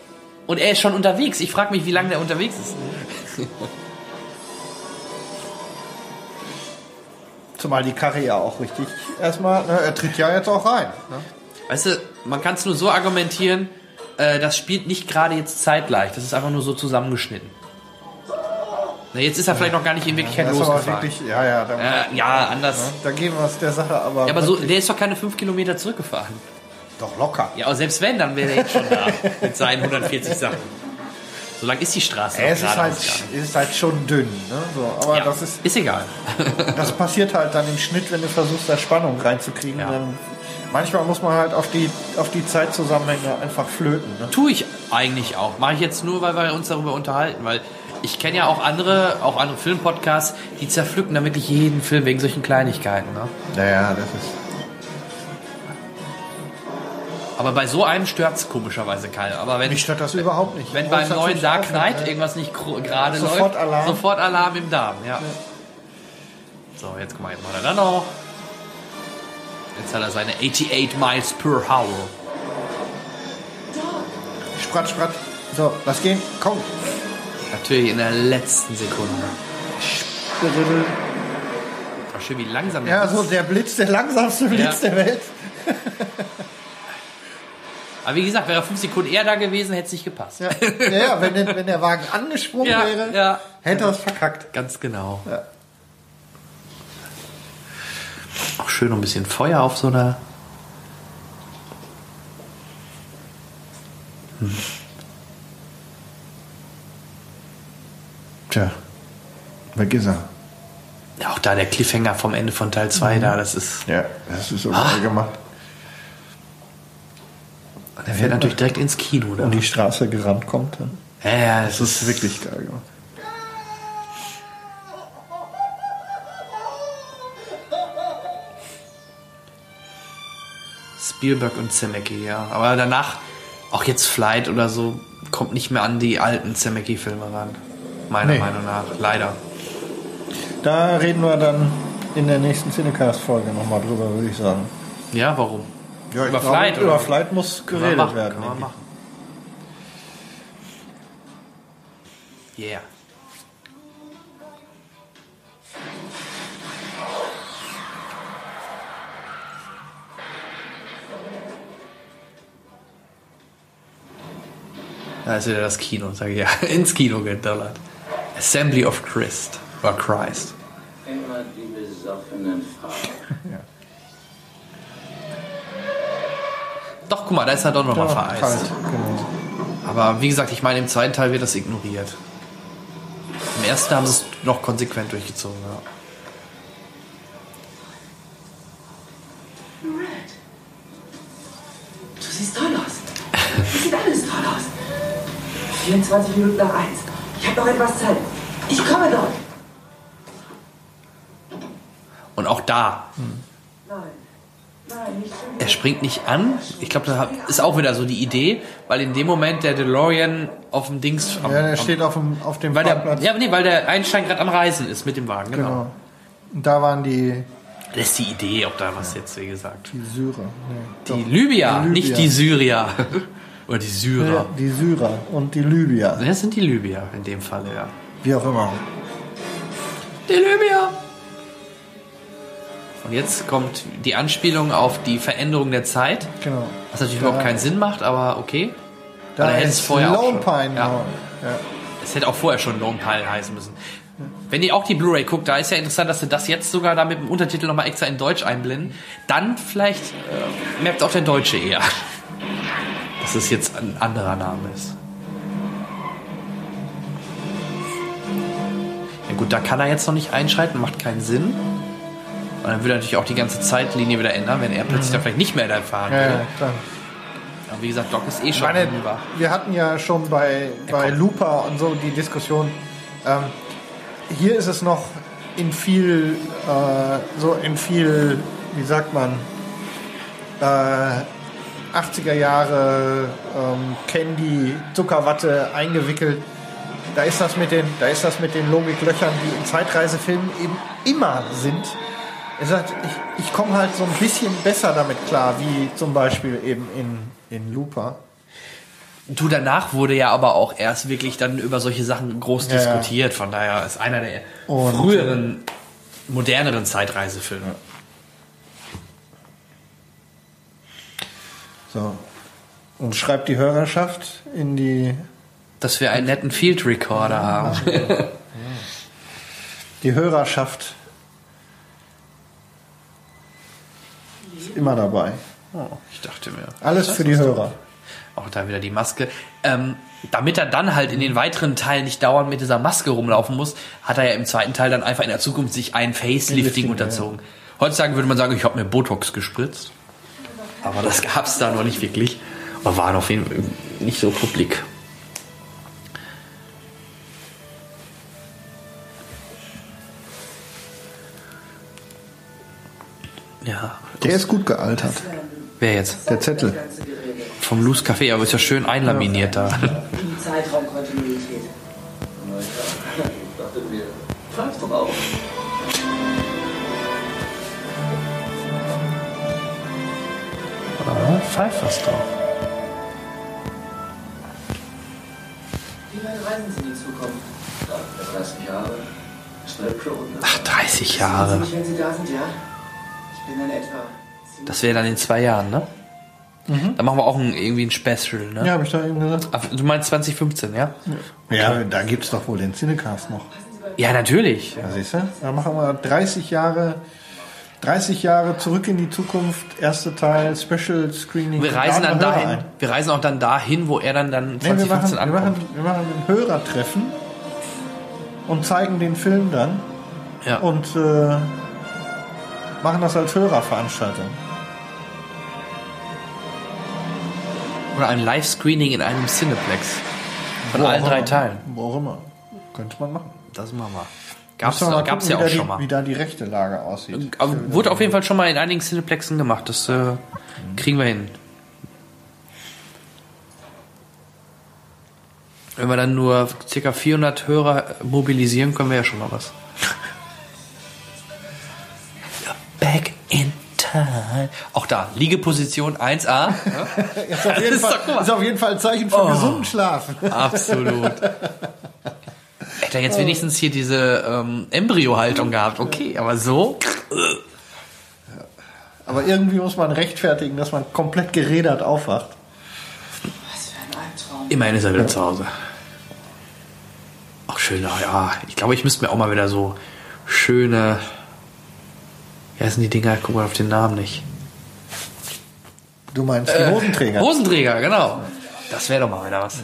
Und er ist schon unterwegs. Ich frage mich, wie lange der unterwegs ist. Zumal die Karre ja auch richtig erstmal, ne, er tritt ja jetzt auch rein. Ne? Weißt du, man kann es nur so argumentieren, äh, das spielt nicht gerade jetzt zeitgleich. Das ist einfach nur so zusammengeschnitten. Na, jetzt ist er vielleicht noch gar nicht in Wirklichkeit aber losgefahren. wirklich, ja, ja, da, Äh, ja, anders. da gehen wir es der Sache aber. Ja, aber so, der ist doch keine fünf Kilometer zurückgefahren. Doch locker. Ja, aber selbst wenn, dann wäre er jetzt schon da. mit seinen 140 Sachen. So lang ist die Straße. Es ist halt, ist halt schon dünn, ne? so, aber Ja, das ist, ist egal. das passiert halt dann im Schnitt, wenn du versuchst, da Spannung reinzukriegen. Ja. Dann, manchmal muss man halt auf die, auf die Zeitzusammenhänge einfach flöten. Ne? Tue ich eigentlich auch. Mache ich jetzt nur, weil wir uns darüber unterhalten, weil ich kenne ja auch andere, auch andere Filmpodcasts, die zerpflücken da wirklich jeden Film wegen solchen Kleinigkeiten. Ne? Naja, das ist. Aber bei so einem stört es komischerweise keinen. Aber wenn, Mich stört das überhaupt nicht. wenn beim neuen Dark Knight irgendwas nicht gerade läuft, Sofort Alarm. sofort Alarm im Darm. Ja. So, jetzt guck mal, jetzt er dann noch. Jetzt hat er seine 88 Miles per Hour. Sprat, sprat. So, lass gehen. Komm. Natürlich in der letzten Sekunde. Ach, schön, wie langsam der Ja, so der Blitz, der langsamste Blitz Ja. der Welt. Aber wie gesagt, wäre er fünf Sekunden eher da gewesen, hätte es nicht gepasst. Ja, ja, wenn, der, wenn der Wagen angesprungen Ja, wäre, hätte er es verkackt. Ganz genau. Auch schön ein bisschen Feuer auf so einer. Tja, weg ist er. Ja, auch da der Cliffhanger vom Ende von Teil 2 da, das ist. Ja, das ist so Ah. geil gemacht. Der fährt natürlich direkt ins Kino. Da. Und die Straße gerannt kommt. Dann. Ja, ja, das, Das ist wirklich geil gemacht. Spielberg und Zemecki, ja. Aber danach, auch jetzt Flight oder so, kommt nicht mehr an die alten Zemecki-Filme ran. Meiner Nee. Meinung nach. Leider. Da reden wir dann in der nächsten Cinecast-Folge nochmal drüber, würde ich sagen. Ja, warum? Ja, Über glaube, Flight, Über oder? Flight muss geredet machen, werden. können wir denke machen. Yeah. Da ist wieder das Kino, sage ich ja. Ins Kino gedonnert. Assembly of Christ. Oder Christ. Immer die besoffenen Frauen. Doch, guck mal, da ist er doch nochmal Ja, vereist. kalt, genau. Aber wie gesagt, ich meine, im zweiten Teil wird das ignoriert. Im ersten haben sie es noch konsequent durchgezogen. Ja. 24 Minuten nach eins. Ich habe noch etwas Zeit. Ich komme dort. Und auch da, Nein. Nein, nicht schon er springt nicht an. Ich glaube, das ist auch wieder so die Idee, weil in dem Moment der DeLorean auf dem Dings. Am, Ja, der am- steht auf dem, auf dem weil der, Parkplatz. ja, nee, weil der Einstein gerade am Reisen ist mit dem Wagen. Genau. genau. Und da waren die, Das ist die Idee, ob da was jetzt, wie gesagt. die Syrer. Nee, Die Die Libyer. nicht die Syrier. Oder die Ja, Syrer. die Syrer und die Libyer. Das sind die Libyer in dem Fall, ja. Wie auch immer. Die Libyer. Und jetzt kommt die Anspielung auf die Veränderung der Zeit. Genau. Was natürlich Da- überhaupt keinen Sinn macht, aber okay. Da hätte es vorher auch Lone schon. Pine. Ja. genau. Ja. Es hätte auch vorher schon Lone Pine heißen müssen. Wenn ihr auch die Blu-ray guckt, da ist ja interessant, dass sie das jetzt sogar da mit dem Untertitel nochmal extra in Deutsch einblenden. Dann vielleicht äh, merkt auch der Deutsche eher, dass es jetzt ein anderer Name ist. Ja gut, da kann er jetzt noch nicht einschreiten, macht keinen Sinn. Und dann würde er natürlich auch die ganze Zeitlinie wieder ändern, wenn er plötzlich dann vielleicht nicht mehr da fahren Ja, würde. ja, klar. Aber wie gesagt, Doc ist eh schon meine, hinüber. wir hatten ja schon bei, bei kommt. Looper und so die Diskussion. Ähm, hier ist es noch in viel, äh, so in viel, wie sagt man, äh, 80er Jahre ähm, Candy, Zuckerwatte eingewickelt. Da ist das mit den, da ist das mit den Logiklöchern, die in Zeitreisefilmen eben immer sind. Er sagt, ich, ich komme halt so ein bisschen besser damit klar, wie zum Beispiel eben in, in Looper. Du, danach wurde ja aber auch erst wirklich dann über solche Sachen groß Ja, ja. diskutiert. Von daher ist einer der früheren, moderneren Zeitreisefilme. So. Und schreibt die Hörerschaft in die, Dass wir einen netten Field Recorder haben. die Hörerschaft. Ist immer dabei. Ich dachte mir. Alles für die Hörer. Auch da wieder die Maske. Ähm, damit er dann halt in den weiteren Teilen nicht dauernd mit dieser Maske rumlaufen muss, hat er ja im zweiten Teil dann einfach in der Zukunft sich ein Facelifting Lifting, unterzogen. Heutzutage würde man sagen, ich habe mir Botox gespritzt. Aber das gab es da noch nicht wirklich. Aber waren auf jeden Fall nicht so publik. Ja. Der ist gut gealtert. Wer jetzt? Der Zettel. Vom Loose Café, aber ist ja schön einlaminiert da. Die Zeitraumkontinuität. Ich dachte mir, pfeif doch auf. Ah, pfeift was drauf. Wie weit reisen Sie in die Zukunft? 30 Jahre. Klonen. Ach, 30 Sehen Jahre. Das wäre dann in zwei Jahren, ne? Da machen wir auch ein, irgendwie ein Special, ne? Ja, habe ich da eben gesagt. Ach, du meinst 2015, ja? Ja, da gibt's doch wohl den Cinecast noch. Ja, natürlich. Ja, siehst du? Da machen wir 30 Jahre, 30 Jahre zurück in die Zukunft, erster Teil, Special Screening. Wir reisen dann wir dahin. ein. Wir reisen auch dann dahin, wo er dann dann Nee, wir, 2015 machen, wir, ankommt. machen, wir machen ein Hörertreffen und zeigen den Film dann Ja. und äh, machen das als Hörerveranstaltung. Oder ein Live-Screening in einem Cineplex. Von Wo allen drei. Teilen. Wo auch immer. Könnte man machen. Das machen wir. Gab's, mal gab's gucken, ja auch schon die, mal. Wie da die rechte Lage aussieht. Aber wurde auf jeden Fall schon mal in einigen Cineplexen gemacht. Das äh, kriegen wir hin. Wenn wir dann nur ca. 400 Hörer mobilisieren, können wir ja schon mal was. Back in time. Auch da, Liegeposition 1a. Ja? ist, auf Fall, mal. ist auf jeden Fall ein Zeichen von Oh. gesunden Schlafen. Absolut. Hätte er jetzt wenigstens hier diese ähm, Embryo-Haltung gehabt. Okay, aber so. Aber irgendwie muss man rechtfertigen, dass man komplett gerädert aufwacht. Was für ein Albtraum. Immerhin ist er wieder zu Hause. Auch schön, ja. Ich glaube, ich müsste mir auch mal wieder so schöne. Wie heißen die Dinger? Guck mal auf den Namen nicht. Du meinst die Hosenträger? Hosenträger, genau. Das wäre doch mal wieder was.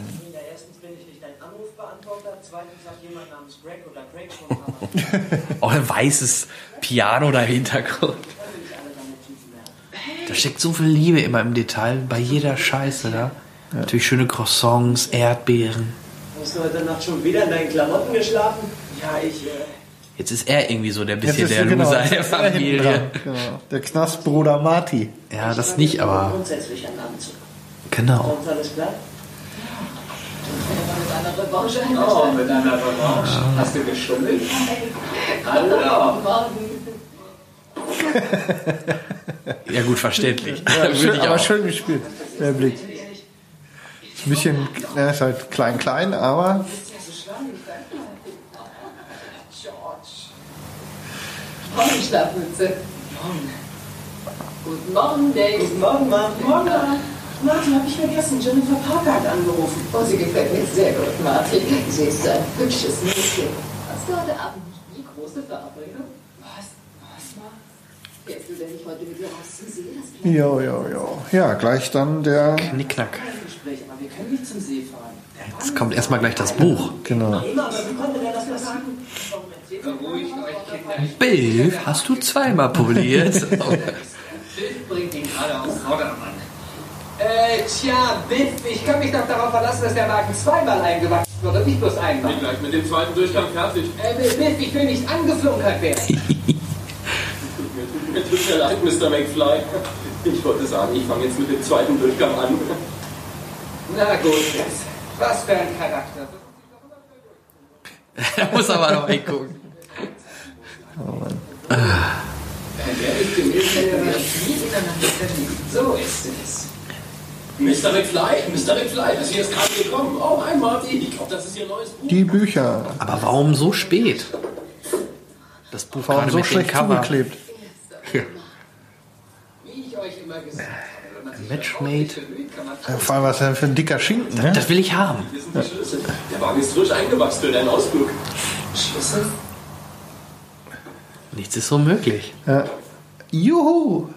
Erstens bin ich nicht dein Anrufbeantworter, zweitens sagt jemand namens Greg oder Greg schon Auch ein weißes Piano da im Hintergrund. Da steckt so viel Liebe immer im Detail, bei jeder Scheiße da. Natürlich schöne Croissants, Erdbeeren. Hast du heute Nacht schon wieder in deinen Klamotten geschlafen? Ja, ich, äh... Jetzt ist er irgendwie so der bisschen der genau, Loser der er Familie. dran. Genau. Der Knastbruder Marty. Ja, das nicht, aber Grundsätzlich einen Anzug. genau. Sonst alles klar? Mit einer Revanche Oh, mit einer Revanche. Hast du geschummelt? Hallo. Ja gut, verständlich. Ja, Würde schön, ich aber auch. schön gespielt, der Blick. Ist ein bisschen, er ist halt klein, klein, aber Morgen, Schlafmütze. Guten Morgen, Dave. Guten Morgen, Martin. Morgen, Martin, hab ich vergessen. Jennifer Parker hat angerufen. Oh, sie gefällt mir sehr gut, Martin. Sie ist ein hübsches Mädchen. Hast du heute Abend nicht die große Verabredung? Was? Was, Ma? Gehst du denn nicht heute mit ihr raus zum See? Jo, jo, jo. Ja, gleich dann der, Knickknack. Kein Gespräch, aber wir können nicht zum See fahren. Jetzt kommt erstmal gleich das Buch. genau. Bill, hast du zweimal poliert? Bild bringt ihn gerade auf Vordermann. Äh, tja, Biff, ich kann mich doch darauf verlassen, dass der Wagen zweimal eingewachsen wird und nicht bloß einmal. Bin gleich mit dem zweiten Durchgang fertig. Äh, Biff, ich will nicht angeflunkert werden. Mir tut mir leid, Mr. McFly. Ich wollte sagen, ich fange jetzt mit dem zweiten Durchgang an. Na gut, Biff. Was für ein Charakter. Er muss aber noch hingucken. Nie miteinander verliebt. So ist es. Mr. McFly, Mr. McFly, das hier ist gerade gekommen. Oh, hi Marty, ich glaube, das ist Ihr neues Buch. Die Bücher Aber warum so spät? Das Buch gerade so mit schlecht zugeklebt. Wie ich euch immer gesagt habe, wenn man sich Matchmade. Ja, Vor allem, was ist denn für ein dicker Schinken, ne? Das will ich haben. die Schlüssel. Der Wagen ist frisch eingewachsen für deinen Ausflug. Schlüssel? Nichts ist so möglich. Ja. Juhu!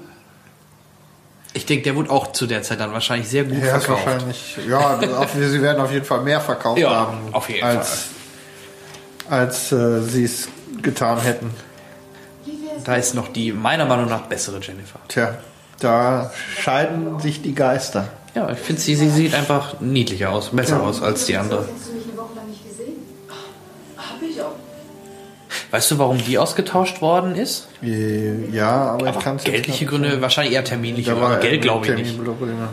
Ich denke, der wurde auch zu der Zeit dann wahrscheinlich sehr gut Ja, verkauft. wahrscheinlich. Ja, auf, sie werden auf jeden Fall mehr verkauft Ja, haben, auf jeden als, als äh, sie es getan hätten. Da ist noch die meiner Meinung nach bessere Jennifer. Tja, da scheiden sich die Geister. Ja, ich finde, sie, sie sieht einfach niedlicher aus, besser aus als die andere. Weißt du, warum die ausgetauscht worden ist? Äh, Ja, aber ich kann es Geldliche Gründe, wahrscheinlich eher terminliche, aber Geld glaube ich nicht. Terminprobleme.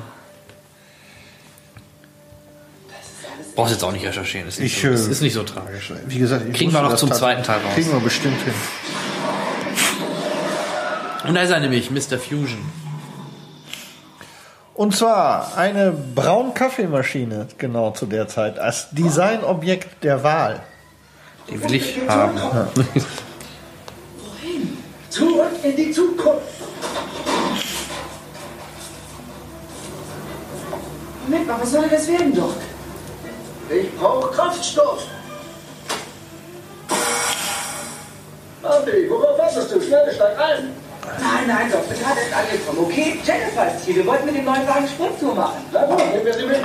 Brauchst jetzt auch nicht recherchieren, ist nicht, Ich, so, äh, ist, ist nicht so tragisch. Wie gesagt, ich Kriegen wir noch das zum tat- zweiten Teil raus. Kriegen wir bestimmt hin. Und da ist er nämlich, Mr. Fusion. Und zwar eine Braun-Kaffeemaschine, genau zu der Zeit, als Designobjekt der Wahl. Die will ich haben. Wohin? Zurück in die Zukunft. Moment mal, was soll denn das werden, Doc? Ich brauche Kraftstoff. Marty, worauf wartest du? Schnell, steig ein. Nein, nein, Doc, wir sind gerade erst angekommen. Okay, Jennifer ist hier. Wir wollten mit dem neuen Wagen Sprungtour machen. Na gut, nehmen wir sie mit.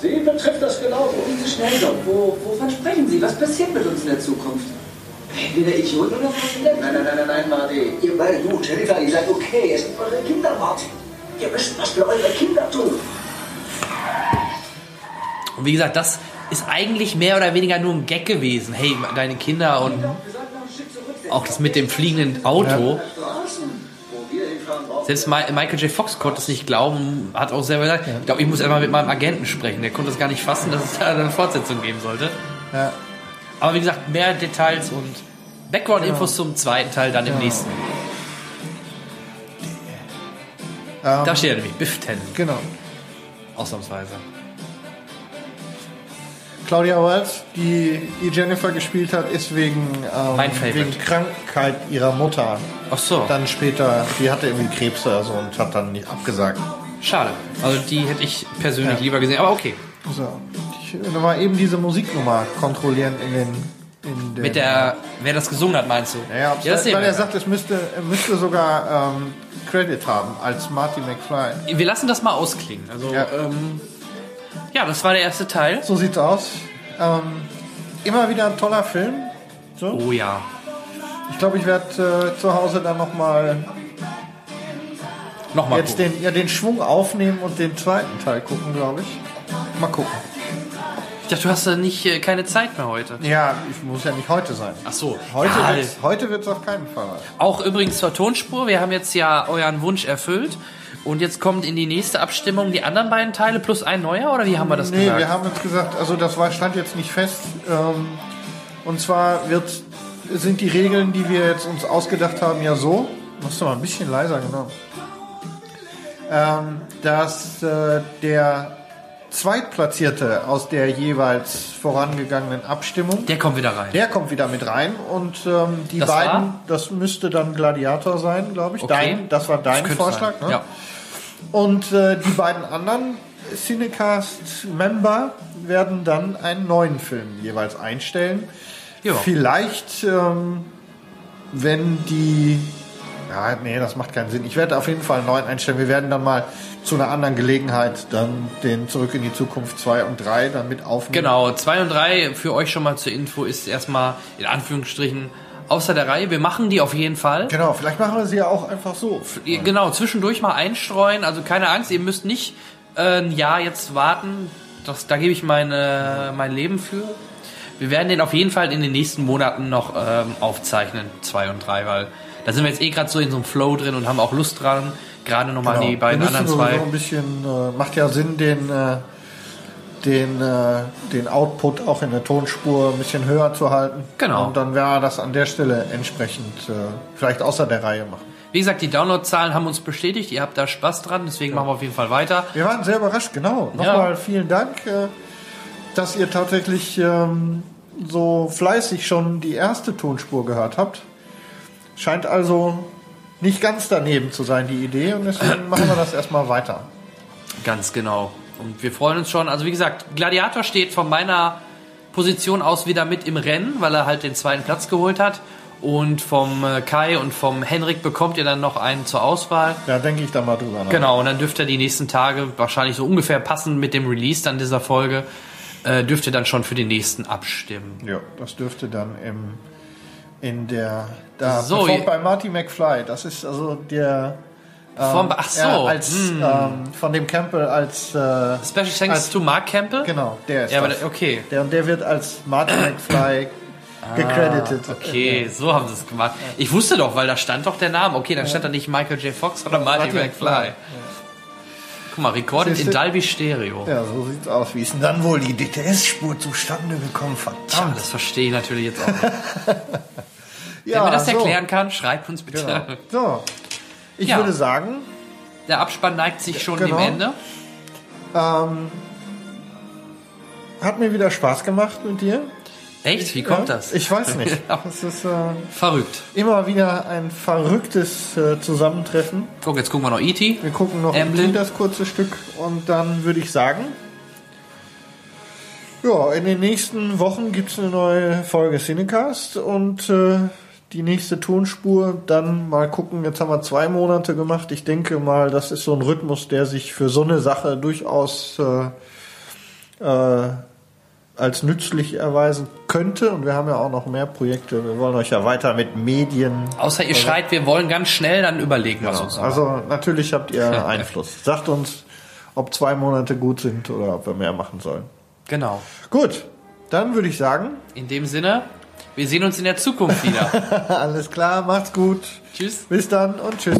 Sie betrifft das genauso. Schnell, Doc. Wo, wovon sprechen Sie? Was passiert mit uns in der Zukunft? Werden wir der Idioten oder was? Nein, nein, nein, nein, nein, Marty. Ihr beiden, du, Jennifer, ihr seid okay. Es sind eure Kinder, Marty. Ihr müsst was für eure Kinder tun. Und wie gesagt, das ist eigentlich mehr oder weniger nur ein Gag gewesen. Hey, deine Kinder und auch das mit dem fliegenden Auto. Straßen, Selbst Mi- Michael J. Fox konnte es nicht glauben, hat auch selber gesagt, ich glaube, ich muss einmal mit meinem Agenten sprechen. Der konnte es gar nicht fassen, dass es da eine Fortsetzung geben sollte. Ja. Aber wie gesagt, mehr Details und Background-Infos zum zweiten Teil dann im nächsten. Ähm, Da steht er nämlich, Biff Tannen, Genau. ausnahmsweise. Claudia Wells, die, die Jennifer gespielt hat, ist wegen, ähm, wegen Krankheit ihrer Mutter. Ach so, Dann später, die hatte irgendwie Krebs oder so und hat dann nicht abgesagt. schade. Also die hätte ich persönlich Ja. lieber gesehen, aber okay. So. Ich will mal eben diese Musiknummer kontrollieren in den. Mit der, wer das gesungen hat, meinst du? Ja, das sehen weil er sagt, es müsste, müsste sogar ähm, Credit haben als Marty McFly. wir lassen das mal ausklingen. Also, Ja. ähm, ja, das war der erste Teil. So sieht's aus. Ähm, immer wieder ein toller Film. So. Oh ja. Ich glaube, ich werde äh, zu Hause dann nochmal Nochmal jetzt gucken. den, ja, den Schwung aufnehmen und den zweiten Teil gucken, glaube ich. Mal gucken. Ich dachte, du hast ja nicht, äh, keine Zeit mehr heute. Ja, ich muss ja nicht heute sein. Ach so. Heute ja, wird's, heute wird's auf keinen Fall. Auch übrigens zur Tonspur. Wir haben jetzt ja euren Wunsch erfüllt. Und jetzt kommt in die nächste Abstimmung die anderen beiden Teile plus ein neuer? Oder wie haben wir das nee, gesagt? wir haben uns gesagt, also das war, stand jetzt nicht fest. Ähm, und zwar wird, sind die Regeln, die wir jetzt uns ausgedacht haben, ja so. Machst du mal ein bisschen leiser, genau. Ähm, dass äh, der Zweitplatzierte aus der jeweils vorangegangenen Abstimmung, Der kommt wieder rein. der kommt wieder mit rein und ähm, die Das beiden, war? das müsste dann Gladiator sein, glaube ich. Okay. Dein, das war dein könnte Vorschlag, sein. ne? Ja. Und äh, die beiden anderen Cinecast-Member werden dann einen neuen Film jeweils einstellen. Ja. Vielleicht, ähm, wenn die. Ja, nee, das macht keinen Sinn. Ich werde auf jeden Fall einen neuen einstellen. Wir werden dann mal zu einer anderen Gelegenheit dann den Zurück in die Zukunft 2 und 3 dann mit aufnehmen. Genau, 2 und 3 für euch schon mal zur Info ist erstmal in Anführungsstrichen außer der Reihe. Wir machen die auf jeden Fall. Genau, vielleicht machen wir sie ja auch einfach so. Genau, zwischendurch mal einstreuen. Also keine Angst, ihr müsst nicht äh, ein Jahr jetzt warten. Das, da gebe ich meine, mein Leben für. Wir werden den auf jeden Fall in den nächsten Monaten noch ähm, aufzeichnen, 2 und 3, weil da sind wir jetzt eh gerade so in so einem Flow drin und haben auch Lust dran. Gerade nochmal Genau. die beiden anderen zwei. ein bisschen, äh, macht ja Sinn, den, äh, den, äh, den Output auch in der Tonspur ein bisschen höher zu halten. Genau. Und dann wäre das an der Stelle entsprechend äh, vielleicht außer der Reihe machen. Wie gesagt, die Downloadzahlen haben uns bestätigt. Ihr habt da Spaß dran, deswegen machen wir auf jeden Fall weiter. Wir waren sehr überrascht, genau. Nochmal vielen Dank, äh, dass ihr tatsächlich ähm, so fleißig schon die erste Tonspur gehört habt. Scheint also nicht ganz daneben zu sein, die Idee, und deswegen machen wir das erstmal weiter. Ganz genau. Und wir freuen uns schon. Also wie gesagt, Gladiator steht von meiner Position aus wieder mit im Rennen, weil er halt den zweiten Platz geholt hat. Und vom äh, Kai und vom Henrik bekommt ihr dann noch einen zur Auswahl. Da denke ich dann mal drüber nach. Genau, und dann dürft ihr die nächsten Tage wahrscheinlich so ungefähr passend mit dem Release dann dieser Folge, äh, dürft ihr dann schon für den nächsten abstimmen. Ja, das dürfte dann im, in der da So, bei Marty McFly. Das ist also der Vom- ach so, ja, als hm. ähm, von dem Campbell als äh, Special thanks als, to Mark Campbell? genau der ist Ja, aber das. okay. Der und der wird als Marty McFly gecredited. Ah, Okay, so haben sie es gemacht. Ich wusste doch, weil da stand doch der Name. Okay, dann stand da nicht Michael J. Fox, sondern Marty, Marty McFly. McFly. Guck mal, recorded in? Dolby Stereo. Ja, so sieht's aus. Wie ist denn dann wohl die DTS-Spur zustande gekommen? Verdammt. das verstehe ich natürlich jetzt auch nicht. Ja, Wer mir das so. erklären kann, schreibt uns bitte. Genau. So, ich Ja. würde sagen, Der Abspann neigt sich schon Genau. dem Ende. ähm, hat mir wieder Spaß gemacht mit dir. Echt? Wie kommt Ja, das? Ich weiß nicht. Das ist äh, Verrückt. immer wieder ein verrücktes äh, Zusammentreffen. Guck, jetzt gucken wir noch E E.T. Wir gucken noch Emblem. E.T. das kurze Stück und dann würde ich sagen, ja, in den nächsten Wochen gibt es eine neue Folge Cinecast und äh, die nächste Tonspur dann mal gucken. Jetzt haben wir zwei Monate gemacht. Ich denke mal, das ist so ein Rhythmus, der sich für so eine Sache durchaus äh, äh, als nützlich erweisen könnte. Und wir haben ja auch noch mehr Projekte. Wir wollen euch ja weiter mit Medien. Außer ihr schreit, wir wollen ganz schnell, dann überlegen wir es uns. Also natürlich habt ihr Einfluss. Sagt uns, ob zwei Monate gut sind oder ob wir mehr machen sollen. Genau. Gut, dann würde ich sagen, In dem Sinne, wir sehen uns in der Zukunft wieder. alles klar, macht's gut. Tschüss. Bis dann und tschüss.